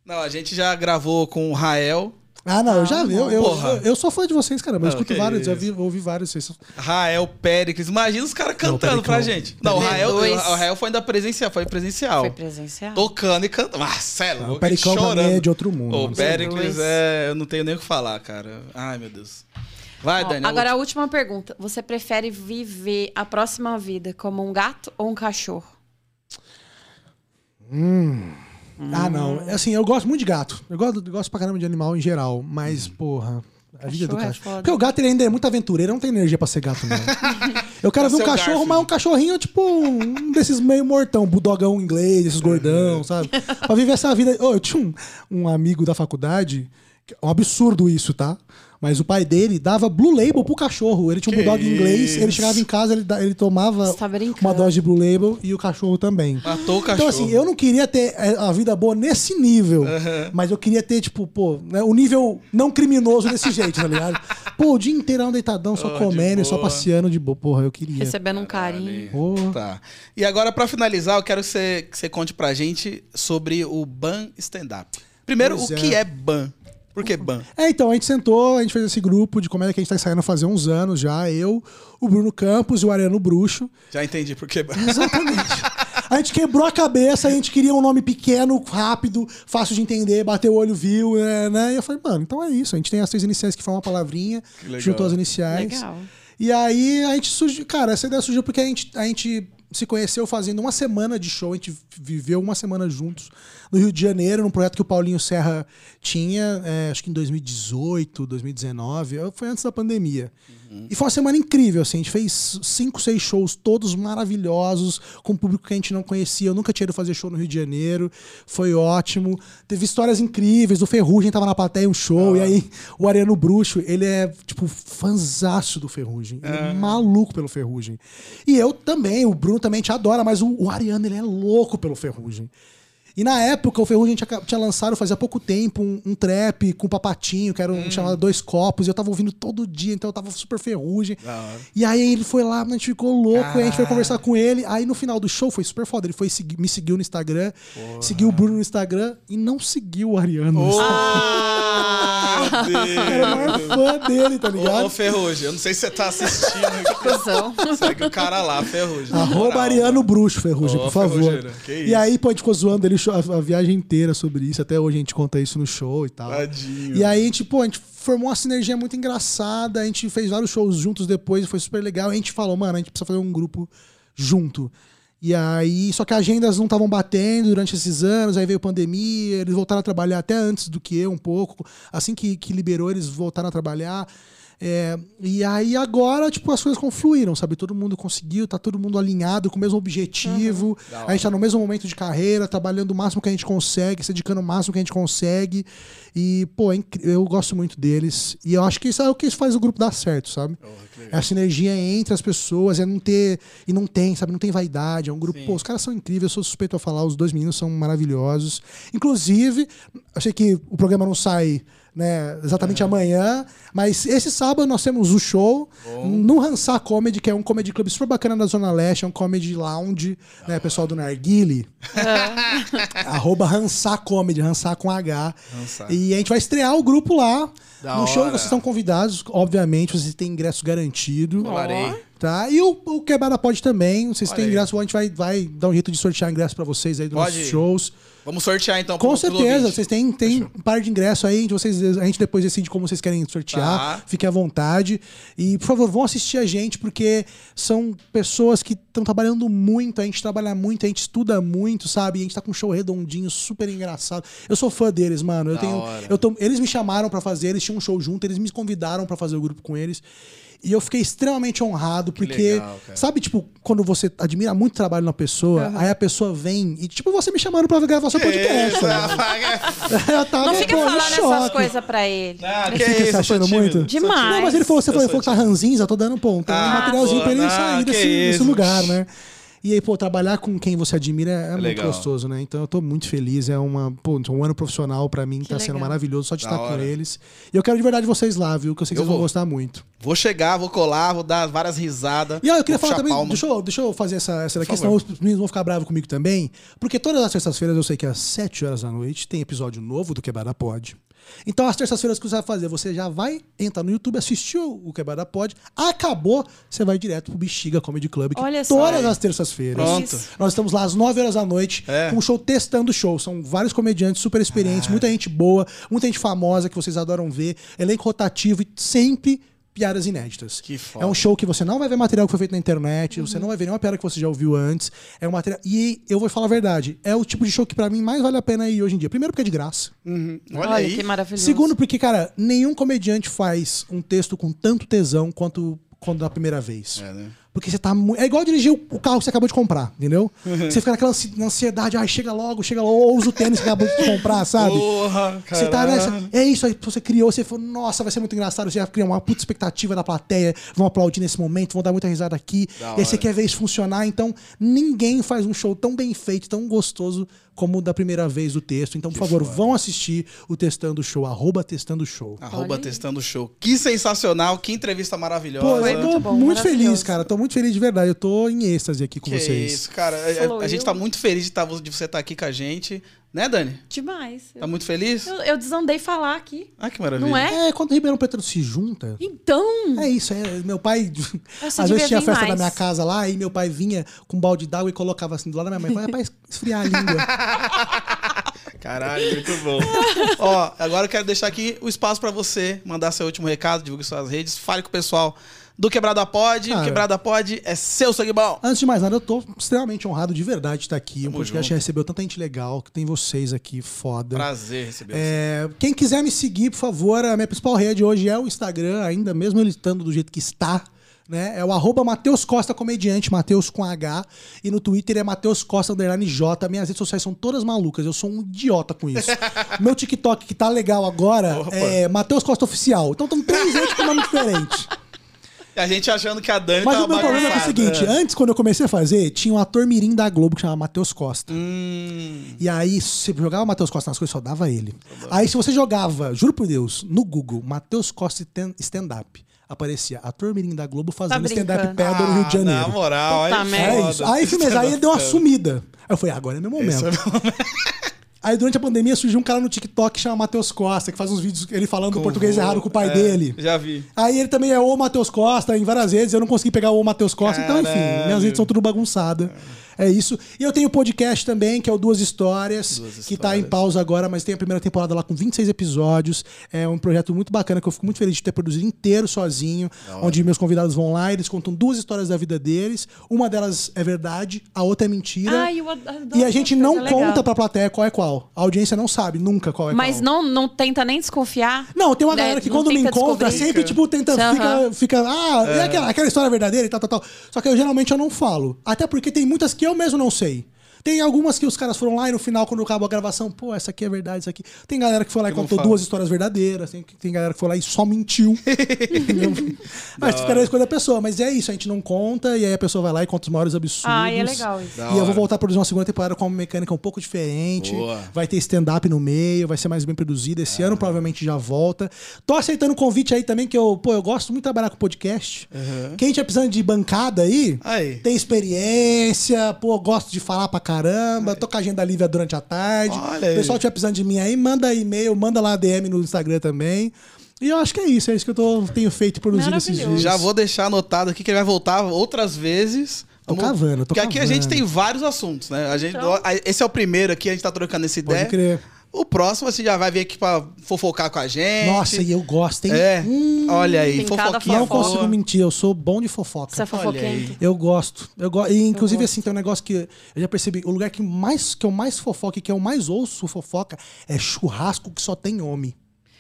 Não, a gente já gravou com o Rael. Ah, não, eu já vi. Eu, eu, eu, eu sou fã de vocês, cara. Mas escuto vários, já vi, ouvi vários. Vocês são- Rael Péricles. Imagina os caras Não, cantando pra gente. Não, o Rael, Dois. o Rael foi ainda presencial, foi presencial. Foi presencial. Tocando e cantando. Marcelo, Ah, o Pericão também é de outro mundo. O Dois. é. Eu não tenho nem o que falar, cara. Ai, meu Deus. Vai, Ó, Dani. a agora a última pergunta. Você prefere viver a próxima vida como um gato ou um cachorro? Ah, não. Assim, eu gosto muito de gato. Eu gosto, eu gosto pra caramba de animal em geral. Mas, porra. A vida do Cachorro é cachorro. foda. Porque o gato ele ainda é muito aventureiro, não tem energia pra ser gato, não. Eu quero ver um cachorro, Garfield. mas um cachorrinho, tipo, um desses meio mortão, budogão inglês, esses gordão, sabe? Pra viver essa vida. Ô, eu tinha um, um amigo da faculdade, é um absurdo isso, tá? Mas o pai dele dava Blue Label pro cachorro. Ele tinha um Que bulldog inglês, ele chegava em casa, ele, ele tomava tá uma dose de Blue Label e o cachorro também. Matou o cachorro. Então, assim, eu não queria ter é, a vida boa nesse nível. Mas eu queria ter, tipo, pô, né, o nível não criminoso desse jeito, tá ligado? Pô, o dia inteirão deitadão, só Oh, de comendo, só passeando de boa. Porra, eu queria. Recebendo um carinho. Tá. E agora, pra finalizar, eu quero que você, que você conte pra gente sobre o BAN Stand-Up. Primeiro, Pois o é. que é BAN? Por que BAN? É, então, a gente sentou, a gente fez esse grupo de comédia que a gente tá ensaiando fazer uns anos já. Eu, o Bruno Campos e o Ariano Bruxo. Já entendi por que BAN. Exatamente. A gente quebrou a cabeça, a gente queria um nome pequeno, rápido, fácil de entender, bateu o olho, viu, né, né? E eu falei, mano, então é isso. A gente tem as três iniciais que formam uma palavrinha, Que legal. juntou as iniciais. Legal. E aí a gente surgiu. Cara, essa ideia surgiu porque a gente, a gente se conheceu fazendo uma semana de show, a gente viveu uma semana juntos no Rio de Janeiro, num projeto que o Paulinho Serra tinha, é, acho que em 2018, 2019, foi antes da pandemia. E foi uma semana incrível, assim, a gente fez cinco, seis shows, todos maravilhosos, com um público que a gente não conhecia. Eu nunca tinha ido fazer show no Rio de Janeiro, foi ótimo. Teve histórias incríveis, o Ferrugem tava na plateia um show, e aí o Ariano Bruxo, ele é, tipo, fanzaço do Ferrugem. Ele é maluco pelo Ferrugem. E eu também, o Bruno também te adora, mas o, o Ariano, ele é louco pelo Ferrugem. E na época, o Ferrugem tinha, tinha lançado fazia pouco tempo um, um trap com Papatinho, que era um chamado Dois Copos, e eu tava ouvindo todo dia, então eu tava super ferrugem. Hora. E aí ele foi lá, a gente ficou louco, e a gente foi conversar com ele. Aí no final do show foi super foda. Ele foi me seguiu no Instagram, seguiu o Bruno no Instagram e não seguiu o Ariano. no Oh, meu Era o maior Deus. fã dele, tá Ô, ligado? ô, Ferrugem, eu não sei se você tá assistindo aqui. Cusão. Segue o cara lá, Ferrugem. Arroba moral, Ariano mano. Bruxo, Ferrugem, Ô, por favor. E aí, pô, a gente ficou zoando ele a, a viagem inteira sobre isso. Até hoje a gente conta isso no show e tal. Tadinho. E aí, a gente, pô, a gente formou uma sinergia muito engraçada. A gente fez vários shows juntos depois, foi super legal. A gente falou, mano, a gente precisa fazer um grupo junto. E aí, só que agendas não estavam batendo durante esses anos, aí veio pandemia, eles voltaram a trabalhar até antes do que eu, um pouco. Assim que, que liberou, eles voltaram a trabalhar. É, e aí agora, tipo, as coisas confluíram, sabe? Todo mundo conseguiu, tá todo mundo alinhado com o mesmo objetivo. Da A gente tá no mesmo momento de carreira, trabalhando o máximo que a gente consegue, se dedicando o máximo que a gente consegue. E, pô, é eu gosto muito deles. E eu acho que isso é o que faz o grupo dar certo, sabe? Que É a sinergia entre as pessoas, é não ter. E não tem, sabe? Não tem vaidade. É um grupo. Sim. Pô, os caras são incríveis, eu sou suspeito a falar, os dois meninos são maravilhosos. Inclusive, sei que o programa não sai. Né, exatamente É. amanhã, mas esse sábado nós temos o show no Hansar Comedy, que é um comedy club super bacana da Zona Leste, é um comedy lounge, né, pessoal do Narguile. Arroba Hansar Comedy, Hansar com H. Hansar. E a gente vai estrear o grupo lá. Da no show hora. vocês estão convidados, obviamente, vocês têm ingresso garantido. Colarei. Tá? E o, o Quebrada pode também. Vocês Olha têm ingresso, a gente vai, vai dar um jeito de sortear ingresso pra vocês aí dos Pode. nossos shows. Vamos sortear então. Com pro- certeza, vocês têm, têm um par de ingresso aí, vocês, a gente depois decide como vocês querem sortear. Tá. Fiquem à vontade. E, por favor, vão assistir a gente, porque são pessoas que estão trabalhando muito, a gente trabalha muito, a gente estuda muito, sabe? E a gente tá com um show redondinho, super engraçado. Eu sou fã deles, mano. Eu Da tenho. hora. Eu tô- eles me chamaram pra fazer, eles tinham um show junto, eles me convidaram pra fazer o grupo com eles. E eu fiquei extremamente honrado, porque, legal, sabe, tipo, quando você admira muito o trabalho na pessoa, aí a pessoa vem e, tipo, você me chamando pra gravar seu podcast. Isso, ligado? rapaz. Eu tava, Não fica pô, falando essas coisas pra ele. Ah, que Fica se isso, achando muito? Demais. Não, mas ele falou, você falou, falou que tá ranzinza, tô dando tem um Ah, materialzinho pô, pra ele não, sair desse, desse lugar, né? E aí, pô, trabalhar com quem você admira é, muito legal. gostoso, né? Então eu tô muito feliz. É uma, pô, um ano profissional pra mim, tá sendo legal. maravilhoso só de Da estar com hora. eles. E eu quero de verdade vocês lá, viu? Que eu sei que Eu vocês vão vou. gostar muito. Vou chegar, vou colar, vou dar várias risadas. E ó, eu queria falar também, palma. deixa eu, deixa eu fazer essa, essa daqui, senão os meninos vão ficar bravos comigo também. Porque todas as terças-feiras eu sei que às 7 horas da noite tem episódio novo do Quebrada Pod. Então, as terças-feiras que você vai fazer, você já vai entrar no YouTube, assistir o Quebrada Pod. Acabou, você vai direto pro Bexiga Comedy Club, que Olha só. todas as terças-feiras. Pronto. Nós estamos lá às 9 horas da noite, É. com um show testando o show. São vários comediantes super experientes, muita gente boa, muita gente famosa que vocês adoram ver, elenco rotativo e sempre piadas inéditas. Que foda. É um show que você não vai ver material que foi feito na internet, você não vai ver nenhuma piada que você já ouviu antes. É um material. E eu vou falar a verdade, é o tipo de show que pra mim mais vale a pena ir hoje em dia. Primeiro porque é de graça. Uhum. Olha, Olha, aí. que maravilhoso. Segundo, porque, cara, nenhum comediante faz um texto com tanto tesão quanto quando da primeira vez. É, né? Porque você tá. mu- É igual dirigir o carro que você acabou de comprar, entendeu? Você fica naquela ansi- na ansiedade, ai, chega logo, chega logo, ou usa o tênis que acabou de comprar, sabe? Porra, Você tá nessa. É isso aí, você criou, você falou, nossa, vai ser muito engraçado. Você já criou uma puta expectativa da plateia, vão aplaudir nesse momento, vão dar muita risada aqui. Da e aí você quer ver isso funcionar. Então, ninguém faz um show tão bem feito, tão gostoso como o da primeira vez do texto. Então, por favor, vão assistir o Testando Show, arroba Testando Show. Arroba testando show. Que sensacional, que entrevista maravilhosa. Pô, eu tô muito bom, muito feliz, cara. Tô muito feliz de verdade. Eu tô em êxtase aqui com que vocês. isso, cara. A- Falou A, a gente eu. tá muito feliz de, tá- de você estar aqui com a gente. Né, Dani? Demais. Tá muito feliz? Eu, eu desandei falar aqui. Ah, que maravilha. Não é? É, quando o Ribeirão Preto se junta. Então. É isso, é. Meu pai. Eu Às vezes tinha festa mais. na minha casa lá e meu pai vinha com um balde d'água e colocava assim do lado da minha mãe. Falei, é pra esfriar a língua. Caralho, muito bom. Ó, agora eu quero deixar aqui o espaço pra você mandar seu último recado, divulgue suas redes, fale com o pessoal do Quebrada Pod. Cara. Quebrada Pod é seu sangue bom. Antes de mais nada, eu tô extremamente honrado de verdade de estar aqui. Um Tamo podcast junto. recebeu tanta gente legal, que tem vocês aqui, foda. Prazer receber. É, quem quiser me seguir, por favor, a minha principal rede hoje é o Instagram, ainda mesmo ele estando do jeito que está. Né? É o arroba Matheus Costa Comediante, Matheus com H. E no Twitter é Matheus Costa Underline J. Minhas redes sociais são todas malucas. Eu sou um idiota com isso. Meu TikTok, que tá legal agora, Opa. é Matheus Costa Oficial. Então estão três vezes com nome diferente. E a gente achando que a Dani Mas tá o meu problema é, é o seguinte: antes, quando eu comecei a fazer, tinha um ator mirim da Globo que chamava Matheus Costa. Hum, E aí, se você jogava Matheus Costa nas coisas, só dava ele. Aí, se você jogava, juro por Deus, no Google, Matheus Costa stand-up, aparecia ator mirim da Globo fazendo Tá stand-up pedra no Rio de Ah, Janeiro. Na moral, Puta aí. É foda. isso. Aí, firmeza, aí ele deu uma sumida. Aí eu falei, ah, agora é meu momento. Esse é meu momento. Aí, durante a pandemia, surgiu um cara no TikTok que chama Matheus Costa, que faz uns vídeos ele falando Com português errado com o pai é, dele. Já vi. Aí ele também é o Matheus Costa em várias vezes. Eu não consegui pegar o Matheus Costa. Então, enfim, Caralho. minhas redes são tudo bagunçadas. É isso. E eu tenho podcast também, que é o Duas Histórias, Duas que tá em Histórias. pausa agora, mas tem a primeira temporada lá com 26 episódios. É um projeto muito bacana que eu fico muito feliz de ter produzido inteiro sozinho, onde meus convidados vão lá, eles contam duas histórias da vida deles. Uma delas é verdade, a outra é mentira. Ai, eu adoro e a gente não legal. conta pra plateia qual é qual. A audiência não sabe nunca qual é Mas qual. não, não tenta nem desconfiar. Não, tem uma né? galera que quando me encontra descobrir. sempre, tipo, tenta, Aham. fica, fica, ah, é. aquela, aquela história verdadeira e tal, tal, tal. Só que eu geralmente eu não falo. Até porque tem muitas que eu mesmo não sei. Tem algumas que os caras foram lá e no final, quando acabou a gravação, pô, essa aqui é verdade, isso aqui. Tem galera que foi lá e contou duas histórias verdadeiras, tem, tem galera que foi lá e só mentiu. Entendeu? mas fica na escolha da pessoa. Mas é isso, a gente não conta, e aí a pessoa vai lá e conta os maiores absurdos. Ah, é legal isso. Da E eu vou voltar a produzir uma segunda temporada com uma mecânica um pouco diferente. Boa. Vai ter stand-up no meio, vai ser mais bem produzido. Esse ano provavelmente já volta. Tô aceitando o convite aí também, que eu, pô, eu gosto muito de trabalhar com podcast. Quem tiver precisando de bancada aí, Aí. tem experiência, pô, gosto de falar pra caramba, tô com a agenda livre durante a tarde. Olha. O pessoal tiver precisando de mim aí, manda e-mail, manda lá DM no Instagram também. E eu acho que é isso, é isso que eu tô, tenho feito produzido esses dias. Já vou deixar anotado aqui que ele vai voltar outras vezes. Tô cavando, tô Porque aqui a cavando. gente tem vários assuntos, né? A gente, Então. Esse é o primeiro aqui, a gente tá trocando essa Pode ideia. crer. O próximo você já vai vir aqui pra fofocar com a gente. Nossa, e eu gosto, hein? É. Hum, Olha aí, fofoquinha. não consigo mentir, eu sou bom de fofoca. Você é fofoquento. Eu gosto. Eu gosto. E, inclusive, gosto. assim, tem um negócio que eu já percebi. O lugar que, mais, que eu mais fofoco e que eu mais ouço fofoca é churrasco que só tem homem.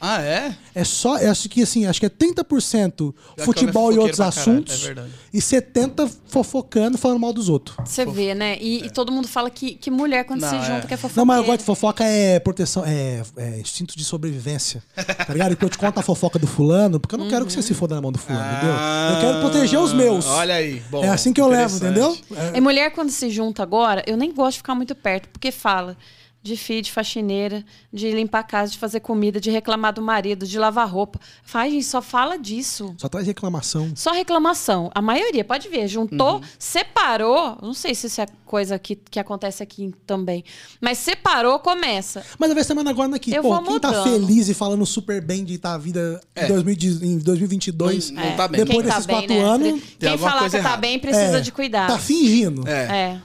Ah, é? É só, eu acho que assim, acho que é 30% Já que futebol e é outros assuntos é verdade. e 70 fofocando falando mal dos outros. Você vê, né? E, e todo mundo fala que, que mulher, quando Não, se é. junta, quer fofoqueira. Não, mas eu gosto de fofoca é proteção, é, é instinto de sobrevivência. Tá ligado? Então eu te conto a fofoca do fulano, porque eu não quero que você se foda na mão do fulano, entendeu? Eu quero proteger os meus. Ah, Olha aí. Bom, é assim que eu levo, entendeu? É, E mulher, quando se junta agora, eu nem gosto de ficar muito perto, porque fala de filho, de faxineira, de limpar a casa, de fazer comida, de reclamar do marido, de lavar roupa. Faz, gente, só fala disso. Só traz reclamação. Só reclamação. A maioria, pode ver, juntou, separou. Não sei se isso é coisa que, que acontece aqui também. Mas separou, começa. Mas a vez semana agora aqui, Eu pô, vou quem tá mudando. feliz e falando super bem de estar a vida É. em, 2000 em 2022, Não- não tá bem. depois Quem tá desses bem, quatro né? anos, Tem Quem falar que tá errada. bem precisa é, de cuidado. Tá fingindo. É. É,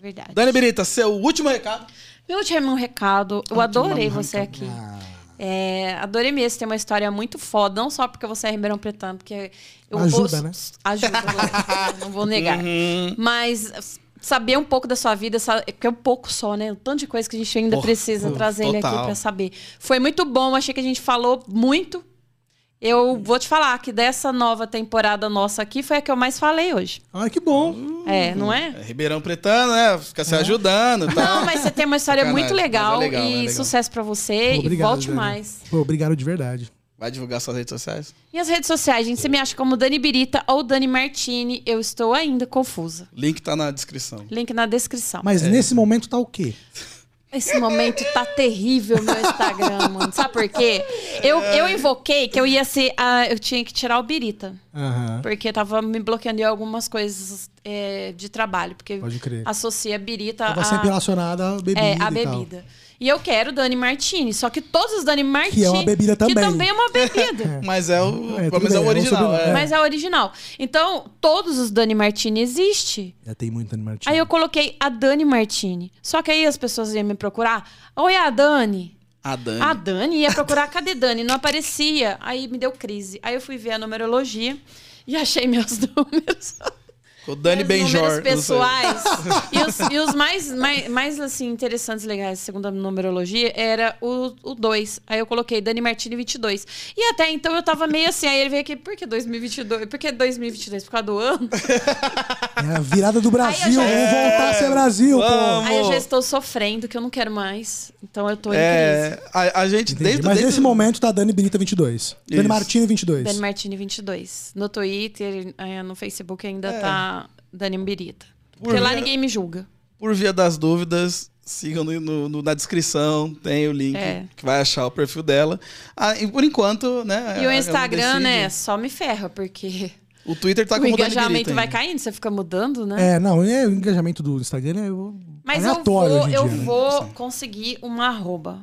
verdade. Dani Birita, seu último recado. Meu último recado, eu adorei você aqui. É, adorei mesmo, tem uma história muito foda, não só porque você é Ribeirão Pretano, porque eu Ajuda, ouço- né? Ajuda, não vou negar. Uhum. Mas saber um pouco da sua vida, sa- porque é um pouco só, né? O tanto de coisa que a gente ainda Porra, precisa trazer ele aqui total. pra saber. Foi muito bom, achei que a gente falou muito. Eu vou te falar que dessa nova temporada nossa aqui foi a que eu mais falei hoje. Ai, que bom. É, não é? É Ribeirão Pretano, né? Fica se ajudando e tal. Não, mas você tem uma história muito legal, é legal, e é legal. sucesso pra você Pô, e volte Dani. mais. Pô, obrigado de verdade. Vai divulgar suas redes sociais? Minhas redes sociais, gente, você me acha como Dani Birita ou Dani Martini, eu estou ainda confusa. Link tá na descrição. Link na descrição. É. Mas nesse momento tá o quê? Esse momento tá terrível meu Instagram, mano. Sabe por quê? Eu, eu invoquei que eu ia ser. A, eu tinha que tirar o Birita. Aham. Porque tava me bloqueando em algumas coisas é, de trabalho. Porque Pode crer. associa Birita Tava a, sempre relacionada à bebida. é, a e tal. E eu quero Dani Martini. Só que todos os Dani Martini. Que é uma bebida também. Que também é uma bebida. Mas é o, É, menos é bem, o é o original. sobrenome. é. Mas é a original. Então, todos os Dani Martini existem. Já tem muito Dani Martins. Aí eu coloquei a Dani Martini. Só que aí as pessoas iam me procurar. Oi, a Dani. A Dani. A Dani ia procurar, cadê Dani? Não aparecia. Aí me deu crise. Aí eu fui ver a numerologia e achei meus números. O Dani Benjor. sei. pessoais. e os, e os mais, mais, mais, assim, interessantes, legais, segundo a numerologia, era o 2. Aí eu coloquei Dani Martini 22. E até então eu tava meio assim. Aí ele veio aqui, por que 2022? Por que 2022? Por causa do ano? É a virada do Brasil. Já- Vamos voltar a ser Brasil, Vamos. pô. Aí eu já estou sofrendo, que eu não quero mais. Então eu tô em crise. É, a, a gente, Entendi. desde Mas desde nesse momento tá Dani Benita 22. Dani Isso. Martini 22. Dani Martini 22. No Twitter, eh, no Facebook ainda É. tá Dani Birita. Por Porque lá via- ninguém me julga. Por via das dúvidas, sigam no, no- no- na descrição, tem o link É. que vai achar o perfil dela. Ah, e por enquanto, né? E o Instagram, né, só me ferra, porque O Twitter tá o como Dani engajamento vai ainda. caindo, você fica mudando, né? É, não, é, o engajamento do Instagram é o- Mas eu aleatório vou, hoje em eu dia, né? vou conseguir uma arroba.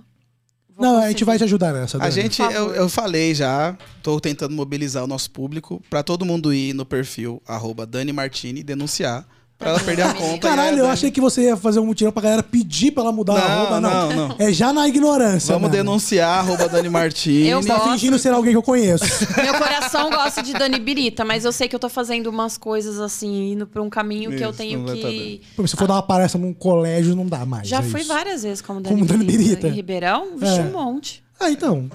Vou Não, a conseguir. gente vai te ajudar nessa. A gente, eu, eu falei já, tô tentando mobilizar o nosso público pra todo mundo ir no perfil arroba Dani Martini denunciar pra ela perder a conta. Caralho, eu a achei que você ia fazer um mutirão pra galera pedir pra ela mudar Não, a arroba. Não, não, não. É já na ignorância. Vamos mesmo. denunciar arroba Dani Martini. Eu Você tá Gosto. fingindo ser alguém que eu conheço. Meu coração gosta de Dani Birita, mas eu sei que eu tô fazendo umas coisas assim, indo pra um caminho que eu Isso, tenho tá que. Pô, Se for dar uma palestra num colégio, não dá mais. Já é fui isso. várias vezes como Dani, Como Dani Birita. Birita. Em Ribeirão, vixe, É. um monte. Ah, então.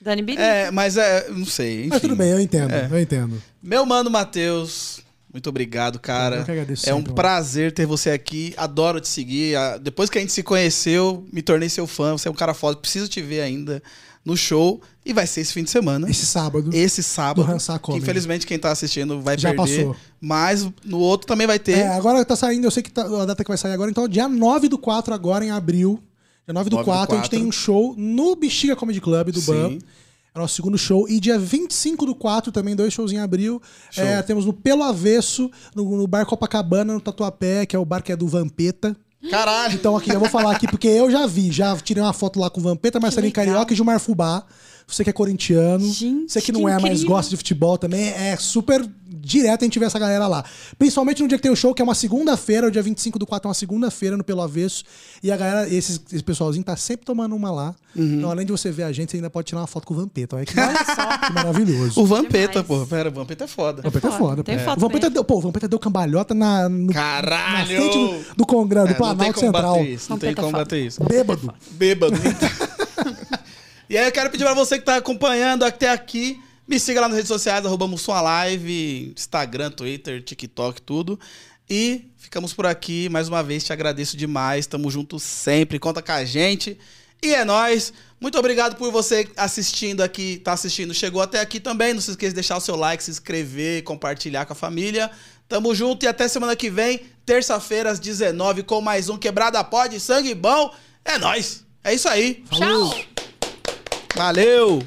Dani Birita. É, mas é, não sei. Mas enfim. tudo bem, eu entendo. É. Eu entendo. Meu mano Matheus, muito obrigado, cara. Eu que agradeço é um prazer ter você aqui. Adoro te seguir. Depois que a gente se conheceu, me tornei seu fã. Você é um cara foda. Preciso te ver ainda no show. E vai ser esse fim de semana. Esse sábado. Esse sábado. Do que infelizmente quem tá assistindo vai Já perder. passou. Mas no outro também vai ter. É, agora tá saindo, eu sei que tá- a data que vai sair agora, então dia 9 do 4, agora em abril. Dia 9 do 9 do 4, a gente 4. tem um show no Bexiga Comedy Club do Sim. BAM. É o nosso segundo show. E dia 25 do 4, também dois shows em abril. Show. É, temos no Pelo Avesso, no, no Bar Copacabana, no Tatuapé, que é o bar que é do Vampeta. Caralho! Então aqui, eu vou falar aqui, porque eu já vi, já tirei uma foto lá com o Vampeta, Marcelinho. Carioca e Gilmar Fubá. Você que é corintiano, Gente, você que não que é, mas incrível. gosta de futebol também, é super direto a gente ver essa galera lá. Principalmente no dia que tem o show, que é uma segunda-feira, o dia 25 do 4 é uma segunda-feira no Pelo Avesso. E a galera, esse, esse pessoalzinho tá sempre tomando uma lá. Uhum. Então, além de você ver a gente, você ainda pode tirar uma foto com o Vampeta. Olha que, que maravilhoso. O Vampeta, pô. Pera, o Vampeta é foda. O Vampeta é Foda. pô. O Vampeta deu, pô, o Vampeta deu cambalhota na, no, Caralho! na frente do, do Congresso, do É, Planalto Central. isso. Não tem como bater isso. Bêbado. Bêbado. e aí eu quero pedir pra você que tá acompanhando até aqui, me siga lá nas redes sociais, arroba Live, Instagram, Twitter, TikTok, tudo. E ficamos por aqui. Mais uma vez, te agradeço demais. Tamo junto sempre. Conta com a gente. E é nóis. Muito obrigado por você assistindo aqui, tá assistindo, chegou até aqui também. Não se esqueça de deixar o seu like, se inscrever, compartilhar com a família. Tamo junto e até semana que vem, terça-feira às 19 com mais um Quebrada Pode, sangue bom. É nóis. É isso aí. Tchau! Valeu.